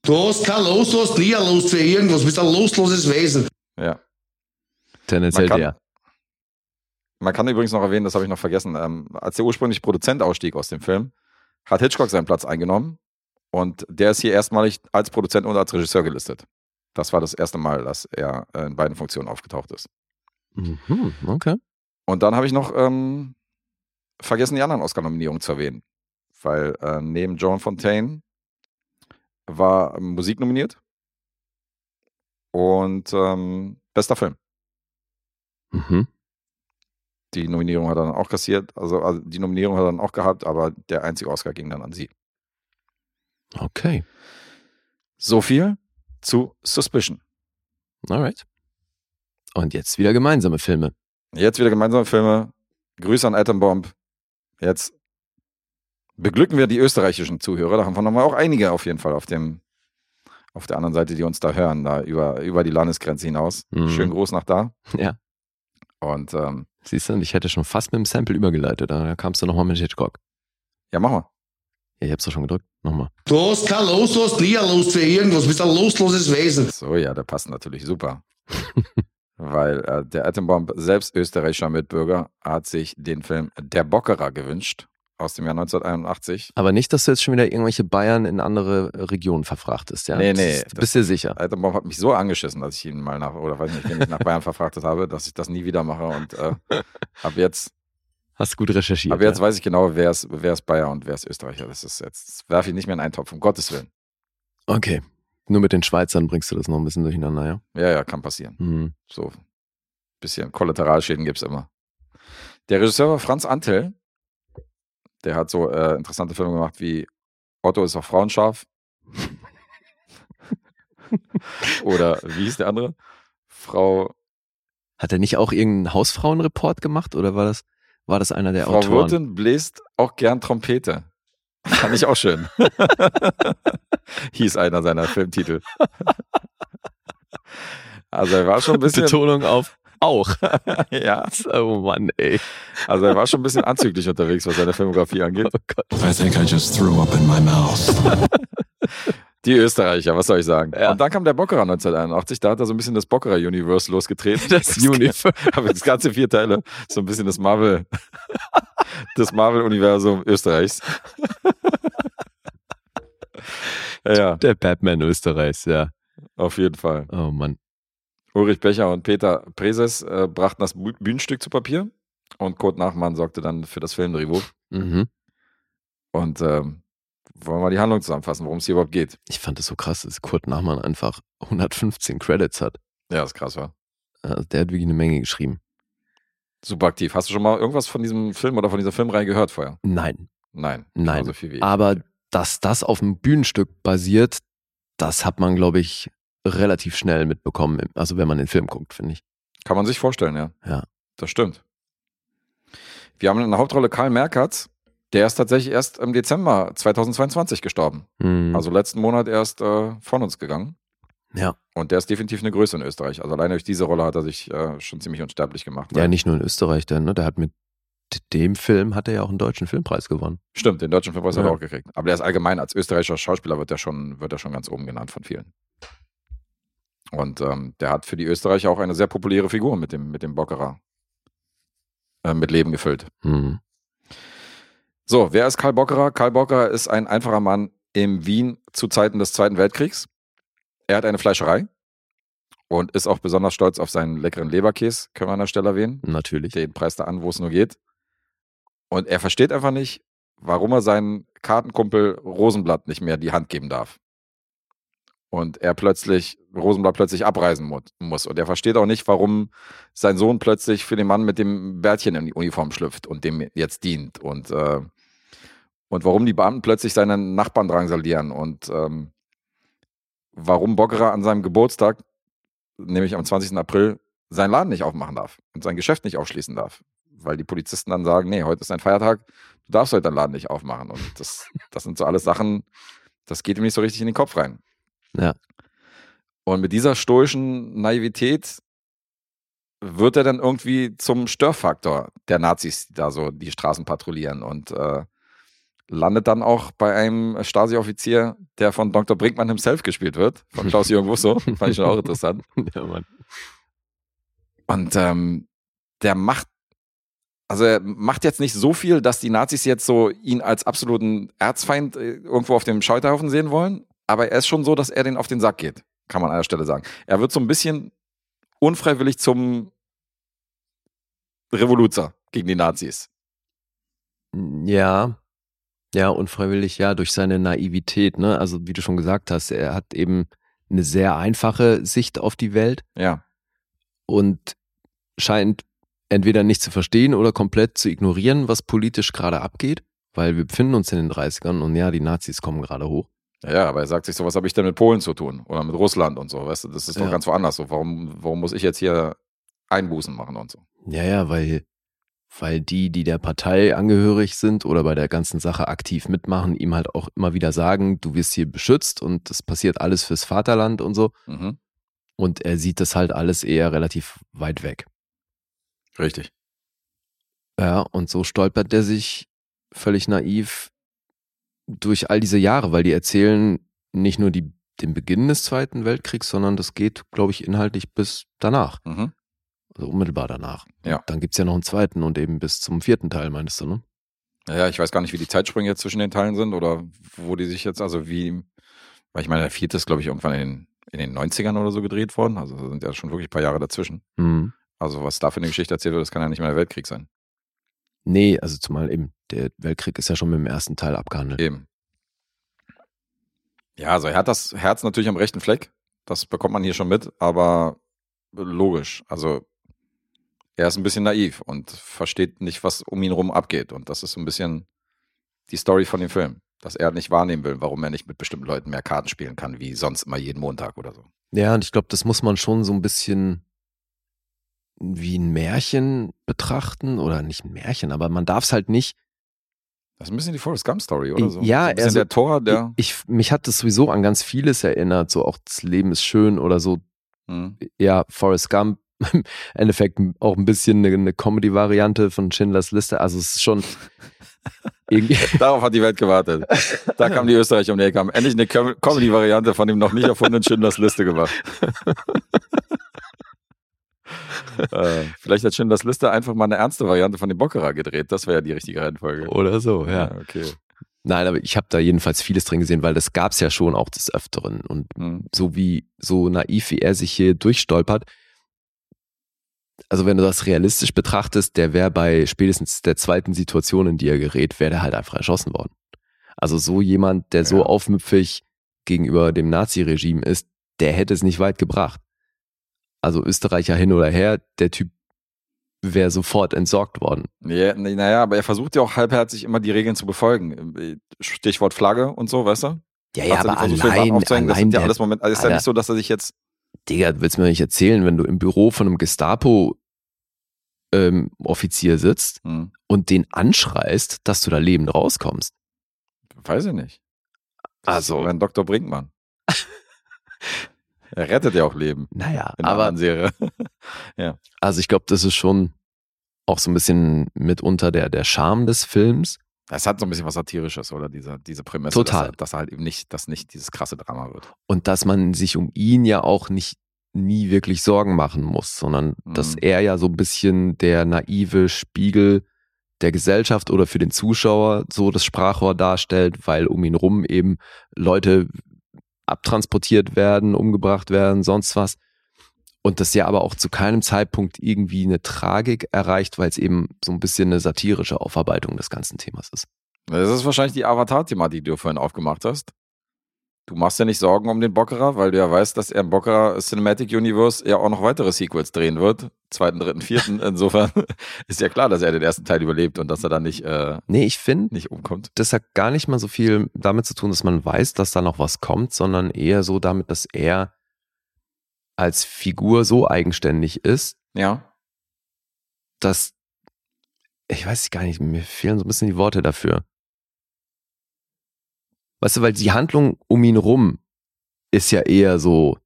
Du hast kein Los, du hast nie ein Lust für irgendwas, du bist ein lostloses Wesen. Ja. Tendenziell man kann- der. Man kann übrigens noch erwähnen, das habe ich noch vergessen, ähm, als der ursprüngliche Produzent ausstieg aus dem Film, hat Hitchcock seinen Platz eingenommen und der ist hier erstmalig als Produzent und als Regisseur gelistet. Das war das erste Mal, dass er äh, in beiden Funktionen aufgetaucht ist. Mhm, okay. Und dann habe ich noch ähm, vergessen, die anderen Oscar-Nominierungen zu erwähnen. Weil äh, neben John Fontaine war Musik nominiert und ähm, bester Film. Mhm. Die Nominierung hat er dann auch kassiert, also, also die Nominierung hat er dann auch gehabt, aber der einzige Oscar ging dann an sie. Okay. So viel zu Suspicion. Alright. Und jetzt wieder gemeinsame Filme. Jetzt wieder gemeinsame Filme. Grüße an Atombomb. Jetzt beglücken wir die österreichischen Zuhörer. Da haben wir nochmal auch einige auf jeden Fall auf dem auf der anderen Seite, die uns da hören, da über, über die Landesgrenze hinaus. Mhm. Schönen Gruß nach da. Ja. Und ähm, Siehst du, ich hätte schon fast mit dem Sample übergeleitet. Da kamst du nochmal mit Hitchcock. ja, mach mal. Ja, ich hab's doch schon gedrückt. Nochmal. Du hast kein Los, du hast nie ein Los für irgendwas. Du bist ein losloses Wesen. So, ja, der passt natürlich super. Weil äh, der Atombomb, selbst österreichischer Mitbürger, hat sich den Film Der Bockerer gewünscht aus dem Jahr 1981. Aber nicht, dass du jetzt schon wieder irgendwelche Bayern in andere Regionen verfrachtest, ja? Nee, nee, das- Bist du sicher? Atombomb hat mich so angeschissen, dass ich ihn mal nach, oder weiß nicht, wen ich nach Bayern verfrachtet habe, dass ich das nie wieder mache. Und äh, ab jetzt, Hast gut recherchiert. ab jetzt ja? weiß ich genau, wer ist, wer ist Bayer und wer ist Österreicher. Das ist jetzt, werfe ich nicht mehr in einen Topf, um Gottes Willen. Okay. Nur mit den Schweizern bringst du das noch ein bisschen durcheinander, ja? Ja, ja, kann passieren. Mhm. So bisschen Kollateralschäden gibt's immer. Der Regisseur war Franz Antel. Der hat so äh, interessante Filme gemacht wie Otto ist auf Frauenschaf. Oder wie hieß der andere? Frau, Hat er nicht auch irgendeinen Hausfrauenreport gemacht oder war das, war das einer der Frau Autoren? Wirtin bläst auch gern Trompete. Fand ich auch schön. Hieß einer seiner Filmtitel. Also er war schon ein bisschen. Betonung auf auch. ja, oh Mann, ey. also er war schon ein bisschen anzüglich unterwegs, was seine Filmografie angeht. Oh Gott. I think I just threw up in my mouth. Die Österreicher, was soll ich sagen? Ja. Und dann kam der Bockerer 1981, da hat er so ein bisschen das Bockerer-Universe losgetreten. Das Universe. Aber das ganze vier Teile, so ein bisschen das Marvel, das Marvel-Universum Österreichs. ja, ja, Der Batman Österreichs, ja. auf jeden Fall. Oh Mann. Ulrich Becher und Peter Preses äh, brachten das Bü- Bühnenstück zu Papier und Kurt Nachmann sorgte dann für das Filmdrehbuch. Mhm. Und ähm, wollen wir mal die Handlung zusammenfassen, worum es hier überhaupt geht. Ich fand es so krass, dass Kurt Nachmann einfach 115 Credits hat. Ja, das ist krass, wa? Also der hat wirklich eine Menge geschrieben. Super aktiv. Hast du schon mal irgendwas von diesem Film oder von dieser Filmreihe gehört vorher? Nein, Nein. Nein. So viel wie ich. aber dass das auf einem Bühnenstück basiert, das hat man, glaube ich, relativ schnell mitbekommen. Also wenn man den Film guckt, finde ich. Kann man sich vorstellen, ja. Ja. Das stimmt. Wir haben in der Hauptrolle Karl Merkatz. Der ist tatsächlich erst im Dezember 2022 gestorben. Mhm. Also letzten Monat erst äh, von uns gegangen. ja. Und der ist definitiv eine Größe in Österreich. Also alleine durch diese Rolle hat er sich äh, schon ziemlich unsterblich gemacht. ja, nicht nur in Österreich, der, ne? der hat mit dem Film hat er ja auch einen deutschen Filmpreis gewonnen. Stimmt, den deutschen Filmpreis hat Ja. er auch gekriegt. Aber der ist allgemein als österreichischer Schauspieler wird er schon, wird er schon ganz oben genannt von vielen. Und ähm, der hat für die Österreicher auch eine sehr populäre Figur mit dem, mit dem Bockerer äh, mit Leben gefüllt. Mhm. So, wer ist Karl Bockerer? Karl Bockerer ist ein einfacher Mann in Wien zu Zeiten des Zweiten Weltkriegs. Er hat eine Fleischerei und ist auch besonders stolz auf seinen leckeren Leberkäse, können wir an der Stelle erwähnen. Natürlich. Den preist er an, wo es nur geht. Und er versteht einfach nicht, warum er seinen Kartenkumpel Rosenblatt nicht mehr die Hand geben darf. Und er plötzlich, Rosenblatt plötzlich abreisen mu muss. Und er versteht auch nicht, warum sein Sohn plötzlich für den Mann mit dem Bärtchen in die Uniform schlüpft und dem jetzt dient. Und, äh, und warum die Beamten plötzlich seinen Nachbarn drangsalieren. Und ähm, warum Bockerer an seinem Geburtstag, nämlich am 20. April, seinen Laden nicht aufmachen darf und sein Geschäft nicht aufschließen darf. Weil die Polizisten dann sagen, nee, heute ist ein Feiertag, du darfst heute deinen Laden nicht aufmachen. Und das, das sind so alles Sachen, das geht ihm nicht so richtig in den Kopf rein. Ja. Und mit dieser stoischen Naivität wird er dann irgendwie zum Störfaktor der Nazis, die da so die Straßen patrouillieren und äh, landet dann auch bei einem Stasi-Offizier, der von Dr. Brinkmann himself gespielt wird, von Klaus-Jürgen Wusso. Fand ich schon auch interessant. ja, Mann. Und ähm, der macht, also er macht jetzt nicht so viel, dass die Nazis jetzt so ihn als absoluten Erzfeind äh, irgendwo auf dem Scheiterhaufen sehen wollen. Aber er ist schon so, dass er den auf den Sack geht, kann man an der Stelle sagen. Er wird so ein bisschen unfreiwillig zum Revoluzer gegen die Nazis. Ja, ja, unfreiwillig, ja, durch seine Naivität, ne? Also, wie du schon gesagt hast, er hat eben eine sehr einfache Sicht auf die Welt Ja, und scheint entweder nicht zu verstehen oder komplett zu ignorieren, was politisch gerade abgeht, weil wir befinden uns in den 30ern und ja, die Nazis kommen gerade hoch. ja, aber er sagt sich so, was habe ich denn mit Polen zu tun oder mit Russland und so, weißt du, das ist doch Ja. ganz woanders so. Warum, warum muss ich jetzt hier Einbußen machen und so. Ja, ja, weil, weil die, die der Partei angehörig sind oder bei der ganzen Sache aktiv mitmachen, ihm halt auch immer wieder sagen, du wirst hier beschützt und das passiert alles fürs Vaterland und so. Mhm. Und er sieht das halt alles eher relativ weit weg. Richtig. Ja, und so stolpert er sich völlig naiv durch all diese Jahre, weil die erzählen nicht nur die, den Beginn des Zweiten Weltkriegs, sondern das geht, glaube ich, inhaltlich bis danach. Mhm. Also unmittelbar danach. Ja. Dann gibt's ja noch einen zweiten und eben bis zum vierten Teil, meinst du, ne? Naja, ich weiß gar nicht, wie die Zeitsprünge jetzt zwischen den Teilen sind oder wo die sich jetzt, also wie, weil ich meine, der vierte ist, glaube ich, irgendwann in den, in den 90ern oder so gedreht worden. Also da sind ja schon wirklich ein paar Jahre dazwischen. Mhm. Also was da für eine Geschichte erzählt wird, das kann ja nicht mehr der Weltkrieg sein. Nee, also zumal eben, der Weltkrieg ist ja schon mit dem ersten Teil abgehandelt. Eben. Ja, also er hat das Herz natürlich am rechten Fleck. Das bekommt man hier schon mit, aber logisch. Also er ist ein bisschen naiv und versteht nicht, was um ihn rum abgeht. Und das ist so ein bisschen die Story von dem Film. Dass er nicht wahrnehmen will, warum er nicht mit bestimmten Leuten mehr Karten spielen kann, wie sonst immer jeden Montag oder so. Ja, und ich glaube, das muss man schon so ein bisschen wie ein Märchen betrachten oder nicht ein Märchen, aber man darf es halt nicht. Das ist ein bisschen die Forrest Gump Story, oder so? Ja, so also, der Tor, der. Ich, mich hat das sowieso an ganz vieles erinnert, so auch das Leben ist schön oder so. Hm. Ja, Forrest Gump, im Endeffekt auch ein bisschen eine, eine Comedy-Variante von Schindlers Liste. Also es ist schon irgendwie. Darauf hat die Welt gewartet. Da kam die Österreicher um die Ecke, haben endlich eine Com- Comedy-Variante von dem noch nicht erfundenen Schindlers Liste gemacht. äh, vielleicht hat Schindlers Liste einfach mal eine ernste Variante von dem Bockerer gedreht. Das wäre ja die richtige Reihenfolge. Oder so, ja. okay. Nein, aber ich habe da jedenfalls vieles drin gesehen, weil das gab's ja schon auch des Öfteren. Und Hm. so wie, so naiv wie er sich hier durchstolpert, also wenn du das realistisch betrachtest, der wäre bei spätestens der zweiten Situation, in die er gerät, wäre der halt einfach erschossen worden. Also so jemand, der so Ja. aufmüpfig gegenüber dem Nazi-Regime ist, der hätte es nicht weit gebracht. Also Österreicher hin oder her, der Typ wäre sofort entsorgt worden. Ja, naja, aber er versucht ja auch halbherzig immer die Regeln zu befolgen. Stichwort Flagge und so, weißt du? Ja, ja, er aber allein, aufzuhängen? das allein sind ja alles Momente. Also ist ja nicht so, dass er sich jetzt. Digga, du willst mir nicht erzählen, wenn du im Büro von einem Gestapo ähm, Offizier sitzt Hm, und den anschreist, dass du da lebend rauskommst. weiß ich nicht. Das Also- ist Ein Dr. Brinkmann. er rettet ja auch Leben. Naja, In der aber Serie. also ich glaube, das ist schon auch so ein bisschen mitunter der, der Charme des Films. Es hat so ein bisschen was Satirisches, oder? Diese, diese Prämisse. Total. Dass, er- dass halt eben nicht, dass nicht dieses krasse Drama wird. Und dass man sich um ihn ja auch nicht nie wirklich Sorgen machen muss, sondern dass Mhm. er ja so ein bisschen der naive Spiegel der Gesellschaft oder für den Zuschauer so das Sprachrohr darstellt, weil um ihn rum eben Leute abtransportiert werden, umgebracht werden, sonst was. Und das ja aber auch zu keinem Zeitpunkt irgendwie eine Tragik erreicht, weil es eben so ein bisschen eine satirische Aufarbeitung des ganzen Themas ist. Das ist wahrscheinlich die Avatar-Thematik, die du vorhin aufgemacht hast. Du machst ja nicht Sorgen um den Bockerer, weil du ja weißt, dass er im Bockerer Cinematic Universe ja auch noch weitere Sequels drehen wird. Zweiten, dritten, vierten. Insofern ist ja klar, dass er den ersten Teil überlebt und dass er dann nicht, äh, Nee, ich finde, nicht umkommt. das hat gar nicht mal so viel damit zu tun, dass man weiß, dass da noch was kommt, sondern eher so damit, dass er als Figur so eigenständig ist, Ja. dass ich weiß gar nicht, mir fehlen so ein bisschen die Worte dafür. Weißt du, weil die Handlung um ihn rum ist ja eher so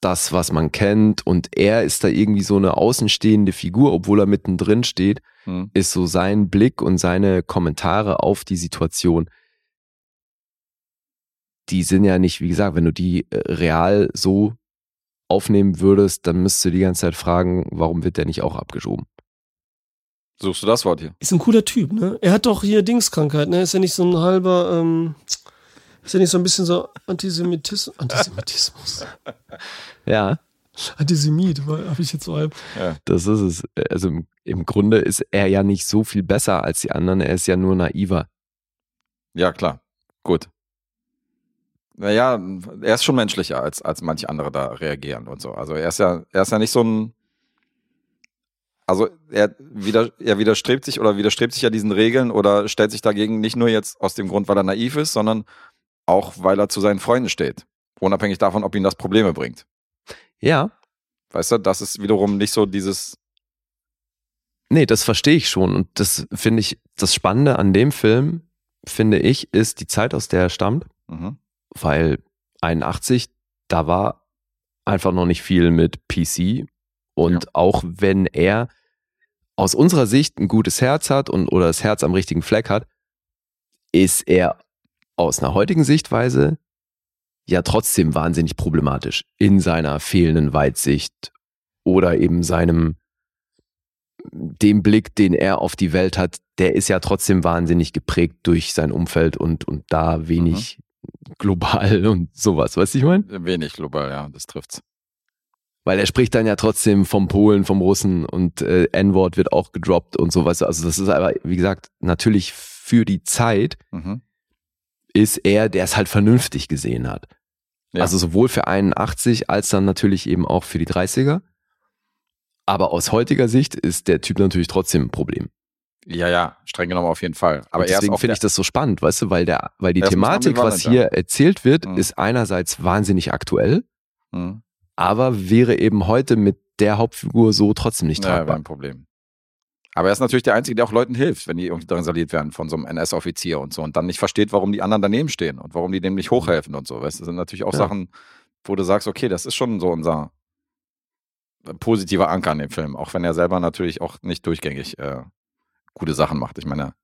das, was man kennt und er ist da irgendwie so eine außenstehende Figur, obwohl er mittendrin steht, Hm. ist so sein Blick und seine Kommentare auf die Situation. Die sind ja nicht, wie gesagt, wenn du die äh, real so aufnehmen würdest, dann müsstest du die ganze Zeit fragen, warum wird der nicht auch abgeschoben? Suchst du das Wort hier? Ist ein cooler Typ, ne? Er hat doch hier Dingskrankheit, ne? Ist ja nicht so ein halber, ähm, ist ja nicht so ein bisschen so Antisemitismus. Antisemitismus. Ja, Antisemit, habe ich jetzt so halb. das ist es. Also im, im Grunde ist er ja nicht so viel besser als die anderen, er ist ja nur naiver. Ja, klar. Gut. Naja, er ist schon menschlicher, als, als manche andere da reagieren und so. Also er ist ja, er ist ja nicht so ein. Also er, wider, er widerstrebt sich oder widerstrebt sich ja diesen Regeln oder stellt sich dagegen nicht nur jetzt aus dem Grund, weil er naiv ist, sondern auch, weil er zu seinen Freunden steht. Unabhängig davon, ob ihm das Probleme bringt. Ja, Weißt du, das ist wiederum nicht so dieses. Nee, das verstehe ich schon. Und das finde ich, das Spannende an dem Film, finde ich, ist die Zeit, aus der er stammt. Mhm. Weil 81, da war einfach noch nicht viel mit PC. Und Ja. auch wenn er aus unserer Sicht ein gutes Herz hat und oder das Herz am richtigen Fleck hat, ist er aus einer heutigen Sichtweise ja trotzdem wahnsinnig problematisch in seiner fehlenden Weitsicht oder eben seinem dem Blick, den er auf die Welt hat, der ist ja trotzdem wahnsinnig geprägt durch sein Umfeld und, und da wenig global und sowas, weißt du, ich meine? Wenig global, ja, das trifft's. Weil er spricht dann ja trotzdem vom Polen, vom Russen und äh, N-Wort wird auch gedroppt und sowas. Also das ist aber, wie gesagt, natürlich für die Zeit Mhm. ist er, der es halt vernünftig gesehen hat. Ja. Also sowohl für 81 als dann natürlich eben auch für die 30er. Aber aus heutiger Sicht ist der Typ natürlich trotzdem ein Problem. Ja, ja, streng genommen auf jeden Fall. Aber Und deswegen finde ich das so spannend, weißt du, weil der, weil die Thematik, was hier ja. erzählt wird, Mhm. ist einerseits wahnsinnig aktuell, Mhm. aber wäre eben heute mit der Hauptfigur so trotzdem nicht Ja, wäre tragbar. ein Problem. Aber er ist natürlich der Einzige, der auch Leuten hilft, wenn die irgendwie drangsaliert werden von so einem NS-Offizier und so und dann nicht versteht, warum die anderen daneben stehen und warum die dem nicht hochhelfen und so. Weißt, du, das sind natürlich auch Ja. Sachen, wo du sagst, okay, das ist schon so unser positiver Anker an dem Film, auch wenn er selber natürlich auch nicht durchgängig äh, gute Sachen macht. Ich meine,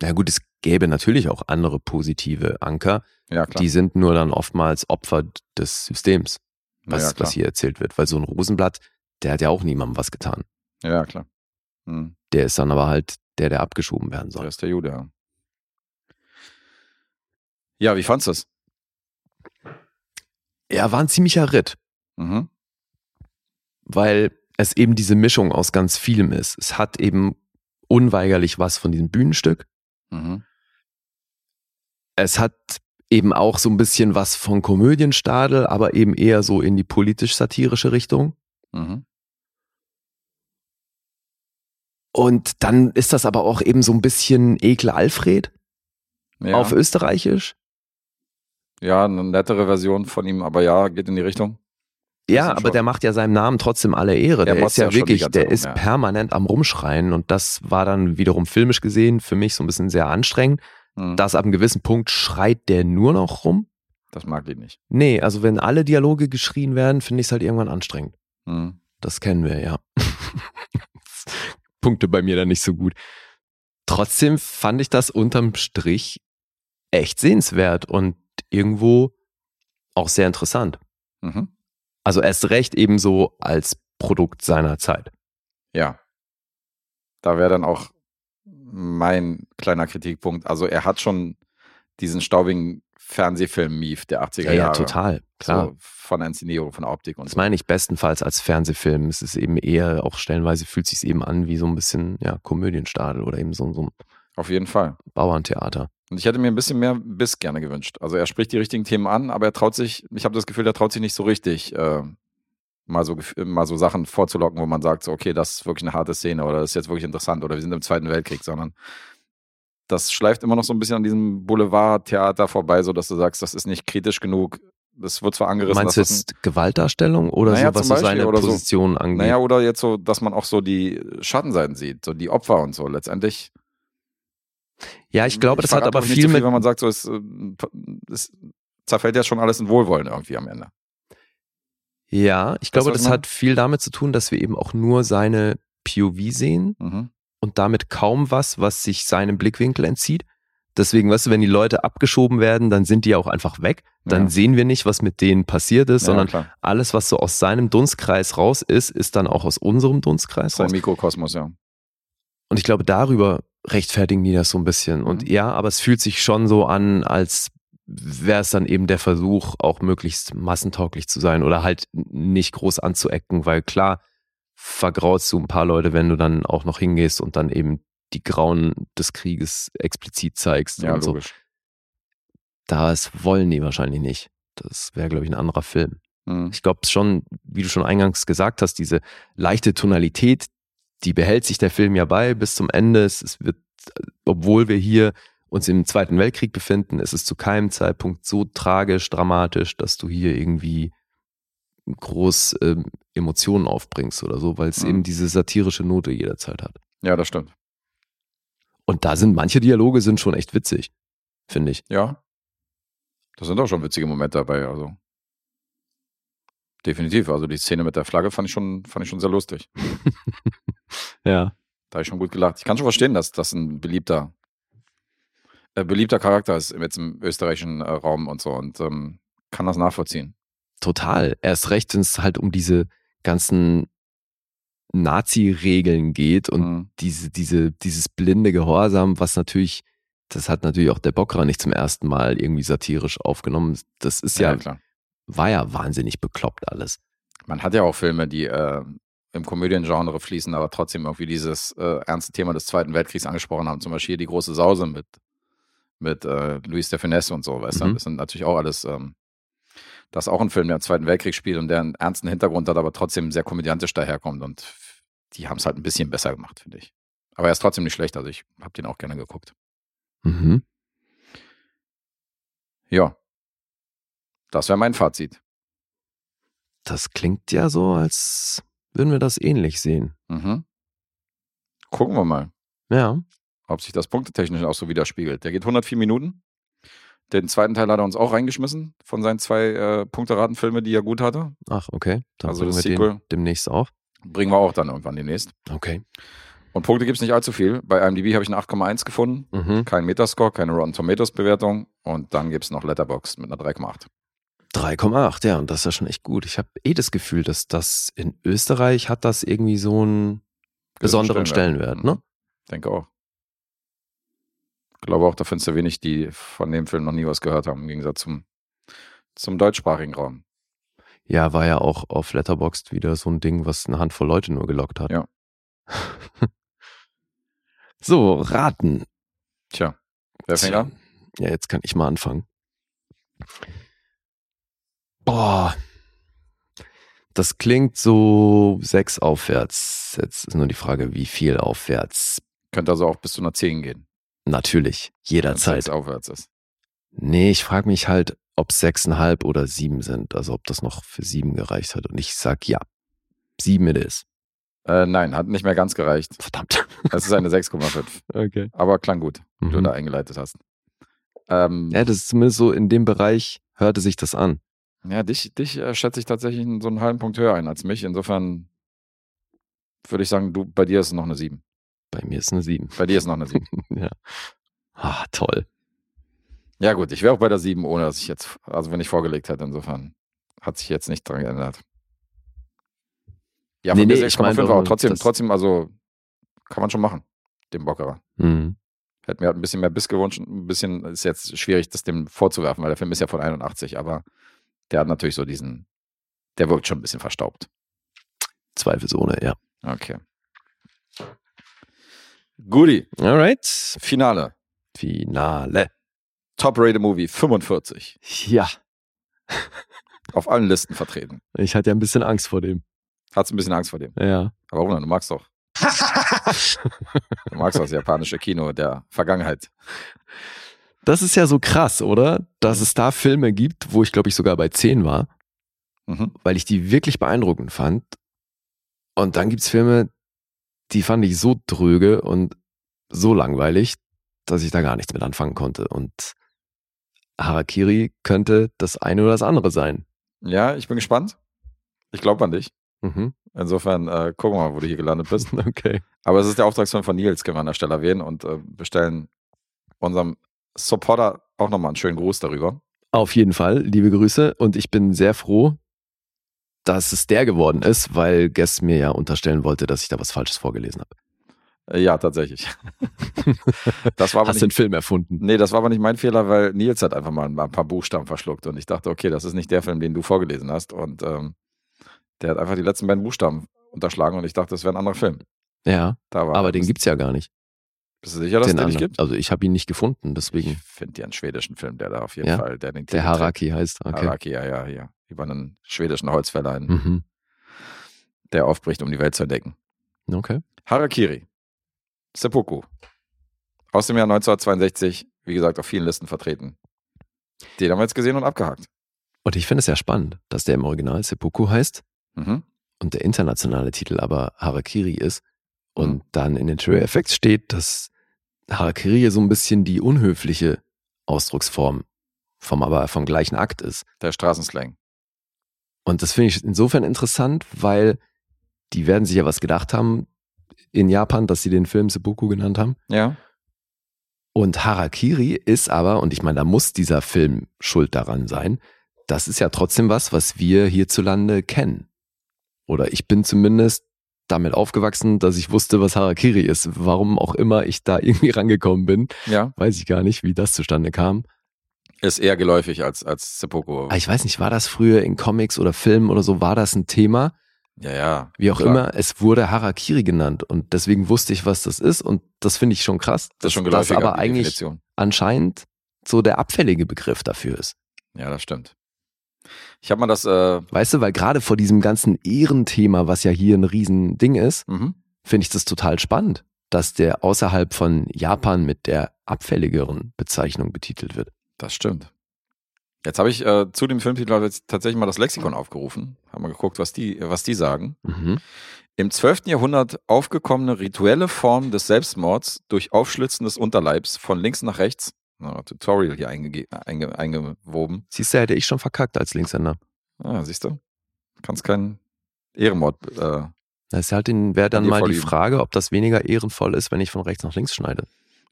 Na gut, es gäbe natürlich auch andere positive Anker, ja klar. die sind nur dann oftmals Opfer des Systems, Ja, was, ja, was hier erzählt wird. Weil so ein Rosenblatt, der hat ja auch niemandem was getan. Ja, klar. Hm. Der ist dann aber halt der, der abgeschoben werden Der soll. ist der Jude, ja. Ja, wie fandst du es? Er war ein ziemlicher Ritt, Mhm. weil es eben diese Mischung aus ganz vielem ist. Es hat eben unweigerlich was von diesem Bühnenstück. Mhm. Es hat eben auch so ein bisschen was von Komödienstadel, aber eben eher so in die politisch-satirische Richtung. Mhm. Und dann ist das aber auch eben so ein bisschen Ekel Alfred Ja. auf Österreichisch. ja, eine nettere Version von ihm, aber ja, geht in die Richtung. Ja, aber schon. der macht ja seinem Namen trotzdem alle Ehre. Der Der, ist ja, ja wirklich, der Zeit ist rum, ja. permanent am Rumschreien und das war dann wiederum filmisch gesehen für mich so ein bisschen sehr anstrengend. Mhm. Dass ab einem gewissen Punkt schreit der nur noch rum. Das mag ich nicht. Nee, also wenn alle Dialoge geschrien werden, finde ich es halt irgendwann anstrengend. Mhm. Das kennen wir, ja. Punkte bei mir dann nicht so gut. Trotzdem fand ich das unterm Strich echt sehenswert und irgendwo auch sehr interessant. Mhm. Also erst recht ebenso als Produkt seiner Zeit. Ja. Da wäre dann auch mein kleiner Kritikpunkt. Also er hat schon diesen staubigen Fernsehfilm-Mief der 80er Ja, ja, Jahre. total, klar. So von der Inszenierung, von der Optik und Das so. meine ich bestenfalls als Fernsehfilm. Es ist eben eher, auch stellenweise fühlt sich eben an wie so ein bisschen, ja, Komödienstadel oder eben so, so ein Auf jeden Fall. Bauerntheater. Und ich hätte mir ein bisschen mehr Biss gerne gewünscht. Also er spricht die richtigen Themen an, aber er traut sich, ich habe das Gefühl, er traut sich nicht so richtig, äh, mal, so, mal so Sachen vorzulocken, wo man sagt, so, okay, das ist wirklich eine harte Szene oder das ist jetzt wirklich interessant oder wir sind im Zweiten Weltkrieg, sondern das schleift immer noch so ein bisschen an diesem Boulevardtheater vorbei, so dass du sagst, das ist nicht kritisch genug. Das wird zwar angerissen, Meinst du das ein- jetzt Gewaltdarstellung oder Naja, so, was zum so Beispiel seine oder so. Position angeht? Naja, oder jetzt so, dass man auch so die Schattenseiten sieht, so die Opfer und so. Letztendlich. Ja, ich glaube, das hat aber ich, viel viel, mit, wenn man sagt, so es, äh, es zerfällt ja schon alles in Wohlwollen irgendwie am Ende. ja, ich du, glaube, ich das hat viel damit zu tun, dass wir eben auch nur seine POV sehen Mhm. und damit kaum was, was sich seinem Blickwinkel entzieht. Deswegen, weißt du, wenn die Leute abgeschoben werden, dann sind die auch einfach weg. Dann Ja. sehen wir nicht, was mit denen passiert ist, Ja, sondern klar. alles, was so aus seinem Dunstkreis raus ist, ist dann auch aus unserem Dunstkreis Sein raus. Mikrokosmos, ja. Und ich glaube, darüber rechtfertigen die das so ein bisschen. Und Mhm. ja, aber es fühlt sich schon so an, als wäre es dann eben der Versuch, auch möglichst massentauglich zu sein oder halt nicht groß anzuecken, weil klar, vergraust du ein paar Leute, wenn du dann auch noch hingehst und dann eben die Grauen des Krieges explizit zeigst Ja, und so. logisch. Das wollen die wahrscheinlich nicht. Das wäre, glaube ich, ein anderer Film. Mhm. Ich glaube schon, wie du schon eingangs gesagt hast, diese leichte Tonalität, die behält sich der Film ja bei bis zum Ende. Es, wird, obwohl wir hier uns im Zweiten Weltkrieg befinden, ist es zu keinem Zeitpunkt so tragisch, dramatisch, dass du hier irgendwie groß ähm, Emotionen aufbringst oder so, weil es Mhm. eben diese satirische Note jederzeit hat. Ja, das stimmt. Und da sind manche Dialoge sind schon echt witzig, finde ich. Ja. Da sind auch schon witzige Momente dabei, also. Definitiv. Also die Szene mit der Flagge fand ich schon, fand ich schon sehr lustig. Ja. Da habe ich schon gut gelacht. Ich kann schon verstehen, dass das ein beliebter, äh, beliebter Charakter ist jetzt im österreichischen äh, Raum und so und ähm, kann das nachvollziehen. Total. Erst recht, wenn es halt um diese ganzen Nazi-Regeln geht und Mhm. diese, diese, dieses blinde Gehorsam, was natürlich, das hat natürlich auch der Bockra nicht zum ersten Mal irgendwie satirisch aufgenommen. Das ist ja, klar. war ja wahnsinnig bekloppt alles. Man hat ja auch Filme, die äh, im Komödiengenre fließen, aber trotzdem irgendwie dieses äh, ernste Thema des Zweiten Weltkriegs angesprochen haben. Zum Beispiel die große Sause mit, mit äh, Louis de Finesse und so, weißt du? Mhm. Das sind natürlich auch alles, ähm, das ist auch ein Film, der im Zweiten Weltkrieg spielt und der einen ernsten Hintergrund hat, aber trotzdem sehr komödiantisch daherkommt. Und die haben es halt ein bisschen besser gemacht, finde ich. Aber er ist trotzdem nicht schlecht, also ich habe den auch gerne geguckt. Mhm. Ja. Das wäre mein Fazit. Das klingt ja so, als würden wir das ähnlich sehen. Mhm. Gucken wir mal. Ja. ob sich das punktetechnisch auch so widerspiegelt. Der geht 104 Minuten. Den zweiten Teil hat er uns auch reingeschmissen von seinen zwei äh, Punkteratenfilme, die er gut hatte. Ach, okay. Dann Also das wir Sequel. demnächst auf. Bringen wir auch dann irgendwann demnächst. Okay. Und Punkte gibt es nicht allzu viel. Bei IMDb habe ich eine 8,1 gefunden. Mhm. Kein Metascore, keine Rotten Tomatoes Bewertung. Und dann gibt es noch Letterboxd mit einer 3,8. 3,8, ja, und das ist ja schon echt gut. Ich habe eh das Gefühl, dass das in Österreich hat das irgendwie so einen besonderen Stellenwert, ne? Denke auch. Ich glaube auch, da findest du wenig, die von dem Film noch nie was gehört haben, im Gegensatz zum, zum deutschsprachigen Raum. Ja, war ja auch auf Letterboxd wieder so ein Ding, was eine Handvoll Leute nur gelockt hat. Ja. so, raten. Tja, wer fängt an? Ja, jetzt kann ich mal anfangen. Boah. Das klingt so sechs aufwärts. Jetzt ist nur die Frage, wie viel aufwärts. Könnte also auch bis zu einer 10 gehen. Natürlich, wenn jederzeit. es aufwärts ist. Nee, ich frage mich halt, ob sechseinhalb oder sieben sind. Also ob das noch für sieben gereicht hat. Und ich sag ja. Sieben it is. Äh, nein, hat nicht mehr ganz gereicht. Verdammt. Es ist eine 6,5. Okay. Aber klang gut, wie du Mhm. da eingeleitet hast. Ähm, Ja, das ist zumindest so in dem Bereich hörte sich das an. Ja, dich, dich äh, schätze ich tatsächlich so einen halben Punkt höher ein als mich. Insofern würde ich sagen, du, bei dir ist es noch eine 7. Bei mir ist eine sieben. Bei dir ist noch eine 7. ja. Ah, toll. ja, gut, ich wäre auch bei der 7, ohne dass ich jetzt, also wenn ich vorgelegt hätte, insofern hat sich jetzt nicht dran geändert. Ja, Nee, nee, ich 6,5, meinte aber trotzdem, trotzdem, also kann man schon machen, dem Bockerer. Mhm. Hätte mir halt ein bisschen mehr Biss gewünscht. Ein bisschen ist jetzt schwierig, das dem vorzuwerfen, weil der Film ist ja von 81, aber der hat natürlich so diesen, der wirkt schon ein bisschen verstaubt. Zweifelsohne, ja. Okay. Guti, Alright. Finale. Finale. Top-Rated Movie 45. Ja. Auf allen Listen vertreten. Ich hatte ja ein bisschen Angst vor dem. Hat's ein bisschen Angst vor dem. Ja. Aber warum denn? Du magst doch. du magst doch das japanische Kino der Vergangenheit. Das ist ja so krass, oder? Dass es da Filme gibt, wo ich glaube ich sogar bei 10 war, Mhm. weil ich die wirklich beeindruckend fand. Und dann gibt's Filme, die fand ich so dröge und so langweilig, dass ich da gar nichts mit anfangen konnte. Und Harakiri könnte das eine oder das andere sein. Ja, ich bin gespannt. Ich glaube an dich. Mhm. Insofern äh, gucken wir mal, wo du hier gelandet bist. Okay. Aber es ist der Auftragsfilm von Nils, können wir an der Stelle erwähnen und äh, bestellen unserem Supporter auch nochmal einen schönen Gruß darüber. Auf jeden Fall, liebe Grüße. Und ich bin sehr froh, dass es der geworden ist, weil Guess mir ja unterstellen wollte, dass ich da was Falsches vorgelesen habe. Äh, ja, tatsächlich. das war aber Hast den nicht, Film erfunden. nee, das war aber nicht mein Fehler, weil Nils hat einfach mal ein, paar Buchstaben verschluckt und ich dachte, okay, das ist nicht der Film, den du vorgelesen hast und ähm, der hat einfach die letzten beiden Buchstaben unterschlagen und ich dachte, das wäre ein anderer Film. Ja, aber den bist, gibt's ja gar nicht. Bist du sicher, dass es den den nicht gibt? Also ich habe ihn nicht gefunden, Ich deswegen finde dir einen schwedischen Film, der da auf jeden Ja? Fall, der den der Haraki heißt. trägt. Okay. Haraki, ja, ja, ja. Über einen schwedischen Holzfäller, Mhm. der aufbricht, um die Welt zu entdecken. Okay. Harakiri. Seppuku. Aus dem Jahr 1962, wie gesagt, auf vielen Listen vertreten. Den haben wir jetzt gesehen und abgehakt. Und ich finde es ja spannend, dass der im Original Seppuku heißt Mhm. und der internationale Titel aber Harakiri ist. Und dann in den Trailer Effects steht, dass Harakiri so ein bisschen die unhöfliche Ausdrucksform vom aber vom gleichen Akt ist. Der Straßenslang. Und das finde ich insofern interessant, weil die werden sich ja was gedacht haben in Japan, dass sie den Film Seppuku genannt haben. Ja. Und Harakiri ist aber, und ich meine, da muss dieser Film schuld daran sein, das ist ja trotzdem was, was wir hierzulande kennen. Oder ich bin zumindest damit aufgewachsen, dass ich wusste, was Harakiri ist. Warum auch immer ich da irgendwie rangekommen bin, Ja. weiß ich gar nicht, wie das zustande kam. Ist eher geläufig als, als Seppuku. Aber ich weiß nicht, war das früher in Comics oder Filmen oder so, war das ein Thema? Ja, ja. Wie auch klar. immer, es wurde Harakiri genannt und deswegen wusste ich, was das ist und das finde ich schon krass. Das ist schon geläufig. aber eigentlich anscheinend so der abfällige Begriff dafür ist. Ja, das stimmt. Ich habe mal das, äh, Weißt du, weil gerade vor diesem ganzen Ehrenthema, was ja hier ein Riesending ist, mhm. finde ich das total spannend, dass der außerhalb von Japan mit der abfälligeren Bezeichnung betitelt wird. das stimmt. Jetzt habe ich äh, zu dem Filmtitel jetzt tatsächlich mal das Lexikon aufgerufen. Haben wir geguckt, was die, was die sagen. Mhm. Im 12. Jahrhundert aufgekommene rituelle Form des Selbstmords durch Aufschlitzen des Unterleibs von links nach rechts. Tutorial hier eingege einge eingewoben. Siehst du, hätte ich schon verkackt als Linkshänder. Ah, siehst du? Kannst keinen Ehrenmord. Äh, Das ist halt den, wäre dann mal die. Frage, ob das weniger ehrenvoll ist, wenn ich von rechts nach links schneide.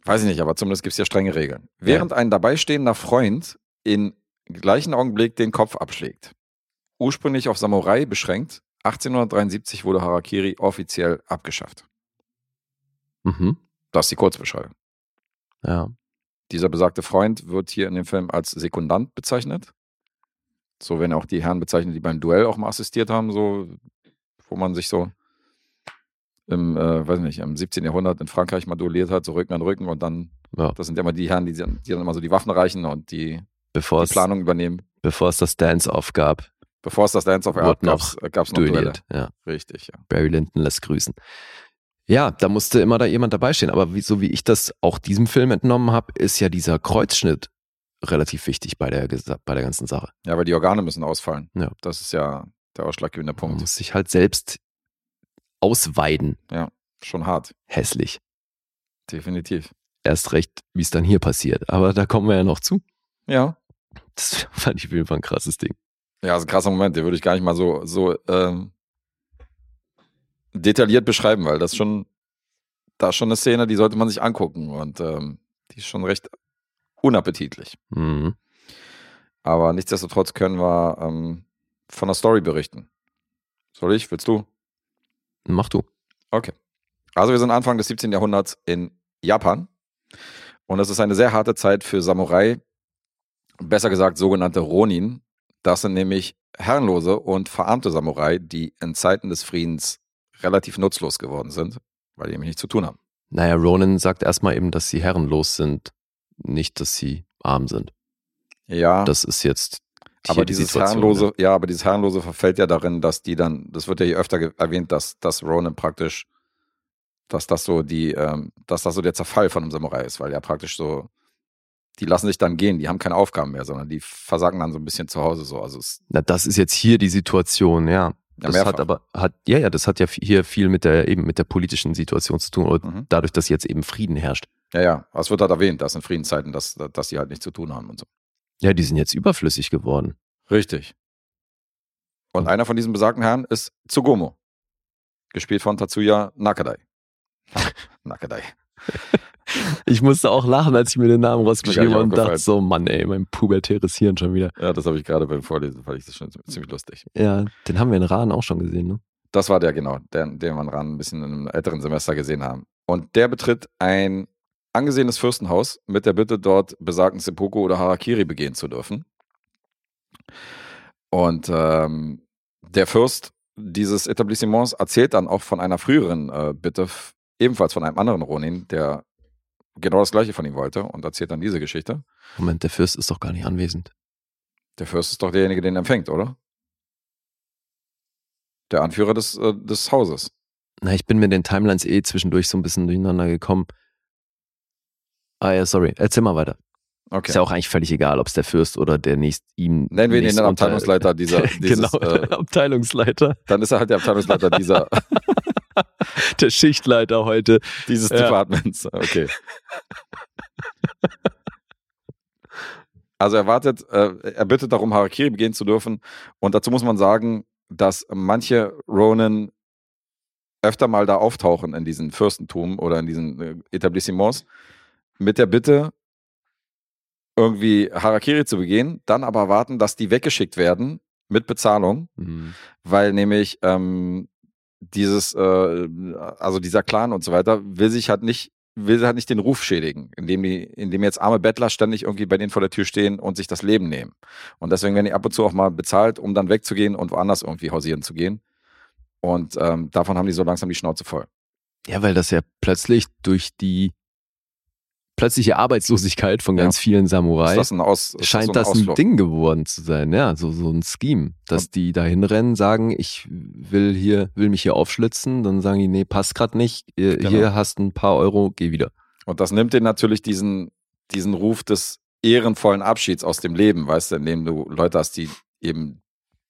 weiß ich nicht, aber zumindest gibt es ja strenge Regeln. Während ein dabeistehender Freund in gleichen Augenblick den Kopf abschlägt. Ursprünglich auf Samurai beschränkt, 1873 wurde Harakiri offiziell abgeschafft. Mhm. Das ist die Kurzbeschreibung. Ja. Dieser besagte Freund wird hier in dem Film als Sekundant bezeichnet. So werden auch die Herren bezeichnet, die beim Duell auch mal assistiert haben, so, wo man sich so im, äh, weiß nicht, im 17. Jahrhundert in Frankreich mal duelliert hat, so Rücken an Rücken und dann, ja. das sind ja immer die Herren, die, dann- die dann immer so die Waffen reichen und die, Bevor die es, Planung übernehmen. bevor es das Dance-Off gab, Bevor es das Dance of Wurde Art noch gab, gab es noch Duelle. duelliert. Ja. Richtig, ja. Barry Lyndon lässt grüßen. Ja, da musste immer da jemand dabei stehen. Aber wie, so wie ich das auch diesem Film entnommen habe, ist ja dieser Kreuzschnitt relativ wichtig bei der, bei der ganzen Sache. Ja, weil die Organe müssen ausfallen. Ja. Das ist ja der ausschlaggebende Man Punkt. muss sich halt selbst ausweiden. Schon hart. Hässlich. Definitiv. Erst recht, wie es dann hier passiert. Aber da kommen wir ja noch zu. Ja. Das fand ich auf jeden Fall ein krasses Ding. Ja, ist ein krasser Moment, den würde ich gar nicht mal so, so ähm, detailliert beschreiben, weil das schon, da ist schon eine Szene, die sollte man sich angucken und ähm, die ist schon recht unappetitlich. Mhm. Aber nichtsdestotrotz können wir ähm, von der Story berichten. Soll ich? Willst du? Mach du. Okay. Also wir sind Anfang des 17. Jahrhunderts in Japan und es ist eine sehr harte Zeit für Samurai, besser gesagt sogenannte Ronin. Das sind nämlich herrenlose und verarmte Samurai, die in Zeiten des Friedens relativ nutzlos geworden sind, weil die nämlich nichts zu tun haben. Naja, Ronan sagt erstmal eben, dass sie herrenlos sind, nicht, dass sie arm sind. Ja, Das ist jetzt. aber die dieses Situation, herrenlose, ja, aber dieses herrenlose verfällt ja darin, dass die dann, das wird ja hier öfter erwähnt, dass, dass Ronin praktisch, dass das so die, ähm, dass das so der Zerfall von einem Samurai ist, weil ja praktisch so, die lassen sich dann gehen, die haben keine Aufgaben mehr, sondern die versagen dann so ein bisschen zu Hause so. Also Na, das ist jetzt hier die Situation, ja. Das mehrfach. hat aber, hat, ja, ja, das hat ja hier viel mit der, eben mit der politischen Situation zu tun, oder Mhm. dadurch, dass jetzt eben Frieden herrscht. ja, ja, es wird halt erwähnt, dass in Friedenszeiten, dass, dass die halt nichts zu tun haben und so. Ja, die sind jetzt überflüssig geworden. Richtig. Und einer von diesen besagten Herren ist Tsugomo. Gespielt von Tatsuya Nakadai. Nakadai. Ich musste auch lachen, als ich mir den Namen rausgeschrieben habe und dachte so, Mann, ey, mein pubertäres Hirn schon wieder. Ja, das habe ich gerade beim Vorlesen, fand ich das schon ziemlich lustig. Ja, den haben wir in Rahn auch schon gesehen, ne? Das war der, genau, der, den wir ran ein bisschen in einem älteren Semester gesehen haben. Und der betritt ein angesehenes Fürstenhaus mit der Bitte, dort besagten Seppuku oder Harakiri begehen zu dürfen. Und ähm, der Fürst dieses Etablissements erzählt dann auch von einer früheren äh, Bitte, ebenfalls von einem anderen Ronin, der genau das gleiche von ihm wollte und erzählt dann diese Geschichte. Moment, der Fürst ist doch gar nicht anwesend. Der Fürst ist doch derjenige, den er empfängt, oder? Der Anführer des, äh, des Hauses. Na, ich bin mit den Timelines eh zwischendurch so ein bisschen durcheinander gekommen. Ah ja, sorry. Erzähl mal weiter. Okay. Ist ja auch eigentlich völlig egal, ob es der Fürst oder der nächst ihm. Nennen wir ihn den Abteilungsleiter dieser, dieses, genau, äh, Abteilungsleiter, dann ist er halt der Abteilungsleiter dieser, der Schichtleiter heute. dieses Ja. Departments. Okay. Also er wartet, äh, er bittet darum, Harakiri begehen zu dürfen. Und dazu muss man sagen, dass manche Ronin öfter mal da auftauchen in diesen Fürstentum oder in diesen äh, Etablissements mit der Bitte, irgendwie Harakiri zu begehen, dann aber warten, dass die weggeschickt werden mit Bezahlung, Mhm. weil nämlich ähm, dieses, äh, also dieser Clan und so weiter, will sich halt nicht, will halt nicht den Ruf schädigen, indem die, indem jetzt arme Bettler ständig irgendwie bei denen vor der Tür stehen und sich das Leben nehmen. Und deswegen werden die ab und zu auch mal bezahlt, um dann wegzugehen und woanders irgendwie hausieren zu gehen. Und ähm, davon haben die so langsam die Schnauze voll. Ja, weil das ja plötzlich durch die plötzliche Arbeitslosigkeit von Ja. ganz vielen Ist Samurai das ein Aus, ist scheint so das ein Ausflug? Ding geworden zu sein, ja, so, so ein Scheme, dass die da hinrennen, sagen, ich will hier, will mich hier aufschlitzen, dann sagen die, nee, passt grad nicht, hier, Genau. hast ein paar Euro, geh wieder. Und das nimmt dir natürlich diesen, diesen Ruf des ehrenvollen Abschieds aus dem Leben, weißt du, indem du Leute hast, die eben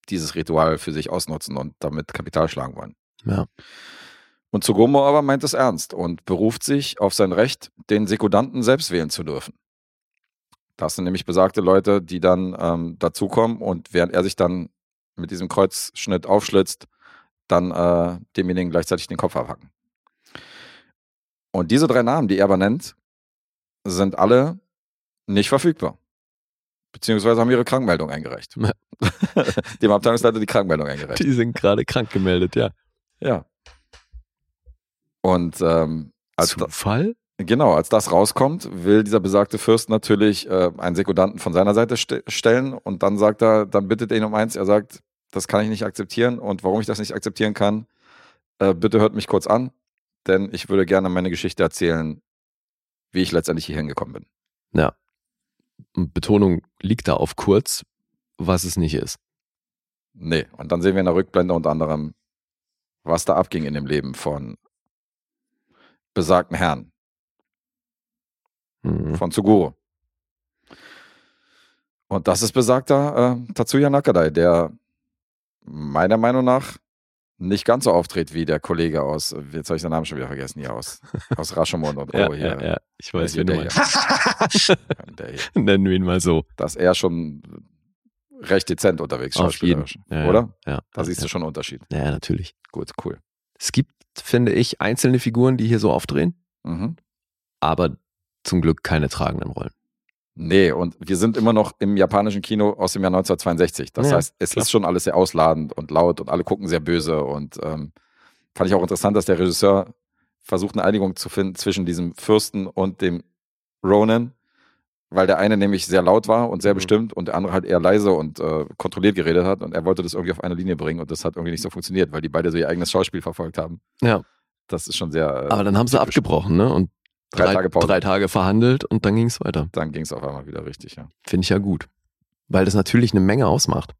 dieses Ritual für sich ausnutzen und damit Kapital schlagen wollen. Ja. Und Tsugomo aber meint es ernst und beruft sich auf sein Recht, den Sekundanten selbst wählen zu dürfen. Das sind nämlich besagte Leute, die dann ähm, dazukommen und während er sich dann mit diesem Kreuzschnitt aufschlitzt, dann äh, demjenigen gleichzeitig den Kopf abhacken. Und diese drei Namen, die er aber nennt, sind alle nicht verfügbar. Beziehungsweise haben ihre Krankmeldung eingereicht. Dem Abteilungsleiter die Krankmeldung eingereicht. Die sind gerade krank gemeldet, ja. Ja. Und ähm, als da, Zufall? genau, als das rauskommt, will dieser besagte Fürst natürlich äh, einen Sekundanten von seiner Seite st stellen und dann sagt er, dann bittet er ihn um eins, er sagt, das kann ich nicht akzeptieren und warum ich das nicht akzeptieren kann, äh, bitte hört mich kurz an, denn ich würde gerne meine Geschichte erzählen, wie ich letztendlich hier hingekommen bin. Ja. Betonung liegt da auf kurz, was es nicht ist. Nee, und dann sehen wir in der Rückblende unter anderem, was da abging in dem Leben von besagten Herrn, Mhm. von Tsuguro. Und das ist besagter äh, Tatsuya Nakadai, der meiner Meinung nach nicht ganz so auftritt wie der Kollege aus, äh, jetzt habe ich den Namen schon wieder vergessen, hier aus, aus Rashomon und. Ja, hier. ja, ja, ich weiß, ist hier wen du der meinst. Nennen wir ihn mal so. Dass er schon recht dezent unterwegs schauspielerisch, Ja, ja. oder? Ja, Da siehst du schon einen Unterschied. Ja, natürlich. Gut, cool. Es gibt, finde ich, einzelne Figuren, die hier so aufdrehen, Mhm. aber zum Glück keine tragenden Rollen. Nee, und wir sind immer noch im japanischen Kino aus dem Jahr 1962. Das Ja, heißt, es klar. ist schon alles sehr ausladend und laut und alle gucken sehr böse. Und ähm, fand ich auch interessant, dass der Regisseur versucht, eine Einigung zu finden zwischen diesem Fürsten und dem Ronin, weil der eine nämlich sehr laut war und sehr Mhm. bestimmt und der andere halt eher leise und äh, kontrolliert geredet hat. Und er wollte das irgendwie auf eine Linie bringen und das hat irgendwie nicht so funktioniert, weil die beide so ihr eigenes Schauspiel verfolgt haben. Ja. Das ist schon sehr. Äh, Aber dann haben sie abgebrochen, ne? Und Drei drei, Tage Pause. drei Tage verhandelt und dann ging es weiter. Dann ging es auf einmal wieder richtig, ja. Finde ich ja gut. Weil das natürlich eine Menge ausmacht.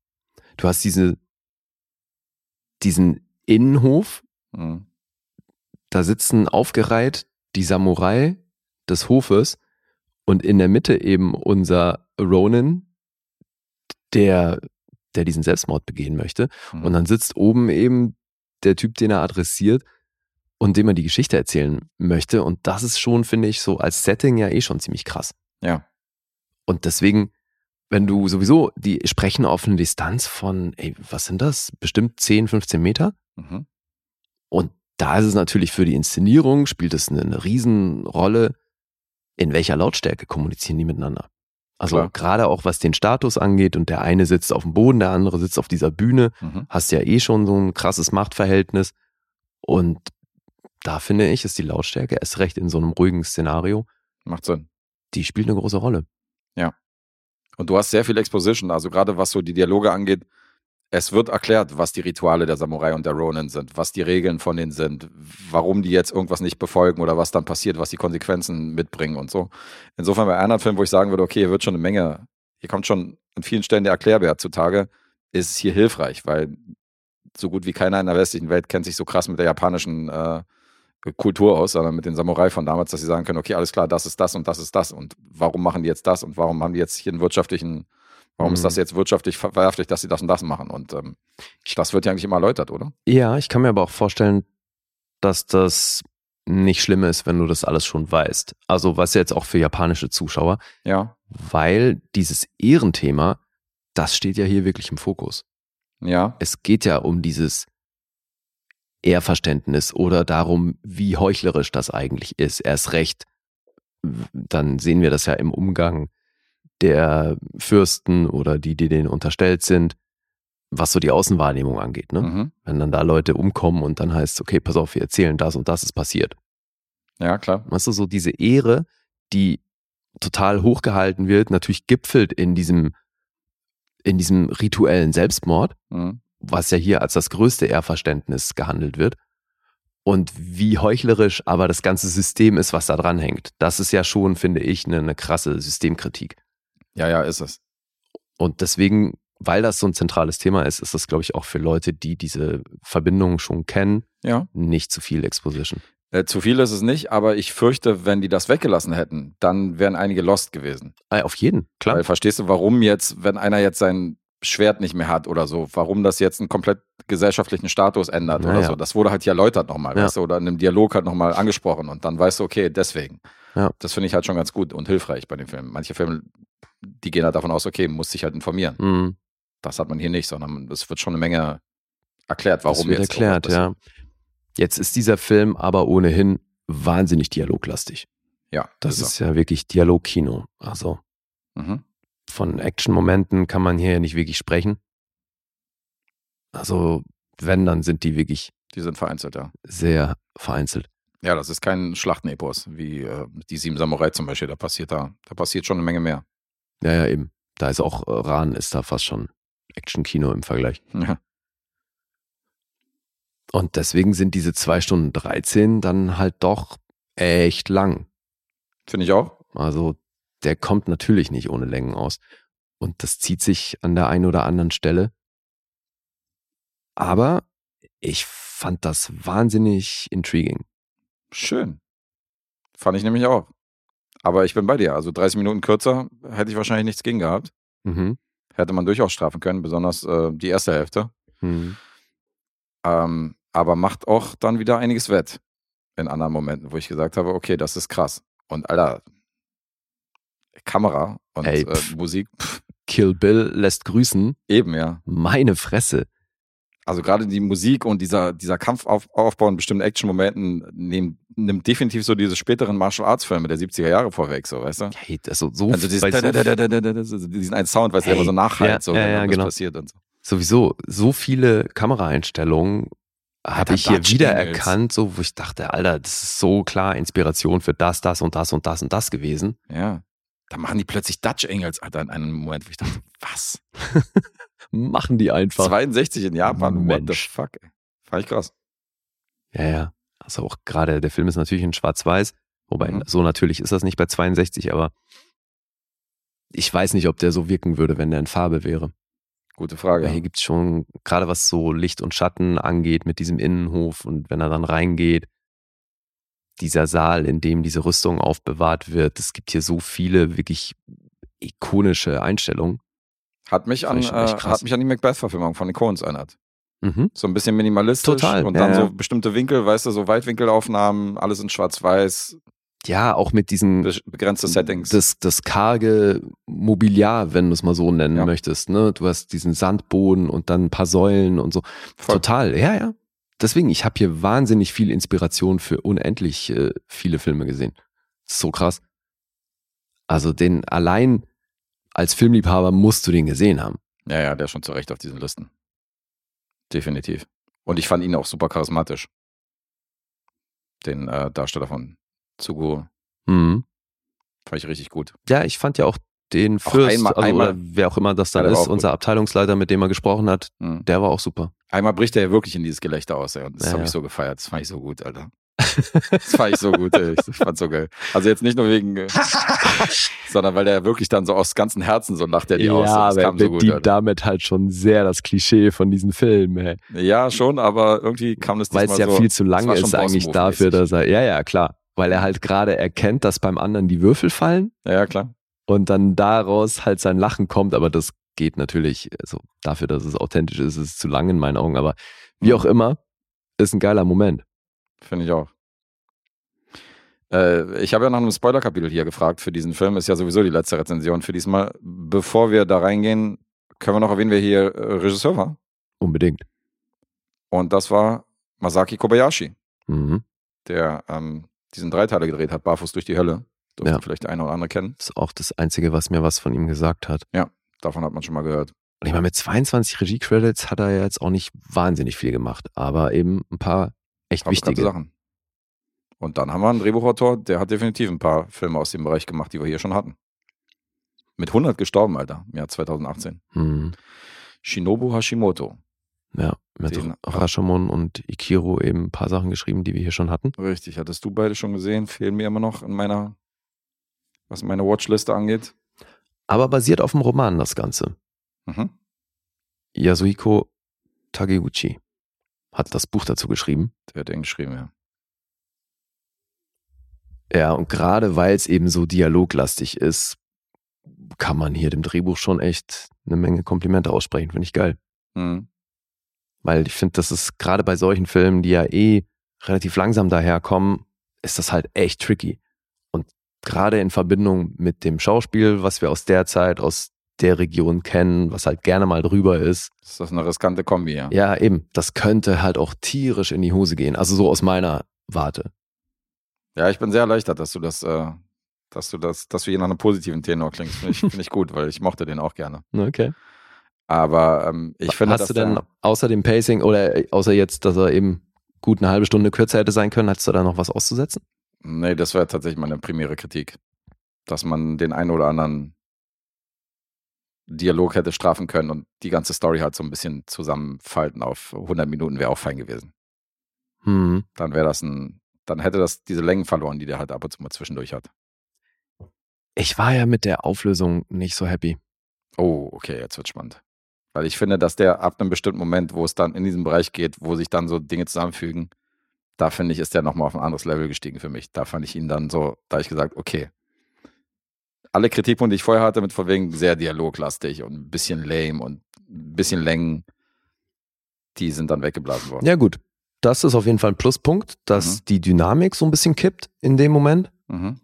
Du hast diese, diesen Innenhof, Mhm. da sitzen aufgereiht die Samurai des Hofes und in der Mitte eben unser Ronin, der, der diesen Selbstmord begehen möchte. Mhm. Und dann sitzt oben eben der Typ, den er adressiert und dem er die Geschichte erzählen möchte. Und das ist schon, finde ich, so als Setting ja eh schon ziemlich krass. Ja. Und deswegen, wenn du sowieso, die sprechen auf eine Distanz von, ey, was sind das? Bestimmt 10, 15 Meter. Mhm. Und da ist es natürlich für die Inszenierung, spielt es eine, eine Riesenrolle, in welcher Lautstärke kommunizieren die miteinander. Also Klar. gerade auch was den Status angeht und der eine sitzt auf dem Boden, der andere sitzt auf dieser Bühne, Mhm. hast ja eh schon so ein krasses Machtverhältnis. Und da finde ich, ist die Lautstärke erst recht in so einem ruhigen Szenario, Macht Sinn. die spielt eine große Rolle. Und du hast sehr viel Exposition, also gerade was so die Dialoge angeht. Es wird erklärt, was die Rituale der Samurai und der Ronin sind, was die Regeln von denen sind, warum die jetzt irgendwas nicht befolgen oder was dann passiert, was die Konsequenzen mitbringen und so. Insofern bei anderen Filmen, wo ich sagen würde, okay, hier wird schon eine Menge, hier kommt schon an vielen Stellen der Erklärbär zutage, ist es hier hilfreich, weil so gut wie keiner in der westlichen Welt kennt sich so krass mit der japanischen äh, Kultur aus, sondern mit den Samurai von damals, dass sie sagen können, okay, alles klar, das ist das und das ist das und warum machen die jetzt das und warum haben die jetzt hier einen wirtschaftlichen, warum ist das Mhm. jetzt wirtschaftlich verwerflich, dass sie das und das machen und ähm, das wird ja eigentlich immer erläutert, oder? Ja, ich kann mir aber auch vorstellen, dass das nicht schlimm ist, wenn du das alles schon weißt. Also was jetzt auch für japanische Zuschauer, Ja, weil dieses Ehrenthema, das steht ja hier wirklich im Fokus. ja, Es geht ja um dieses Ehrverständnis oder darum, wie heuchlerisch das eigentlich ist. Erst recht, dann sehen wir das ja im Umgang der Fürsten oder die, die denen unterstellt sind, was so die Außenwahrnehmung angeht. Ne? mhm. Wenn dann da Leute umkommen und dann heißt, okay, pass auf, wir erzählen das und das ist passiert. ja, klar. Weißt du, so diese Ehre, die total hochgehalten wird, natürlich gipfelt in diesem, in diesem rituellen Selbstmord, Mhm. was ja hier als das größte Ehrverständnis gehandelt wird. Und wie heuchlerisch aber das ganze System ist, was da dran hängt. Das ist ja schon, finde ich, eine, eine krasse Systemkritik. Ja, ja, ist es. Und deswegen, weil das so ein zentrales Thema ist, ist das, glaube ich, auch für Leute, die diese Verbindungen schon kennen, Ja. nicht zu viel Exposition. Äh, zu viel ist es nicht, aber ich fürchte, wenn die das weggelassen hätten, dann wären einige lost gewesen. Ah, auf jeden, klar. Weil verstehst du, warum jetzt, wenn einer jetzt sein Schwert nicht mehr hat oder so, warum das jetzt einen komplett gesellschaftlichen Status ändert oder Naja. so. Das wurde halt hier erläutert nochmal, Ja. weißt du, oder in einem Dialog halt nochmal angesprochen und dann weißt du, okay, deswegen. Ja. Das finde ich halt schon ganz gut und hilfreich bei den Filmen. Manche Filme, die gehen halt davon aus, okay, muss sich halt informieren. Mhm. Das hat man hier nicht, sondern es wird schon eine Menge erklärt, warum das wird jetzt erklärt, ja. Jetzt ist dieser Film aber ohnehin wahnsinnig dialoglastig. Ja, Das er. ist ja wirklich Dialogkino. Also Mhm. von Action-Momenten kann man hier ja nicht wirklich sprechen. Also wenn, dann sind die wirklich Die sind vereinzelt, ja. sehr vereinzelt. Ja, das ist kein Schlachtenepos, wie äh, die Sieben Samurai zum Beispiel. Da passiert da, da passiert schon eine Menge mehr. Ja, ja, eben. Da ist auch äh, Ran ist da fast schon Action-Kino im Vergleich. Ja. Und deswegen sind diese zwei Stunden 13 dann halt doch echt lang. Finde ich auch. Also der kommt natürlich nicht ohne Längen aus. Und das zieht sich an der einen oder anderen Stelle. Aber ich fand das wahnsinnig intriguing. Schön. Fand ich nämlich auch. Aber ich bin bei dir. Also 30 Minuten kürzer hätte ich wahrscheinlich nichts gegen gehabt. Mhm. Hätte man durchaus strafen können, besonders äh, die erste Hälfte. Mhm. Ähm, aber macht auch dann wieder einiges wett in anderen Momenten, wo ich gesagt habe, okay, das ist krass. Und Alter, Kamera und Ey, äh, pff. Musik, pff, Kill Bill lässt grüßen. eben, ja. Meine Fresse. Also gerade die Musik und dieser, dieser Kampfaufbau in bestimmten Action-Momenten nehm, nimmt definitiv so diese späteren Martial Arts-Filme der 70er Jahre vorweg, so, weißt du? Hey, das so, so Also dieses, diesen einen Sound, weißt du, der Hey, immer so nachhalt, ja, so, ja, ja, genau. passiert und so. sowieso so viele Kameraeinstellungen habe ich hier wiedererkannt, so wo ich dachte, Alter, das ist so klar Inspiration für das, das und das und das und das gewesen. Ja. Da machen die plötzlich Dutch Angels, Alter, in einem Moment, wo ich dachte, was? Machen die einfach. 62 in Japan, what the Mensch. fuck. Fand ich krass. Ja, ja. Also auch gerade der Film ist natürlich in Schwarz-Weiß, wobei Mhm. so natürlich ist das nicht bei 62, aber ich weiß nicht, ob der so wirken würde, wenn der in Farbe wäre. Gute Frage. Weil hier gibt's schon, gerade was so Licht und Schatten angeht mit diesem Innenhof und wenn er dann reingeht, dieser Saal, in dem diese Rüstung aufbewahrt wird, es gibt hier so viele wirklich ikonische Einstellungen. Hat mich an, äh, hat mich an die Macbeth-Verfilmung von den Coens erinnert. Mhm. So ein bisschen minimalistisch Total, und dann ja. so bestimmte Winkel, weißt du, so Weitwinkelaufnahmen, alles in schwarz-weiß, Ja, auch mit diesen be begrenzte Settings. das, das karge Mobiliar, wenn du es mal so nennen Ja. möchtest. Ne? Du hast diesen Sandboden und dann ein paar Säulen und so. Voll. Total, ja, ja. Deswegen, ich habe hier wahnsinnig viel Inspiration für unendlich äh, viele Filme gesehen. So krass. Also den allein als Filmliebhaber musst du den gesehen haben. Ja, ja, der ist schon zu Recht auf diesen Listen. Definitiv. Und ich fand ihn auch super charismatisch. Den äh, Darsteller von Tsugo Mhm. fand ich richtig gut. Ja, ich fand ja auch den Auch Fürst, einmal- also, einmal- wer auch immer das dann war ist, auch unser Abteilungsleiter, mit dem er gesprochen hat, Mhm. der war auch super. Einmal bricht er ja wirklich in dieses Gelächter aus, ey. Und das Ja, habe ja. ich so gefeiert. Das fand ich so gut, Alter. Das fand ich so gut, ey. Ich fand's so geil. Also jetzt nicht nur wegen, äh, sondern weil der wirklich dann so aus ganzem Herzen so lacht er die ja, aus. Das aber kam so gut. Alter. damit halt schon sehr das Klischee von diesem Film, ey. Ja, schon, aber irgendwie kam das Weil es ja so, viel zu schon ist eigentlich dafür, dass er, ja, ja, klar. Weil er halt gerade erkennt, dass beim anderen die Würfel fallen Ja, ja, klar. und dann daraus halt sein Lachen kommt, aber das geht natürlich, also dafür, dass es authentisch ist, ist es zu lang in meinen Augen, aber wie auch immer, ist ein geiler Moment. Finde ich auch. Äh, ich habe ja nach einem Spoiler-Kapitel hier gefragt für diesen Film. Ist ja sowieso die letzte Rezension für diesmal. Bevor wir da reingehen, können wir noch erwähnen, wer hier äh, Regisseur war. Unbedingt. Und das war Masaki Kobayashi, Mhm. der ähm, diesen Dreiteiler gedreht hat, Barfuß durch die Hölle. Dürfte Ja. vielleicht der eine oder andere kennen. Das ist auch das Einzige, was mir was von ihm gesagt hat. Davon hat man schon mal gehört. Und ich meine, mit 22 Regie-Credits hat er ja jetzt auch nicht wahnsinnig viel gemacht, aber eben ein paar echt wichtige. Sachen. Und dann haben wir einen Drehbuchautor, der hat definitiv ein paar Filme aus dem Bereich gemacht, die wir hier schon hatten. Mit 100 gestorben, Alter, im Jahr 2018. Mhm. Shinobu Hashimoto. Ja, mit Den- Rashomon und Ikiro eben ein paar Sachen geschrieben, die wir hier schon hatten. Richtig, hattest du beide schon gesehen? Fehlen mir immer noch in meiner, was meine Watchliste angeht. Aber basiert auf dem Roman das Ganze. Mhm. Yasuhiko Takeuchi hat das Buch dazu geschrieben. Der hat den geschrieben, ja. Ja, und gerade weil es eben so dialoglastig ist, kann man hier dem Drehbuch schon echt eine Menge Komplimente aussprechen. Finde ich geil. Mhm. Weil ich finde, das ist gerade bei solchen Filmen, die ja eh relativ langsam daherkommen, ist das halt echt tricky. Und gerade in Verbindung mit dem Schauspiel, was wir aus der Zeit, aus der Region kennen, was halt gerne mal drüber ist, Ist das eine riskante Kombi, ja? ja eben, das könnte halt auch tierisch in die Hose gehen. Also so aus meiner Warte. Ja, ich bin sehr erleichtert, dass du das, äh, dass du das, dass du hier nach einem positiven Tenor klingst. Finde ich, find ich gut, weil ich mochte den auch gerne. Okay. Aber ähm, ich finde, Hast du denn außer dem Pacing oder äh, außer jetzt, dass er eben gut eine halbe Stunde kürzer hätte sein können, hast du da noch was auszusetzen? Nee, das wäre tatsächlich meine primäre Kritik. Dass man den einen oder anderen Dialog hätte strafen können und die ganze Story halt so ein bisschen zusammenfalten auf 100 Minuten wäre auch fein gewesen. Hm. Dann wäre das ein, dann hätte das diese Längen verloren, die der halt ab und zu mal zwischendurch hat. Ich war ja mit der Auflösung nicht so happy. Oh, okay, jetzt wird spannend. Weil ich finde, dass der ab einem bestimmten Moment, wo es dann in diesen Bereich geht, wo sich dann so Dinge zusammenfügen, da finde ich, ist der nochmal auf ein anderes Level gestiegen für mich. Da fand ich ihn dann so, da hab ich gesagt, okay. Alle Kritikpunkte, die ich vorher hatte, mit von wegen sehr dialoglastig und ein bisschen lame und ein bisschen Längen, die sind dann weggeblasen worden. Ja, gut. Das ist auf jeden Fall ein Pluspunkt, dass Mhm. die Dynamik so ein bisschen kippt in dem Moment. Mhm.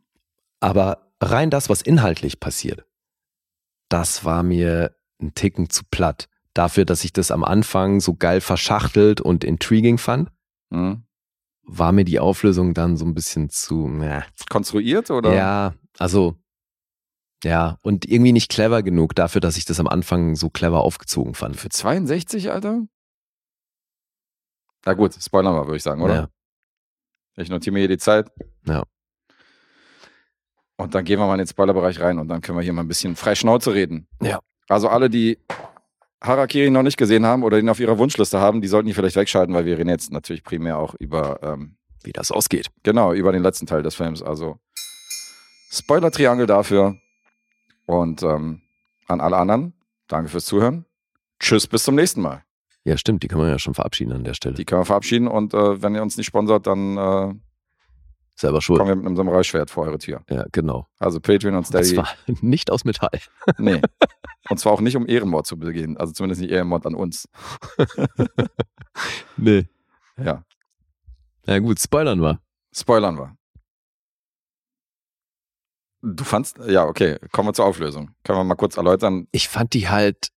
Aber rein das, was inhaltlich passiert, das war mir ein Ticken zu platt. Dafür, dass ich das am Anfang so geil verschachtelt und intriguing fand, Mhm. war mir die Auflösung dann so ein bisschen zu, na, Konstruiert oder? ja, also, ja, und irgendwie nicht clever genug dafür, dass ich das am Anfang so clever aufgezogen fand. Für 62, Alter? Na gut, Spoiler mal, würde ich sagen, oder? Ja. Ich notiere mir hier die Zeit. Ja. Und dann gehen wir mal in den Spoilerbereich rein und dann können wir hier mal ein bisschen frei Schnauze reden. Ja. Also alle, die Harakiri noch nicht gesehen haben oder ihn auf ihrer Wunschliste haben, die sollten die vielleicht wegschalten, weil wir reden jetzt natürlich primär auch über, ähm, Wie das ausgeht. genau, über den letzten Teil des Films. Also Spoiler-Triangel dafür. Und ähm, an alle anderen, danke fürs Zuhören. Tschüss, bis zum nächsten Mal. Ja, stimmt, die kann man ja schon verabschieden an der Stelle. Die können wir verabschieden und äh, wenn ihr uns nicht sponsert, dann äh, Selber schuld. kommen wir mit einem Samurai-Schwert vor eure Tür. Ja, genau. Also Patreon und Steady. war nicht aus Metall. Nee. Und zwar auch nicht, um Ehrenmord zu begehen. Also zumindest nicht Ehrenmord an uns. Nee. Ja. Ja gut, spoilern wir. Spoilern wir. Du fandst, ja, okay, kommen wir zur Auflösung. Können wir mal kurz erläutern. Ich fand die halt,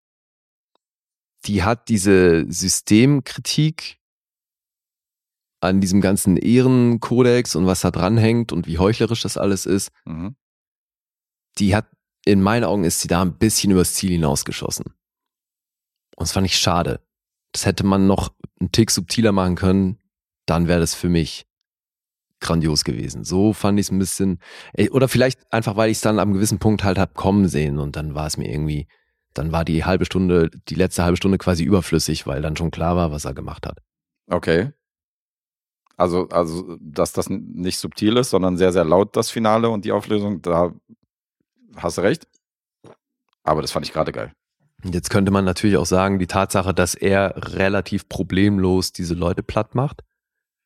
die hat diese Systemkritik an diesem ganzen Ehrenkodex und was da dranhängt und wie heuchlerisch das alles ist, Mhm. die hat, in meinen Augen ist sie da ein bisschen übers Ziel hinausgeschossen. Und das fand ich schade. Das hätte man noch einen Tick subtiler machen können, dann wäre das für mich grandios gewesen. So fand ich es ein bisschen, oder vielleicht einfach, weil ich es dann am gewissen Punkt halt hab kommen sehen und dann war es mir irgendwie, dann war die halbe Stunde, die letzte halbe Stunde quasi überflüssig, weil dann schon klar war, was er gemacht hat. Okay. Also, also, dass das nicht subtil ist, sondern sehr, sehr laut, das Finale und die Auflösung, da hast du recht. Aber das fand ich gerade geil. Jetzt könnte man natürlich auch sagen, die Tatsache, dass er relativ problemlos diese Leute platt macht,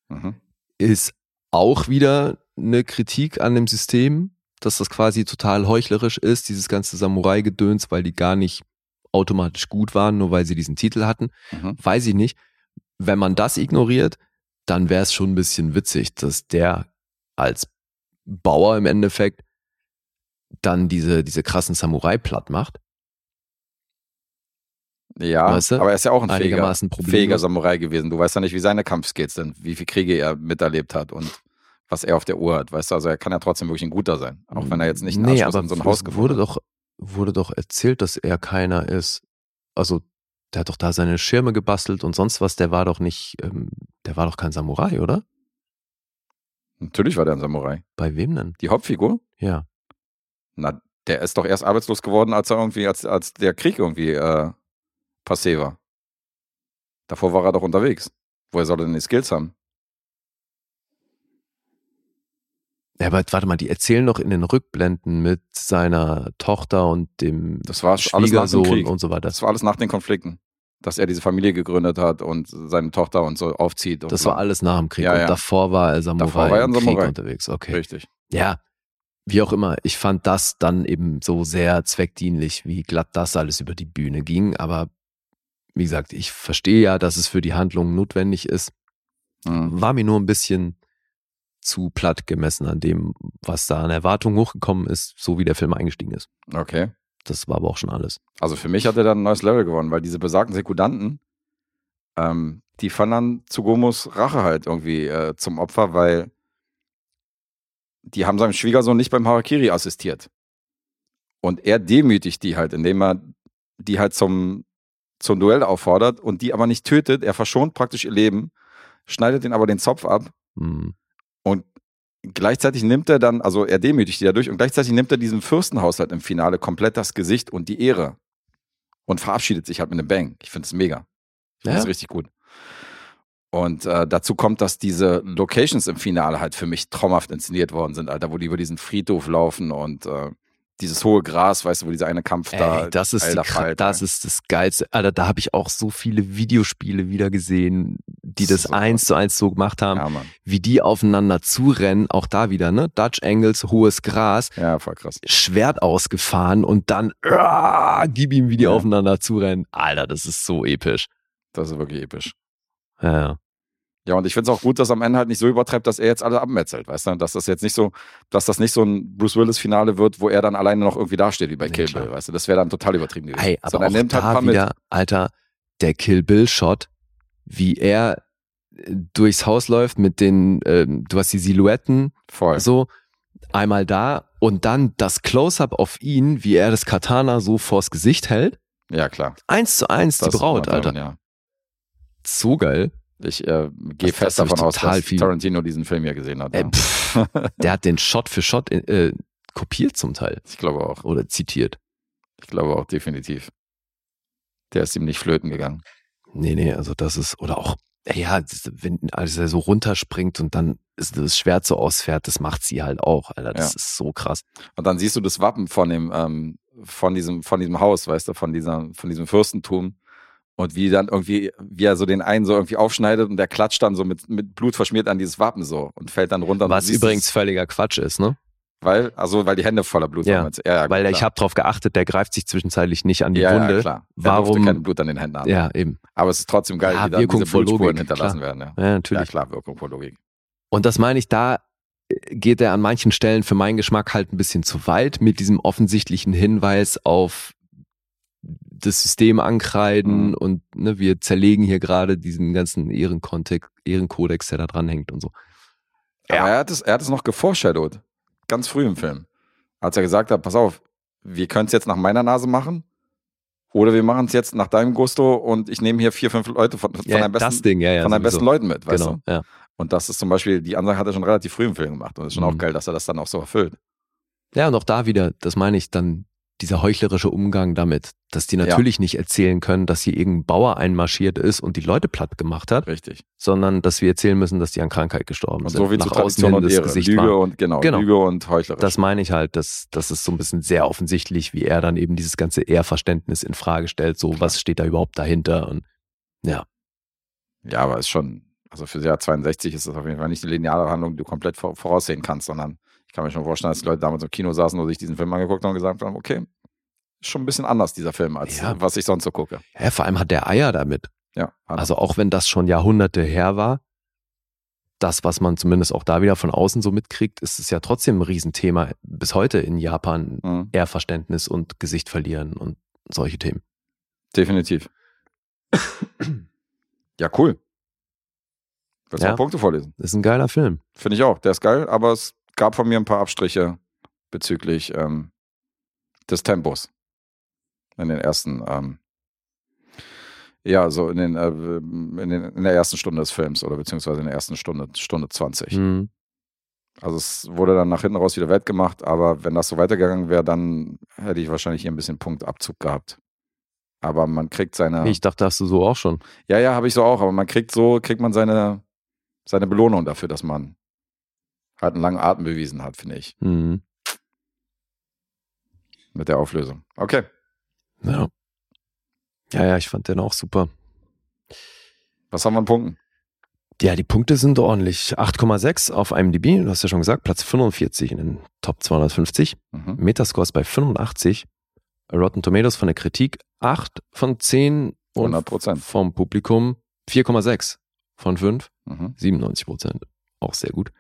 Mhm. ist auch wieder eine Kritik an dem System, dass das quasi total heuchlerisch ist, dieses ganze Samurai-Gedöns, weil die gar nicht automatisch gut waren, nur weil sie diesen Titel hatten. Mhm. Weiß ich nicht. Wenn man das ignoriert, dann wäre es schon ein bisschen witzig, dass der als Bauer im Endeffekt dann diese, diese krassen Samurai platt macht. Ja, Weißt du? aber er ist ja auch ein fähiger, fähiger Samurai gewesen. Du weißt ja nicht, wie seine Kampfskills sind, wie viele Kriege er miterlebt hat und was er auf der Uhr hat. Weißt du, also er kann ja trotzdem wirklich ein guter sein. Auch wenn er jetzt nicht einen nee, Abschluss aber in so ein Haus gefunden wurde hat. doch, wurde doch erzählt, dass er keiner ist. Also, der hat doch da seine Schirme gebastelt und sonst was. Der war doch nicht, ähm, der war doch kein Samurai, oder? Natürlich war der ein Samurai. Bei wem denn? Die Hauptfigur? Ja. Na, der ist doch erst arbeitslos geworden, als er irgendwie, als, als der Krieg irgendwie äh, passé war. Davor war er doch unterwegs. Woher soll er denn die Skills haben? Ja, aber warte mal, die erzählen doch in den Rückblenden mit seiner Tochter und dem Das war alles nach dem Schwiegersohn Krieg. und so weiter. Das war alles nach den Konflikten. Dass er diese Familie gegründet hat und seine Tochter und so aufzieht. Und Das war alles nach dem Krieg. Ja, und ja. davor war er Samurai, Davor war er im Krieg Samurai. unterwegs. Okay. Richtig. Ja, wie auch immer. Ich fand das dann eben so sehr zweckdienlich, wie glatt das alles über die Bühne ging. Aber wie gesagt, ich verstehe ja, dass es für die Handlung notwendig ist. Mhm. War mir nur ein bisschen zu platt gemessen an dem, was da an Erwartungen hochgekommen ist, so wie der Film eingestiegen ist. Okay. Das war aber auch schon alles. Also für mich hat er dann ein neues Level gewonnen, weil diese besagten Sekundanten, ähm, die fanden dann Tsugomos Rache halt irgendwie äh, zum Opfer, weil die haben seinem Schwiegersohn nicht beim Harakiri assistiert. Und er demütigt die halt, indem er die halt zum, zum Duell auffordert und die aber nicht tötet. Er verschont praktisch ihr Leben, schneidet ihnen aber den Zopf ab Hm. und gleichzeitig nimmt er dann, also er demütigt die dadurch und gleichzeitig nimmt er diesem Fürstenhaushalt im Finale komplett das Gesicht und die Ehre und verabschiedet sich halt mit einem Bang. Ich finde es mega. Ich finde es Ja. richtig gut. Und äh, dazu kommt, dass diese Locations im Finale halt für mich traumhaft inszeniert worden sind, Alter, wo die über diesen Friedhof laufen und äh, dieses hohe Gras, weißt du, wo dieser eine Kampf da. Ey, das ist, alter Falter. das ist das Geilste. Alter, da habe ich auch so viele Videospiele wieder gesehen, die das So. eins zu eins so gemacht haben, Ja, wie die aufeinander zurennen. Auch da wieder, ne? Dutch Angles, hohes Gras, Ja, voll krass. Schwert ausgefahren und dann ah, gib ihm, wie die Ja. aufeinander zurennen. Alter, das ist so episch. Das ist wirklich episch. Ja, ja. Und ich finde es auch gut, dass am Ende halt nicht so übertreibt, dass er jetzt alle abmetzelt, weißt du? Dass das jetzt nicht so, dass das nicht so ein Bruce Willis-Finale wird, wo er dann alleine noch irgendwie dasteht, wie bei Nee, Kill. Bill, weißt du? Das wäre dann total übertrieben gewesen. Ey, aber Sondern auch nimmt halt da mit. wieder, Alter, der Kill Bill Shot, wie er äh, durchs Haus läuft mit den, ähm, du hast die Silhouetten, Voll. so einmal da und dann das Close-up auf ihn, wie er das Katana so vors Gesicht hält. Ja, klar. Eins zu eins die Das Braut, macht er, Alter. Ja. So geil. Ich äh, gehe fest davon aus, dass viel- Tarantino diesen Film ja gesehen hat. Ey, Ja. der hat den Shot für Shot äh, kopiert zum Teil ich glaube auch. oder zitiert. Ich glaube auch, definitiv. Der ist ihm nicht flöten gegangen. Nee, nee, also das ist, oder auch, ja, wenn, als er so runterspringt und dann ist das Schwert so ausfährt, das macht sie halt auch, Alter. Das Ja. ist so krass. Und dann siehst du das Wappen von dem, ähm, von diesem, von diesem Haus, weißt du, von dieser, von diesem Fürstentum. Und wie dann irgendwie, wie er so den einen so irgendwie aufschneidet und der klatscht dann so mit, mit Blut verschmiert an dieses Wappen so und fällt dann runter. und Was übrigens es, völliger Quatsch ist, ne? weil, also weil die Hände voller Blut Ja, waren. ja, ja Weil gut, ich klar. habe drauf geachtet, der greift sich zwischenzeitlich nicht an die ja, Wunde. Ja, klar. Er Warum- kein Blut an den Händen haben. Ja, eben. Aber es ist trotzdem geil, Ja, wie dann diese Blutspuren Logik, hinterlassen klar. werden. Ja. Ja, ja, natürlich. klar, Wirkung vor Logik. Und das meine ich, da äh, geht er an manchen Stellen für meinen Geschmack halt ein bisschen zu weit mit diesem offensichtlichen Hinweis auf das System ankreiden Mhm. und ne, wir zerlegen hier gerade diesen ganzen Ehrenkontext, Ehrenkodex, der da dran hängt und so. Aber er hat es, er hat es noch geforeshadowed. Ganz früh im Film. Als er gesagt hat, pass auf, wir können es jetzt nach meiner Nase machen. Oder wir machen es jetzt nach deinem Gusto und ich nehme hier vier, fünf Leute von, von Ja, deinen besten, das Ding, ja, ja. von deinen besten Leuten mit, weißt Genau, du? ja. Und das ist zum Beispiel, die Ansage hat er schon relativ früh im Film gemacht. Und es ist schon Mhm. auch geil, dass er das dann auch so erfüllt. Ja, und auch da wieder, das meine ich, dann dieser heuchlerische Umgang damit, dass die natürlich nicht erzählen können, dass hier irgendein Bauer einmarschiert ist und die Leute platt gemacht hat, Richtig. sondern dass wir erzählen müssen, dass die an Krankheit gestorben Und sind. so wie zu Nach außen und das. Gesicht Lüge war. und genau, Genau. Lüge und heuchlerisch. Das meine ich halt, dass das ist so ein bisschen sehr offensichtlich, wie er dann eben dieses ganze Ehrverständnis in Frage stellt. So, was steht da überhaupt dahinter? Und ja, Ja, aber ist schon, also für das Jahr 62 ist das auf jeden Fall nicht eine lineare Handlung, die du komplett vor- voraussehen kannst, sondern ich kann mir schon vorstellen, dass die Leute damals im Kino saßen und sich diesen Film angeguckt haben und gesagt haben, okay, ist schon ein bisschen anders, dieser Film, als Ja. was ich sonst so gucke. ja, vor allem hat der Eier damit. Ja, Also auch wenn das schon Jahrhunderte her war, das, was man zumindest auch da wieder von außen so mitkriegt, ist es ja trotzdem ein Riesenthema bis heute in Japan. Mhm. Ehrverständnis und Gesicht verlieren und solche Themen. definitiv. ja, cool. Willst du Ja. Punkte vorlesen? Das ist ein geiler Film. Finde ich auch. Der ist geil, aber es gab von mir ein paar Abstriche bezüglich ähm, des Tempos. In den ersten, ähm, ja, so in, den, äh, in, den, in der ersten Stunde des Films oder beziehungsweise in der ersten Stunde, Stunde 20. Mhm. Also es wurde dann nach hinten raus wieder wettgemacht, aber wenn das so weitergegangen wäre, dann hätte ich wahrscheinlich hier ein bisschen Punktabzug gehabt. Aber man kriegt seine. Ich dachte, hast du so auch schon. Ja, ja, habe ich so auch, aber man kriegt so, kriegt man seine, seine Belohnung dafür, dass man halt einen langen Atem bewiesen hat, finde ich. Mhm. Mit der Auflösung. Okay. Ja. Ja, ja, ich fand den auch super. Was haben wir an Punkten? Ja, die Punkte sind ordentlich. 8,6 auf IMDb, du hast ja schon gesagt, Platz 45 in den Top 250. Mhm. Metascores bei 85. Rotten Tomatoes von der Kritik 8 von 10 und 100%. vom Publikum 4,6 von 5. Mhm. 97 Prozent. Auch sehr gut.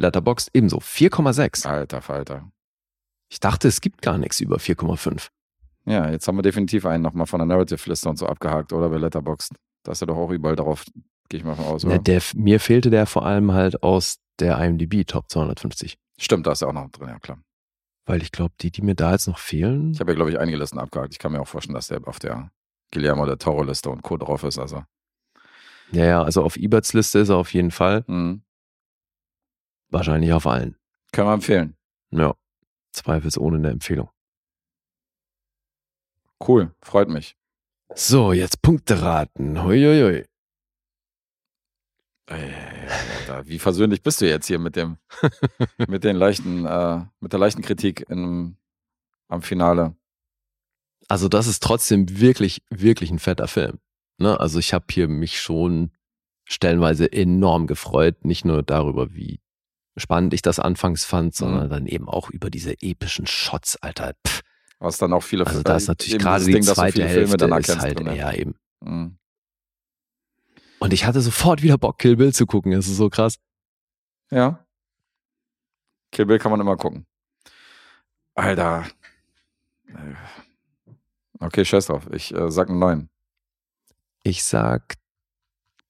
Letterboxd ebenso 4,6. Alter Falter. Ich dachte, es gibt gar nichts über 4,5. Ja, jetzt haben wir definitiv einen nochmal von der Narrative-Liste und so abgehakt, oder? Bei Letterboxd. Da ist er doch auch überall darauf, gehe ich mal von aus, oder? Ja, der, mir fehlte der vor allem halt aus der IMDb Top 250. Stimmt, da ist er auch noch drin, ja klar. Weil ich glaube, die, die mir da jetzt noch fehlen, Ich habe ja, glaube ich, einige Listen abgehakt. Ich kann mir auch vorstellen, dass der auf der Guillermo der Toro-Liste und Co. drauf ist. Also. ja, ja, also auf Eberts Liste ist er auf jeden Fall. Mhm. Wahrscheinlich auf allen. Können wir empfehlen. Ja. Zweifelsohne eine Empfehlung. Cool, freut mich. So, jetzt Punkte raten. Huiuiui. Ey, Alter, wie versöhnlich bist du jetzt hier mit dem, mit den leichten, äh, mit der leichten Kritik im, am Finale? Also das ist trotzdem wirklich, wirklich ein fetter Film. Ne? Also ich habe hier mich schon stellenweise enorm gefreut. Nicht nur darüber, wie spannend ich das anfangs fand, sondern Mhm. dann eben auch über diese epischen Shots, Alter. Pff. Was dann auch viele Also da ist natürlich gerade die Ding, zweite Hälfte dann ist halt, drin, ja eben. Mhm. Und ich hatte sofort wieder Bock, Kill Bill zu gucken. Das ist so krass. Ja. Kill Bill kann man immer gucken. Alter. Äh. Okay, scheiß drauf. Ich äh, sag einen neuen. Ich sag,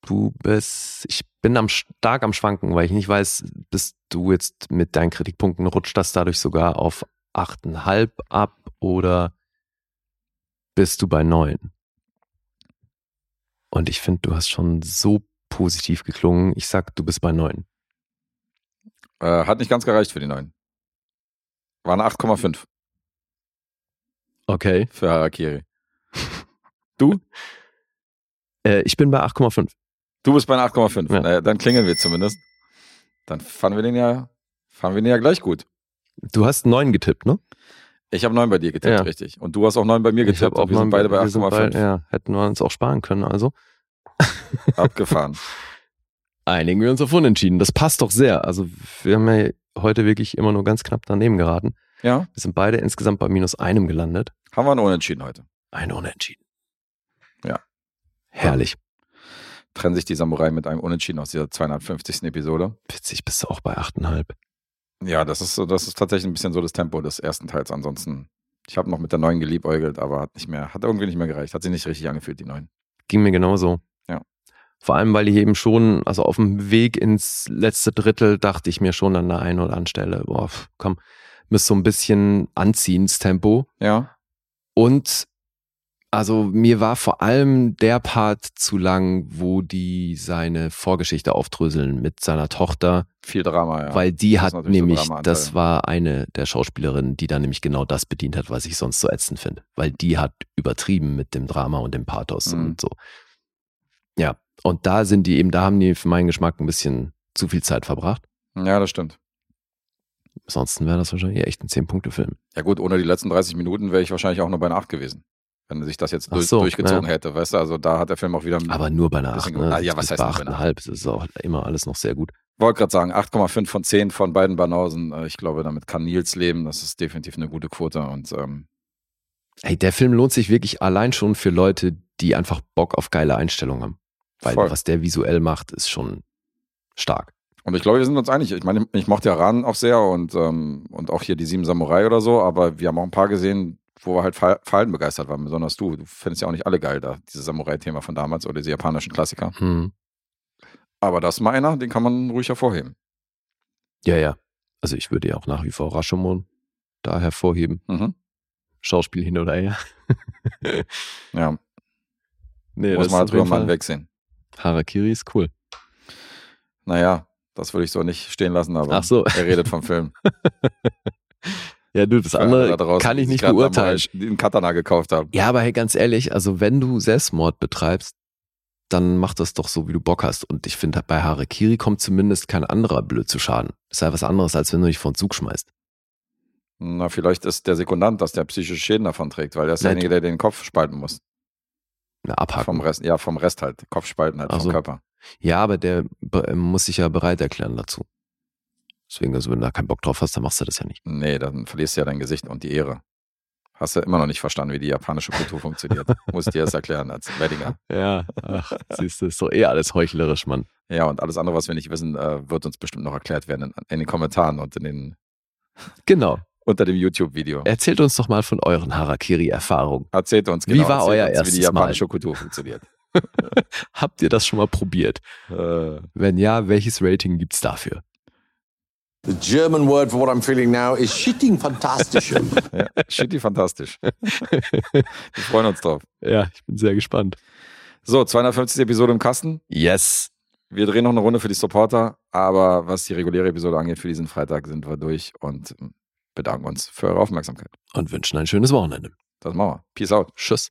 du bist, ich bin am stark am Schwanken, weil ich nicht weiß, bist du jetzt mit deinen Kritikpunkten rutscht das dadurch sogar auf 8,5 ab oder bist du bei 9? Und ich finde, du hast schon so positiv geklungen. Ich sag, du bist bei 9. Äh, hat nicht ganz gereicht für die neuen. War eine 8,5 Okay. für Harakiri. Du? Äh, ich bin bei 8,5. Du bist bei einer 8,5. Ja. Naja, dann klingeln wir zumindest. Dann fanden wir den ja, fanden wir den ja gleich gut. Du hast 9 getippt, ne? Ich habe 9 bei dir getippt, Ja. richtig. Und du hast auch 9 bei mir Ich getippt. habe auch und wir sind beide bei wir sind 8,5. bei- Ja, hätten wir uns auch sparen können, also. Abgefahren. einigen wir uns auf Unentschieden. Das passt doch sehr. Also wir haben ja heute wirklich immer nur ganz knapp daneben geraten. Ja, Wir sind beide insgesamt bei minus einem gelandet. haben wir einen Unentschieden heute. Ein Unentschieden. Ja. Herrlich. Trennen sich die Samurai mit einem Unentschieden aus dieser 250. Episode. Witzig, bist du auch bei 8,5. Ja, das ist so, das ist tatsächlich ein bisschen so das Tempo des ersten Teils. Ansonsten, ich habe noch mit der neuen geliebäugelt, aber hat nicht mehr, hat irgendwie nicht mehr gereicht. Hat sich nicht richtig angefühlt, die neuen. Ging mir genauso. Ja. Vor allem, weil ich eben schon, also auf dem Weg ins letzte Drittel dachte ich mir schon an der einen oder anderen Stelle, boah, komm, müsst so ein bisschen anziehen, das Tempo. Ja, Und Also mir war vor allem der Part zu lang, wo die seine Vorgeschichte aufdröseln mit seiner Tochter. Viel Drama, ja. Weil die Das hat so nämlich, Dramaanteil. das war eine der Schauspielerinnen, die da nämlich genau das bedient hat, was ich sonst so ätzend finde. Weil die hat übertrieben mit dem Drama und dem Pathos Mhm. und so. Ja, und da sind die eben, da haben die für meinen Geschmack ein bisschen zu viel Zeit verbracht. Ja, das stimmt. Ansonsten wäre das wahrscheinlich echt ein 10-Punkte-Film. Ja gut, ohne die letzten 30 Minuten wäre ich wahrscheinlich auch nur bei einer 8 gewesen. Wenn sich das jetzt durch, so, durchgezogen ja. hätte, weißt du, also da hat der Film auch wieder Aber nur bei einer 8. bisschen, Ne? Ah, ja, was heißt bei nur bei einer 8,5? Das ist auch immer alles noch sehr gut. wollte gerade sagen, 8,5 von 10 von beiden Banausen. Äh, Ich glaube, damit kann Nils leben. Das ist definitiv eine gute Quote. Und ähm, Ey, der Film lohnt sich wirklich allein schon für Leute, die einfach Bock auf geile Einstellungen haben. Weil Voll. was der visuell macht, ist schon stark. Und ich glaube, wir sind uns einig. Ich meine, ich mochte ja Ran auch sehr und, ähm, und auch hier die Sieben Samurai oder so, aber wir haben auch ein paar gesehen, wo wir halt Verhalten begeistert waren, besonders du. Du findest ja auch nicht alle geil da, dieses Samurai-Thema von damals oder diese japanischen Klassiker. Hm. Aber das ist mal einer, den kann man ruhig hervorheben. Ja, ja. Also ich würde ja auch nach wie vor Rashomon da hervorheben. Mhm. Schauspiel hin oder her. Ja, nee, muss das man halt drüber mal wegsehen. Harakiri ist cool. Naja, das würde ich so nicht stehen lassen, aber so. er redet vom Film. Ja, du, das andere da kann ich nicht beurteilen. Einen Katana gekauft haben. Ja, aber hey, ganz ehrlich, also wenn du Selbstmord betreibst, dann mach das doch so, wie du Bock hast. Und ich finde, bei Harakiri kommt zumindest kein anderer blöd zu Schaden. Ist ja was anderes, als wenn du dich vor den Zug schmeißt. Na, vielleicht ist der Sekundant, dass der psychische Schäden davon trägt, weil der ist derjenige, der den Kopf spalten muss. Na, abhaken. Vom Rest, ja, vom Rest halt. Kopf spalten halt Ach vom. Körper. Ja, aber der muss sich ja bereit erklären dazu. Deswegen, also wenn du da keinen Bock drauf hast, dann machst du das ja nicht. Nee, dann verlierst du ja dein Gesicht und die Ehre. Hast du immer noch nicht verstanden, wie die japanische Kultur funktioniert. Muss ich dir das erklären als Weddinger. Ja, ach, siehst du, ist doch eh alles heuchlerisch, Mann. Ja, und alles andere, was wir nicht wissen, äh, wird uns bestimmt noch erklärt werden in, in den Kommentaren und in den, Genau. unter dem YouTube-Video. Erzählt uns doch mal von euren Harakiri-Erfahrungen. Erzählt uns Wie genau, war erzählt euer uns, wie erstes die Mal? japanische Kultur funktioniert. Habt ihr das schon mal probiert? Äh, Wenn ja, welches Rating gibt's dafür? The German word for what I'm feeling now is shitting fantastisch. ja, shitty fantastisch. wir freuen uns drauf. Ja, ich bin sehr gespannt. So, 250. Episode im Kasten. Yes. Wir drehen noch eine Runde für die Supporter, aber was die reguläre Episode angeht, für diesen Freitag sind wir durch und bedanken uns für eure Aufmerksamkeit. Und wünschen ein schönes Wochenende. Das machen wir. Peace out. Tschüss.